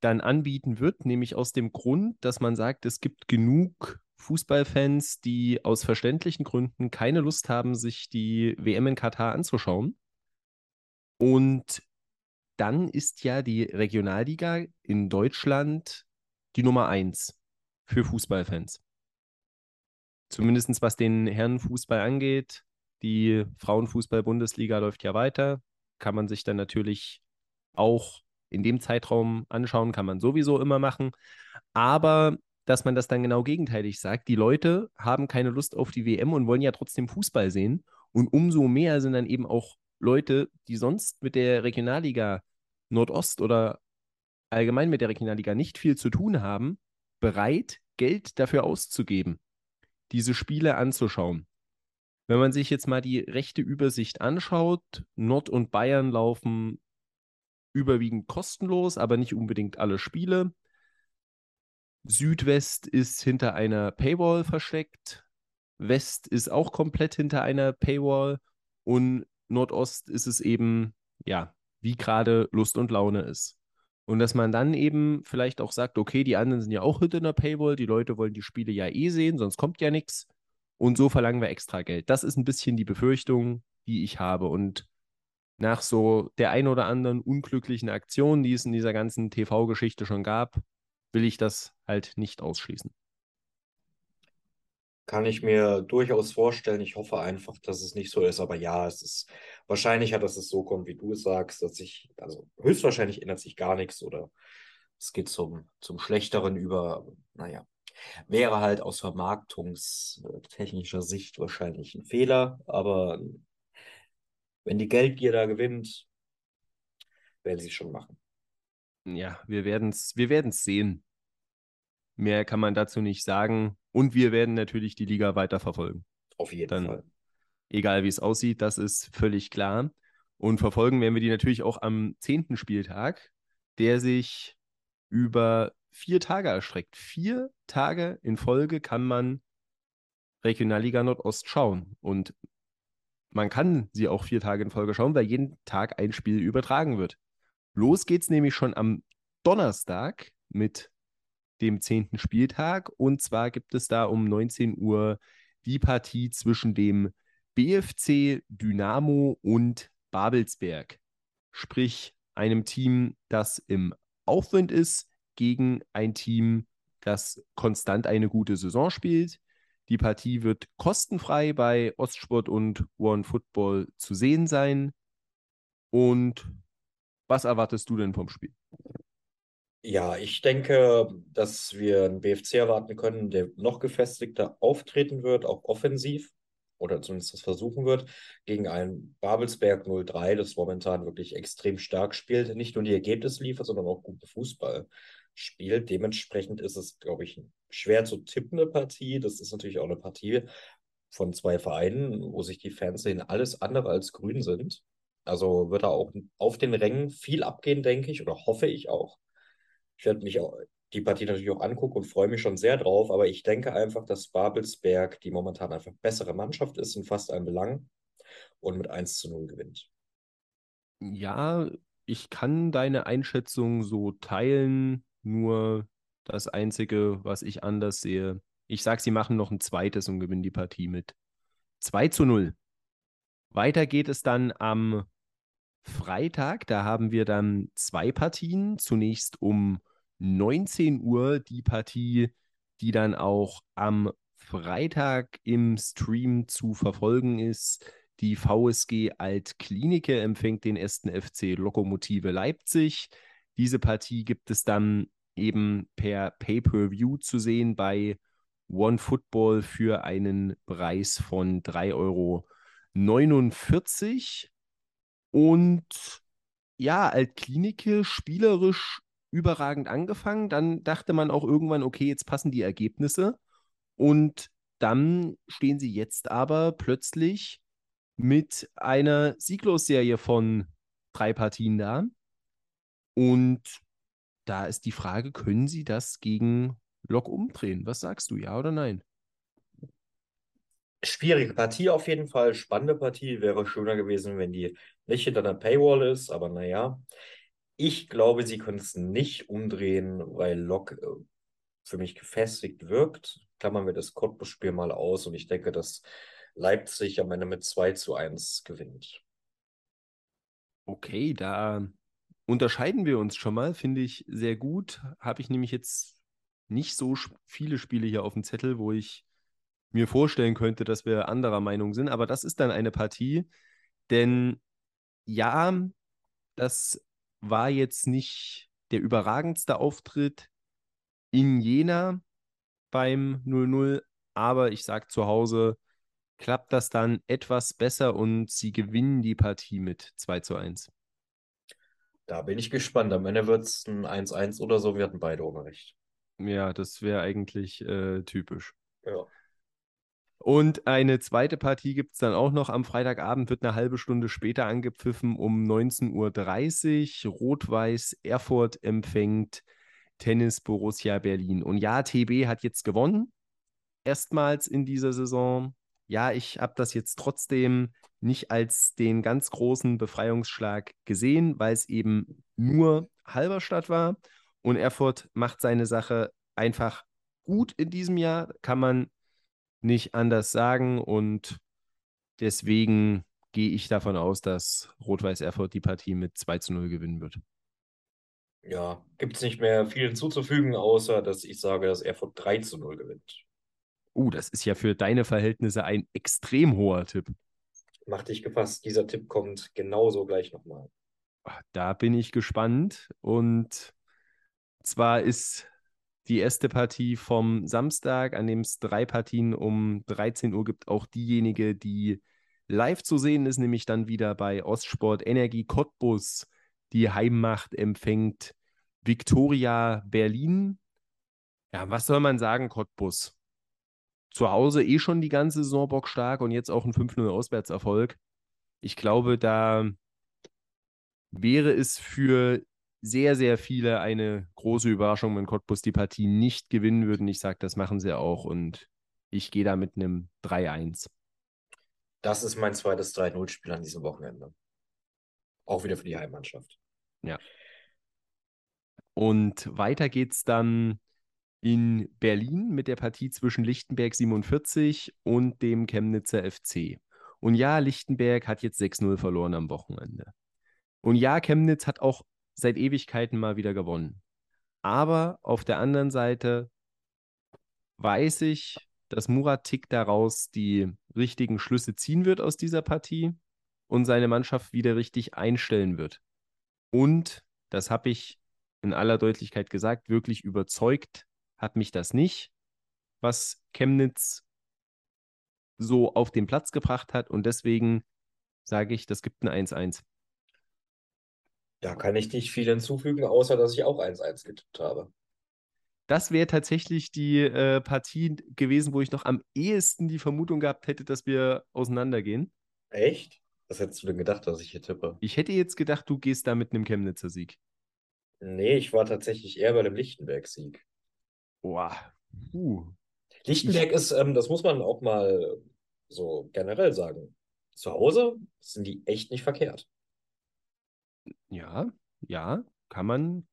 S1: dann anbieten wird, nämlich aus dem Grund, dass man sagt, es gibt genug Fußballfans, die aus verständlichen Gründen keine Lust haben, sich die WM in Katar anzuschauen. Und dann ist ja die Regionalliga in Deutschland die Nummer eins für Fußballfans. Zumindest was den Herrenfußball angeht. Die Frauenfußball-Bundesliga läuft ja weiter. Kann man sich dann natürlich auch in dem Zeitraum anschauen, kann man sowieso immer machen. Aber dass man das dann genau gegenteilig sagt. Die Leute haben keine Lust auf die WM und wollen ja trotzdem Fußball sehen. Und umso mehr sind dann eben auch Leute, die sonst mit der Regionalliga Nordost oder allgemein mit der Regionalliga nicht viel zu tun haben, bereit, Geld dafür auszugeben, diese Spiele anzuschauen. Wenn man sich jetzt mal die rechte Übersicht anschaut, Nord und Bayern laufen überwiegend kostenlos, aber nicht unbedingt alle Spiele. Südwest ist hinter einer Paywall versteckt. West ist auch komplett hinter einer Paywall. Und Nordost ist es eben, ja, wie gerade Lust und Laune ist. Und dass man dann eben vielleicht auch sagt, okay, die anderen sind ja auch hinter einer Paywall, die Leute wollen die Spiele ja eh sehen, sonst kommt ja nichts. Und so verlangen wir extra Geld. Das ist ein bisschen die Befürchtung, die ich habe. Und nach so der ein oder anderen unglücklichen Aktion, die es in dieser ganzen TV-Geschichte schon gab, will ich das halt nicht ausschließen.
S2: Kann ich mir durchaus vorstellen. Ich hoffe einfach, dass es nicht so ist. Aber ja, es ist wahrscheinlicher, dass es so kommt, wie du es sagst, dass sich, also höchstwahrscheinlich ändert sich gar nichts oder es geht zum, zum Schlechteren über. Naja, wäre halt aus vermarktungstechnischer Sicht wahrscheinlich ein Fehler, aber Wenn die Geldgier da gewinnt, werden sie es schon machen.
S1: Ja, wir werden es wir werden's sehen. Mehr kann man dazu nicht sagen. Und wir werden natürlich die Liga weiter verfolgen.
S2: Auf jeden
S1: Dann,
S2: Fall.
S1: Egal wie es aussieht, das ist völlig klar. Und verfolgen werden wir die natürlich auch am zehnten Spieltag, der sich über vier Tage erstreckt. Vier Tage in Folge kann man Regionalliga Nordost schauen. Und man kann sie auch vier Tage in Folge schauen, weil jeden Tag ein Spiel übertragen wird. Los geht's nämlich schon am Donnerstag mit dem zehnten Spieltag. Und zwar gibt es da um 19 Uhr die Partie zwischen dem BFC Dynamo und Babelsberg. Sprich, einem Team, das im Aufwind ist, gegen ein Team, das konstant eine gute Saison spielt. Die Partie wird kostenfrei bei Ostsport und One Football zu sehen sein. Und was erwartest du denn vom Spiel?
S2: Ja, ich denke, dass wir einen BFC erwarten können, der noch gefestigter auftreten wird, auch offensiv, oder zumindest das versuchen wird, gegen einen Babelsberg 03, das momentan wirklich extrem stark spielt, nicht nur die Ergebnisse liefert, sondern auch guten Fußball spielt. Dementsprechend ist es, glaube ich, schwer zu tippende Partie. Das ist natürlich auch eine Partie von zwei Vereinen, wo sich die Fans sehen, alles andere als grün sind. Also wird da auch auf den Rängen viel abgehen, denke ich, oder hoffe ich auch. Ich werde mich auch die Partie natürlich auch angucken und freue mich schon sehr drauf, aber ich denke einfach, dass Babelsberg die momentan einfach bessere Mannschaft ist in fast allen Belangen und mit 1 zu 0 gewinnt.
S1: Ja, ich kann deine Einschätzung so teilen, nur das Einzige, was ich anders sehe, ich sage, sie machen noch ein zweites und gewinnen die Partie mit 2 zu 0. Weiter geht es dann am Freitag. Da haben wir dann zwei Partien. Zunächst um 19 Uhr die Partie, die dann auch am Freitag im Stream zu verfolgen ist. Die VSG Altklinike empfängt den ersten FC Lokomotive Leipzig. Diese Partie gibt es dann eben per Pay-per-View zu sehen bei One Football für einen Preis von 3,49 Euro. Und ja, Altklinike spielerisch überragend angefangen. Dann dachte man auch irgendwann, okay, jetzt passen die Ergebnisse. Und dann stehen sie jetzt aber plötzlich mit einer Sieglosserie von drei Partien da. Und da ist die Frage, können sie das gegen Lok umdrehen? Was sagst du, ja oder nein?
S2: Schwierige Partie auf jeden Fall, spannende Partie. Wäre schöner gewesen, wenn die nicht hinter einer Paywall ist, aber naja. Ich glaube, sie können es nicht umdrehen, weil Lok äh, für mich gefestigt wirkt. Klammern wir das Cottbus-Spiel mal aus und ich denke, dass Leipzig am Ende mit 2 zu 1 gewinnt.
S1: Okay, da unterscheiden wir uns schon mal, finde ich sehr gut. Habe ich nämlich jetzt nicht so viele Spiele hier auf dem Zettel, wo ich mir vorstellen könnte, dass wir anderer Meinung sind. Aber das ist dann eine Partie, denn ja, das war jetzt nicht der überragendste Auftritt in Jena beim 0-0, aber ich sage zu Hause, klappt das dann etwas besser und sie gewinnen die Partie mit 2 zu 1.
S2: Da bin ich gespannt. Am Ende wird es ein 1-1 oder so. Wir hatten beide ohne Recht.
S1: Ja, das wäre eigentlich äh, typisch.
S2: Ja.
S1: Und eine zweite Partie gibt es dann auch noch am Freitagabend, wird eine halbe Stunde später angepfiffen um 19.30 Uhr. Rot-Weiß Erfurt empfängt Tennis Borussia Berlin. Und ja, TB hat jetzt gewonnen. Erstmals in dieser Saison. Ja, ich habe das jetzt trotzdem nicht als den ganz großen Befreiungsschlag gesehen, weil es eben nur Halberstadt war. Und Erfurt macht seine Sache einfach gut in diesem Jahr, kann man nicht anders sagen. Und deswegen gehe ich davon aus, dass Rot-Weiß Erfurt die Partie mit 2 zu 0 gewinnen wird.
S2: Ja, gibt es nicht mehr viel hinzuzufügen, außer dass ich sage, dass Erfurt 3 zu 0 gewinnt.
S1: Uh, das ist ja für deine Verhältnisse ein extrem hoher Tipp.
S2: Mach dich gefasst, dieser Tipp kommt genauso gleich nochmal.
S1: Da bin ich gespannt. Und zwar ist die erste Partie vom Samstag, an dem es drei Partien um 13 Uhr gibt, auch diejenige, die Live zu sehen ist nämlich dann wieder bei Ostsport Energie Cottbus. Die Heimmacht empfängt Viktoria Berlin. Ja, was soll man sagen, Cottbus? Zu Hause eh schon die ganze Saison bockstark und jetzt auch ein 5-0 Auswärtserfolg. Ich glaube, da wäre es für sehr, sehr viele eine große Überraschung, wenn Cottbus die Partie nicht gewinnen würden. Ich sage, das machen sie auch und ich gehe da mit einem 3-1.
S2: Das ist mein zweites 3-0-Spiel an diesem Wochenende. Auch wieder für die Heimmannschaft.
S1: Ja. Und weiter geht's dann in Berlin mit der Partie zwischen Lichtenberg 47 und dem Chemnitzer FC. Und ja, Lichtenberg hat jetzt 6-0 verloren am Wochenende. Und ja, Chemnitz hat auch seit Ewigkeiten mal wieder gewonnen. Aber auf der anderen Seite weiß ich, dass Murat Tick daraus die richtigen Schlüsse ziehen wird aus dieser Partie und seine Mannschaft wieder richtig einstellen wird. Und, das habe ich in aller Deutlichkeit gesagt, wirklich überzeugt hat mich das nicht, was Chemnitz so auf den Platz gebracht hat. Und deswegen sage ich, das gibt ein 1-1.
S2: Da kann ich nicht viel hinzufügen, außer dass ich auch 1-1 getippt habe.
S1: Das wäre tatsächlich die äh, Partie gewesen, wo ich noch am ehesten die Vermutung gehabt hätte, dass wir auseinandergehen.
S2: Echt? Was hättest du denn gedacht, dass ich hier tippe?
S1: Ich hätte jetzt gedacht, du gehst da mit einem Chemnitzer Sieg.
S2: Nee, ich war tatsächlich eher bei dem Lichtenberg-Sieg.
S1: Boah. Uh.
S2: Lichtenberg ich... ist, ähm, das muss man auch mal so generell sagen. Zu Hause sind die echt nicht verkehrt.
S1: Ja, ja, kann man,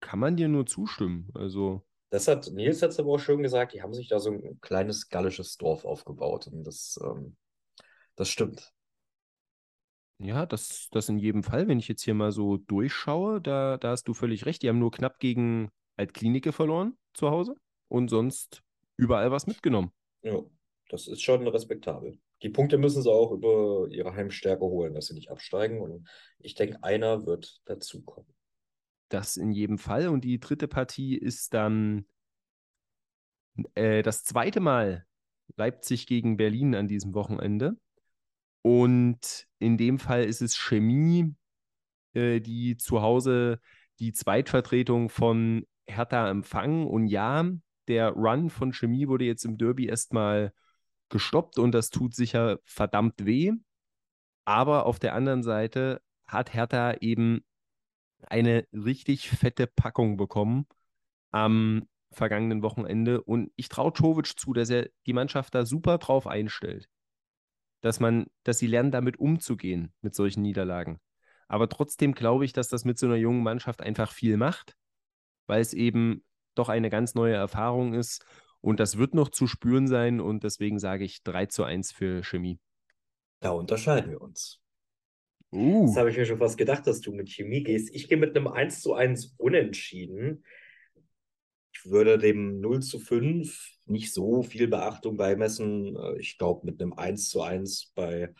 S1: kann man dir nur zustimmen. Also.
S2: Das hat Nils hat aber auch schön gesagt, die haben sich da so ein kleines gallisches Dorf aufgebaut. Und das, ähm, das stimmt.
S1: Ja, das, das in jedem Fall. Wenn ich jetzt hier mal so durchschaue, da, da hast du völlig recht. Die haben nur knapp gegen Altklinike verloren zu Hause und sonst überall was mitgenommen.
S2: Ja, das ist schon respektabel die Punkte müssen sie auch über ihre Heimstärke holen, dass sie nicht absteigen. Und ich denke, einer wird dazukommen.
S1: Das in jedem Fall. Und die dritte Partie ist dann äh, das zweite Mal Leipzig gegen Berlin an diesem Wochenende. Und in dem Fall ist es Chemie, äh, die zu Hause die Zweitvertretung von Hertha empfangen. Und ja, der Run von Chemie wurde jetzt im Derby erstmal gestoppt und das tut sicher verdammt weh. Aber auf der anderen Seite hat Hertha eben eine richtig fette Packung bekommen am vergangenen Wochenende. Und ich traue Czovic zu, dass er die Mannschaft da super drauf einstellt. Dass man, dass sie lernen, damit umzugehen, mit solchen Niederlagen. Aber trotzdem glaube ich, dass das mit so einer jungen Mannschaft einfach viel macht, weil es eben doch eine ganz neue Erfahrung ist und das wird noch zu spüren sein und deswegen sage ich 3 zu 1 für Chemie.
S2: Da unterscheiden wir uns. Uh. Das habe ich mir schon fast gedacht, dass du mit Chemie gehst. Ich gehe mit einem 1 zu 1 unentschieden. Ich würde dem 0 zu 5 nicht so viel Beachtung beimessen. Ich glaube, mit einem 1 zu 1 bei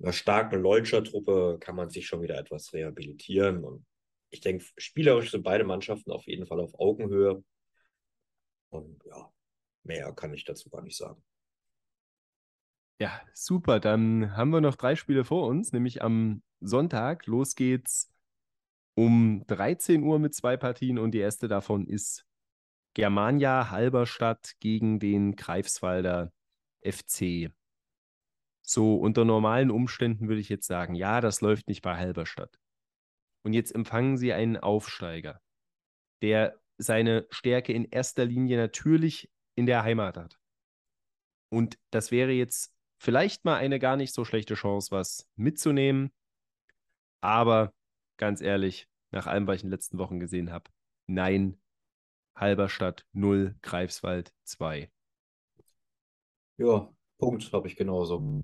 S2: einer starken Leutscher Truppe kann man sich schon wieder etwas rehabilitieren. Und ich denke, spielerisch sind beide Mannschaften auf jeden Fall auf Augenhöhe. Und ja, Mehr kann ich dazu gar nicht sagen.
S1: Ja, super. Dann haben wir noch drei Spiele vor uns, nämlich am Sonntag. Los geht's um 13 Uhr mit zwei Partien und die erste davon ist Germania Halberstadt gegen den Greifswalder FC. So unter normalen Umständen würde ich jetzt sagen, ja, das läuft nicht bei Halberstadt. Und jetzt empfangen sie einen Aufsteiger, der seine Stärke in erster Linie natürlich in der Heimat hat. Und das wäre jetzt vielleicht mal eine gar nicht so schlechte Chance, was mitzunehmen. Aber ganz ehrlich, nach allem, was ich in den letzten Wochen gesehen habe, nein, Halberstadt 0, Greifswald 2.
S2: Ja, Punkt habe ich genauso.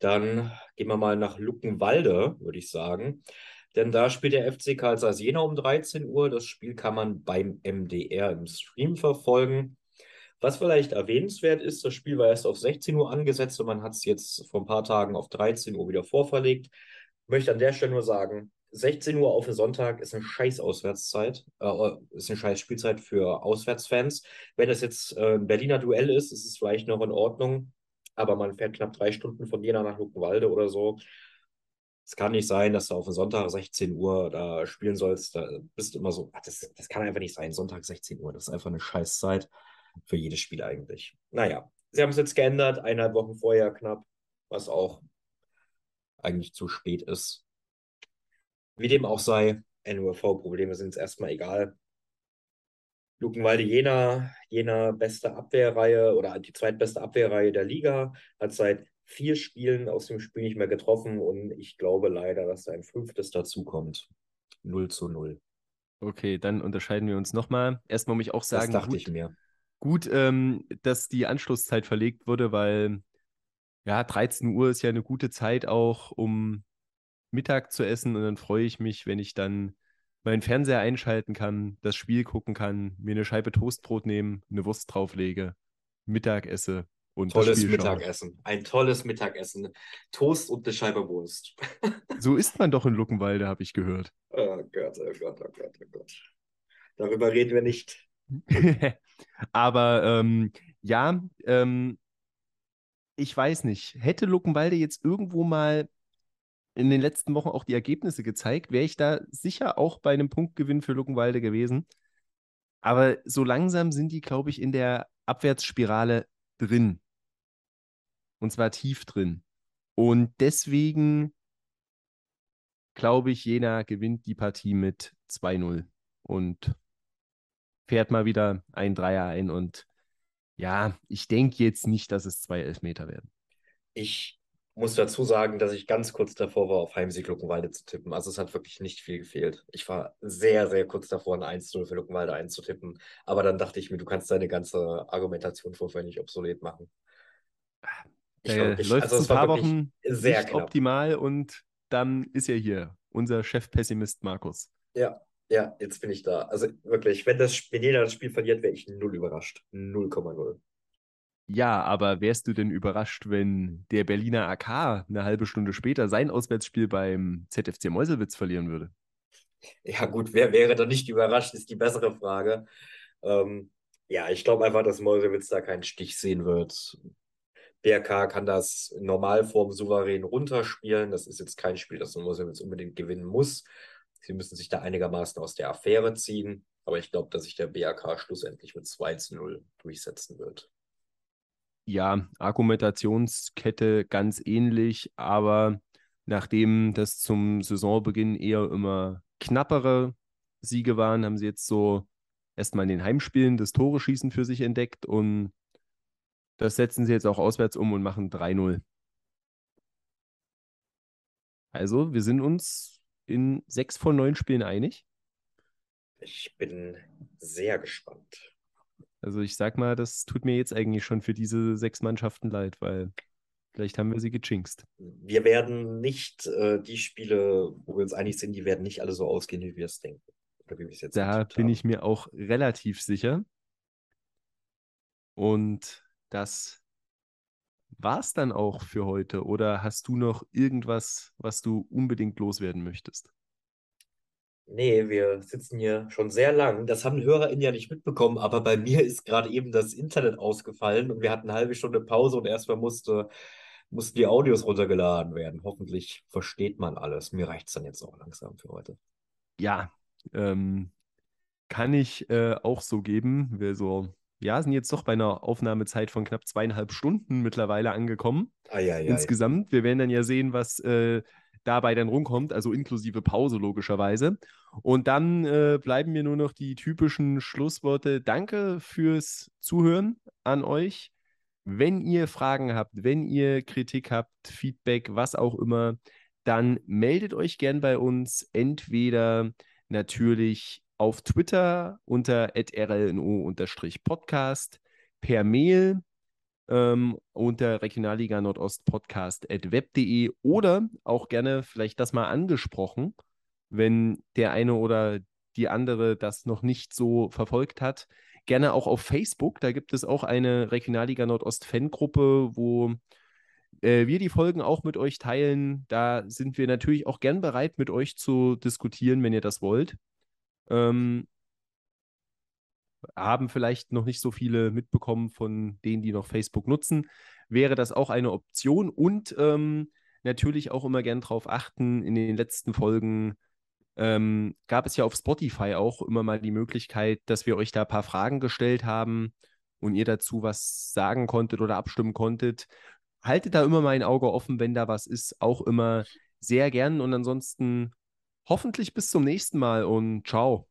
S2: Dann gehen wir mal nach Luckenwalde, würde ich sagen. Denn da spielt der FC Karl Zeiss Jena um 13 Uhr. Das Spiel kann man beim MDR im Stream verfolgen. Was vielleicht erwähnenswert ist, das Spiel war erst auf 16 Uhr angesetzt und man hat es jetzt vor ein paar Tagen auf 13 Uhr wieder vorverlegt. Ich möchte an der Stelle nur sagen, 16 Uhr auf den Sonntag ist eine scheiß Auswärtszeit, äh, ist eine scheiß Spielzeit für Auswärtsfans. Wenn es jetzt äh, ein Berliner Duell ist, ist es vielleicht noch in Ordnung. aber man fährt knapp drei Stunden von Jena nach Luckenwalde oder so. Es kann nicht sein, dass du auf den Sonntag 16 Uhr da spielen sollst. Da bist du immer so, ach, das, das kann einfach nicht sein. Sonntag 16 Uhr, das ist einfach eine Scheißzeit für jedes Spiel eigentlich. Naja, sie haben es jetzt geändert, eineinhalb Wochen vorher knapp, was auch eigentlich zu spät ist. Wie dem auch sei, NUV-Probleme sind es erstmal egal. Luckenwalde Jena, Jena beste Abwehrreihe oder die zweitbeste Abwehrreihe der Liga, hat seit vier Spielen aus dem Spiel nicht mehr getroffen und ich glaube leider, dass ein fünftes dazukommt. 0 zu 0.
S1: Okay, dann unterscheiden wir uns nochmal. Erstmal muss ich auch sagen,
S2: das dachte
S1: gut,
S2: ich mir.
S1: gut ähm, dass die Anschlusszeit verlegt wurde, weil ja, 13 Uhr ist ja eine gute Zeit auch, um Mittag zu essen und dann freue ich mich, wenn ich dann meinen Fernseher einschalten kann, das Spiel gucken kann, mir eine Scheibe Toastbrot nehmen, eine Wurst drauflege, Mittag esse und
S2: Tolles Mittagessen. Ein tolles Mittagessen. Toast und eine Scheibe Wurst.
S1: So isst man doch in Luckenwalde, habe ich gehört.
S2: oh Gott, oh Gott, oh Gott, oh Gott. Darüber reden wir nicht.
S1: Aber ähm, ja, ähm, ich weiß nicht. Hätte Luckenwalde jetzt irgendwo mal in den letzten Wochen auch die Ergebnisse gezeigt, wäre ich da sicher auch bei einem Punktgewinn für Luckenwalde gewesen. Aber so langsam sind die, glaube ich, in der Abwärtsspirale drin. Und zwar tief drin. Und deswegen glaube ich, Jena gewinnt die Partie mit 2-0 und fährt mal wieder ein Dreier ein. Und ja, ich denke jetzt nicht, dass es zwei Elfmeter werden.
S2: Ich muss dazu sagen, dass ich ganz kurz davor war, auf Heimsieg Luckenwalde zu tippen. Also es hat wirklich nicht viel gefehlt. Ich war sehr, sehr kurz davor, ein 1-0 für Luckenwalde einzutippen. Aber dann dachte ich mir, du kannst deine ganze Argumentation vorher nicht obsolet machen.
S1: Ich da wirklich, läuft also ein paar Wochen
S2: sehr
S1: nicht optimal und dann ist er hier, unser Chefpessimist Markus.
S2: Ja, ja, jetzt bin ich da. Also wirklich, wenn, das, wenn jeder das Spiel verliert, wäre ich null überrascht. 0,0.
S1: Ja, aber wärst du denn überrascht, wenn der Berliner AK eine halbe Stunde später sein Auswärtsspiel beim ZFC Meuselwitz verlieren würde?
S2: Ja, gut, wer wäre da nicht überrascht, ist die bessere Frage. Ähm, ja, ich glaube einfach, dass Meuselwitz da keinen Stich sehen wird. BRK kann das in Normalform souverän runterspielen. Das ist jetzt kein Spiel, das Meuselwitz unbedingt gewinnen muss. Sie müssen sich da einigermaßen aus der Affäre ziehen. Aber ich glaube, dass sich der BRK schlussendlich mit 2 zu 0 durchsetzen wird
S1: ja, Argumentationskette ganz ähnlich, aber nachdem das zum Saisonbeginn eher immer knappere Siege waren, haben sie jetzt so erstmal in den Heimspielen das Tore schießen für sich entdeckt und das setzen sie jetzt auch auswärts um und machen 3-0. Also, wir sind uns in sechs von neun Spielen einig.
S2: Ich bin sehr gespannt.
S1: Also ich sag mal, das tut mir jetzt eigentlich schon für diese sechs Mannschaften leid, weil vielleicht haben wir sie gejinxt.
S2: Wir werden nicht äh, die Spiele, wo wir uns einig sind, die werden nicht alle so ausgehen, wie wir es denken.
S1: Oder wie wir es jetzt da bin haben. ich mir auch relativ sicher. Und das war es dann auch für heute. Oder hast du noch irgendwas, was du unbedingt loswerden möchtest?
S2: Nee, wir sitzen hier schon sehr lang. Das haben HörerInnen ja nicht mitbekommen, aber bei mir ist gerade eben das Internet ausgefallen und wir hatten eine halbe Stunde Pause und erstmal musste, mussten die Audios runtergeladen werden. Hoffentlich versteht man alles. Mir reicht es dann jetzt auch langsam für heute.
S1: Ja, ähm, kann ich äh, auch so geben. Wir so, ja, sind jetzt doch bei einer Aufnahmezeit von knapp zweieinhalb Stunden mittlerweile angekommen.
S2: Ai, ai, ai.
S1: Insgesamt. Wir werden dann ja sehen, was äh, dabei dann rumkommt, also inklusive Pause logischerweise. Und dann äh, bleiben mir nur noch die typischen Schlussworte. Danke fürs Zuhören an euch. Wenn ihr Fragen habt, wenn ihr Kritik habt, Feedback, was auch immer, dann meldet euch gern bei uns. Entweder natürlich auf Twitter unter rlno-podcast, per Mail ähm, unter Regionalliga Nordost Podcast web.de oder auch gerne vielleicht das mal angesprochen, wenn der eine oder die andere das noch nicht so verfolgt hat. Gerne auch auf Facebook, da gibt es auch eine Regionalliga Nordost Fangruppe, wo äh, wir die Folgen auch mit euch teilen. Da sind wir natürlich auch gern bereit, mit euch zu diskutieren, wenn ihr das wollt. Ähm, haben vielleicht noch nicht so viele mitbekommen von denen, die noch Facebook nutzen. wäre das auch eine Option und ähm, natürlich auch immer gern darauf achten, in den letzten Folgen ähm, gab es ja auf Spotify auch immer mal die Möglichkeit, dass wir euch da ein paar Fragen gestellt haben und ihr dazu was sagen konntet oder abstimmen konntet. Haltet da immer mal ein Auge offen, wenn da was ist, auch immer sehr gern und ansonsten hoffentlich bis zum nächsten Mal und ciao.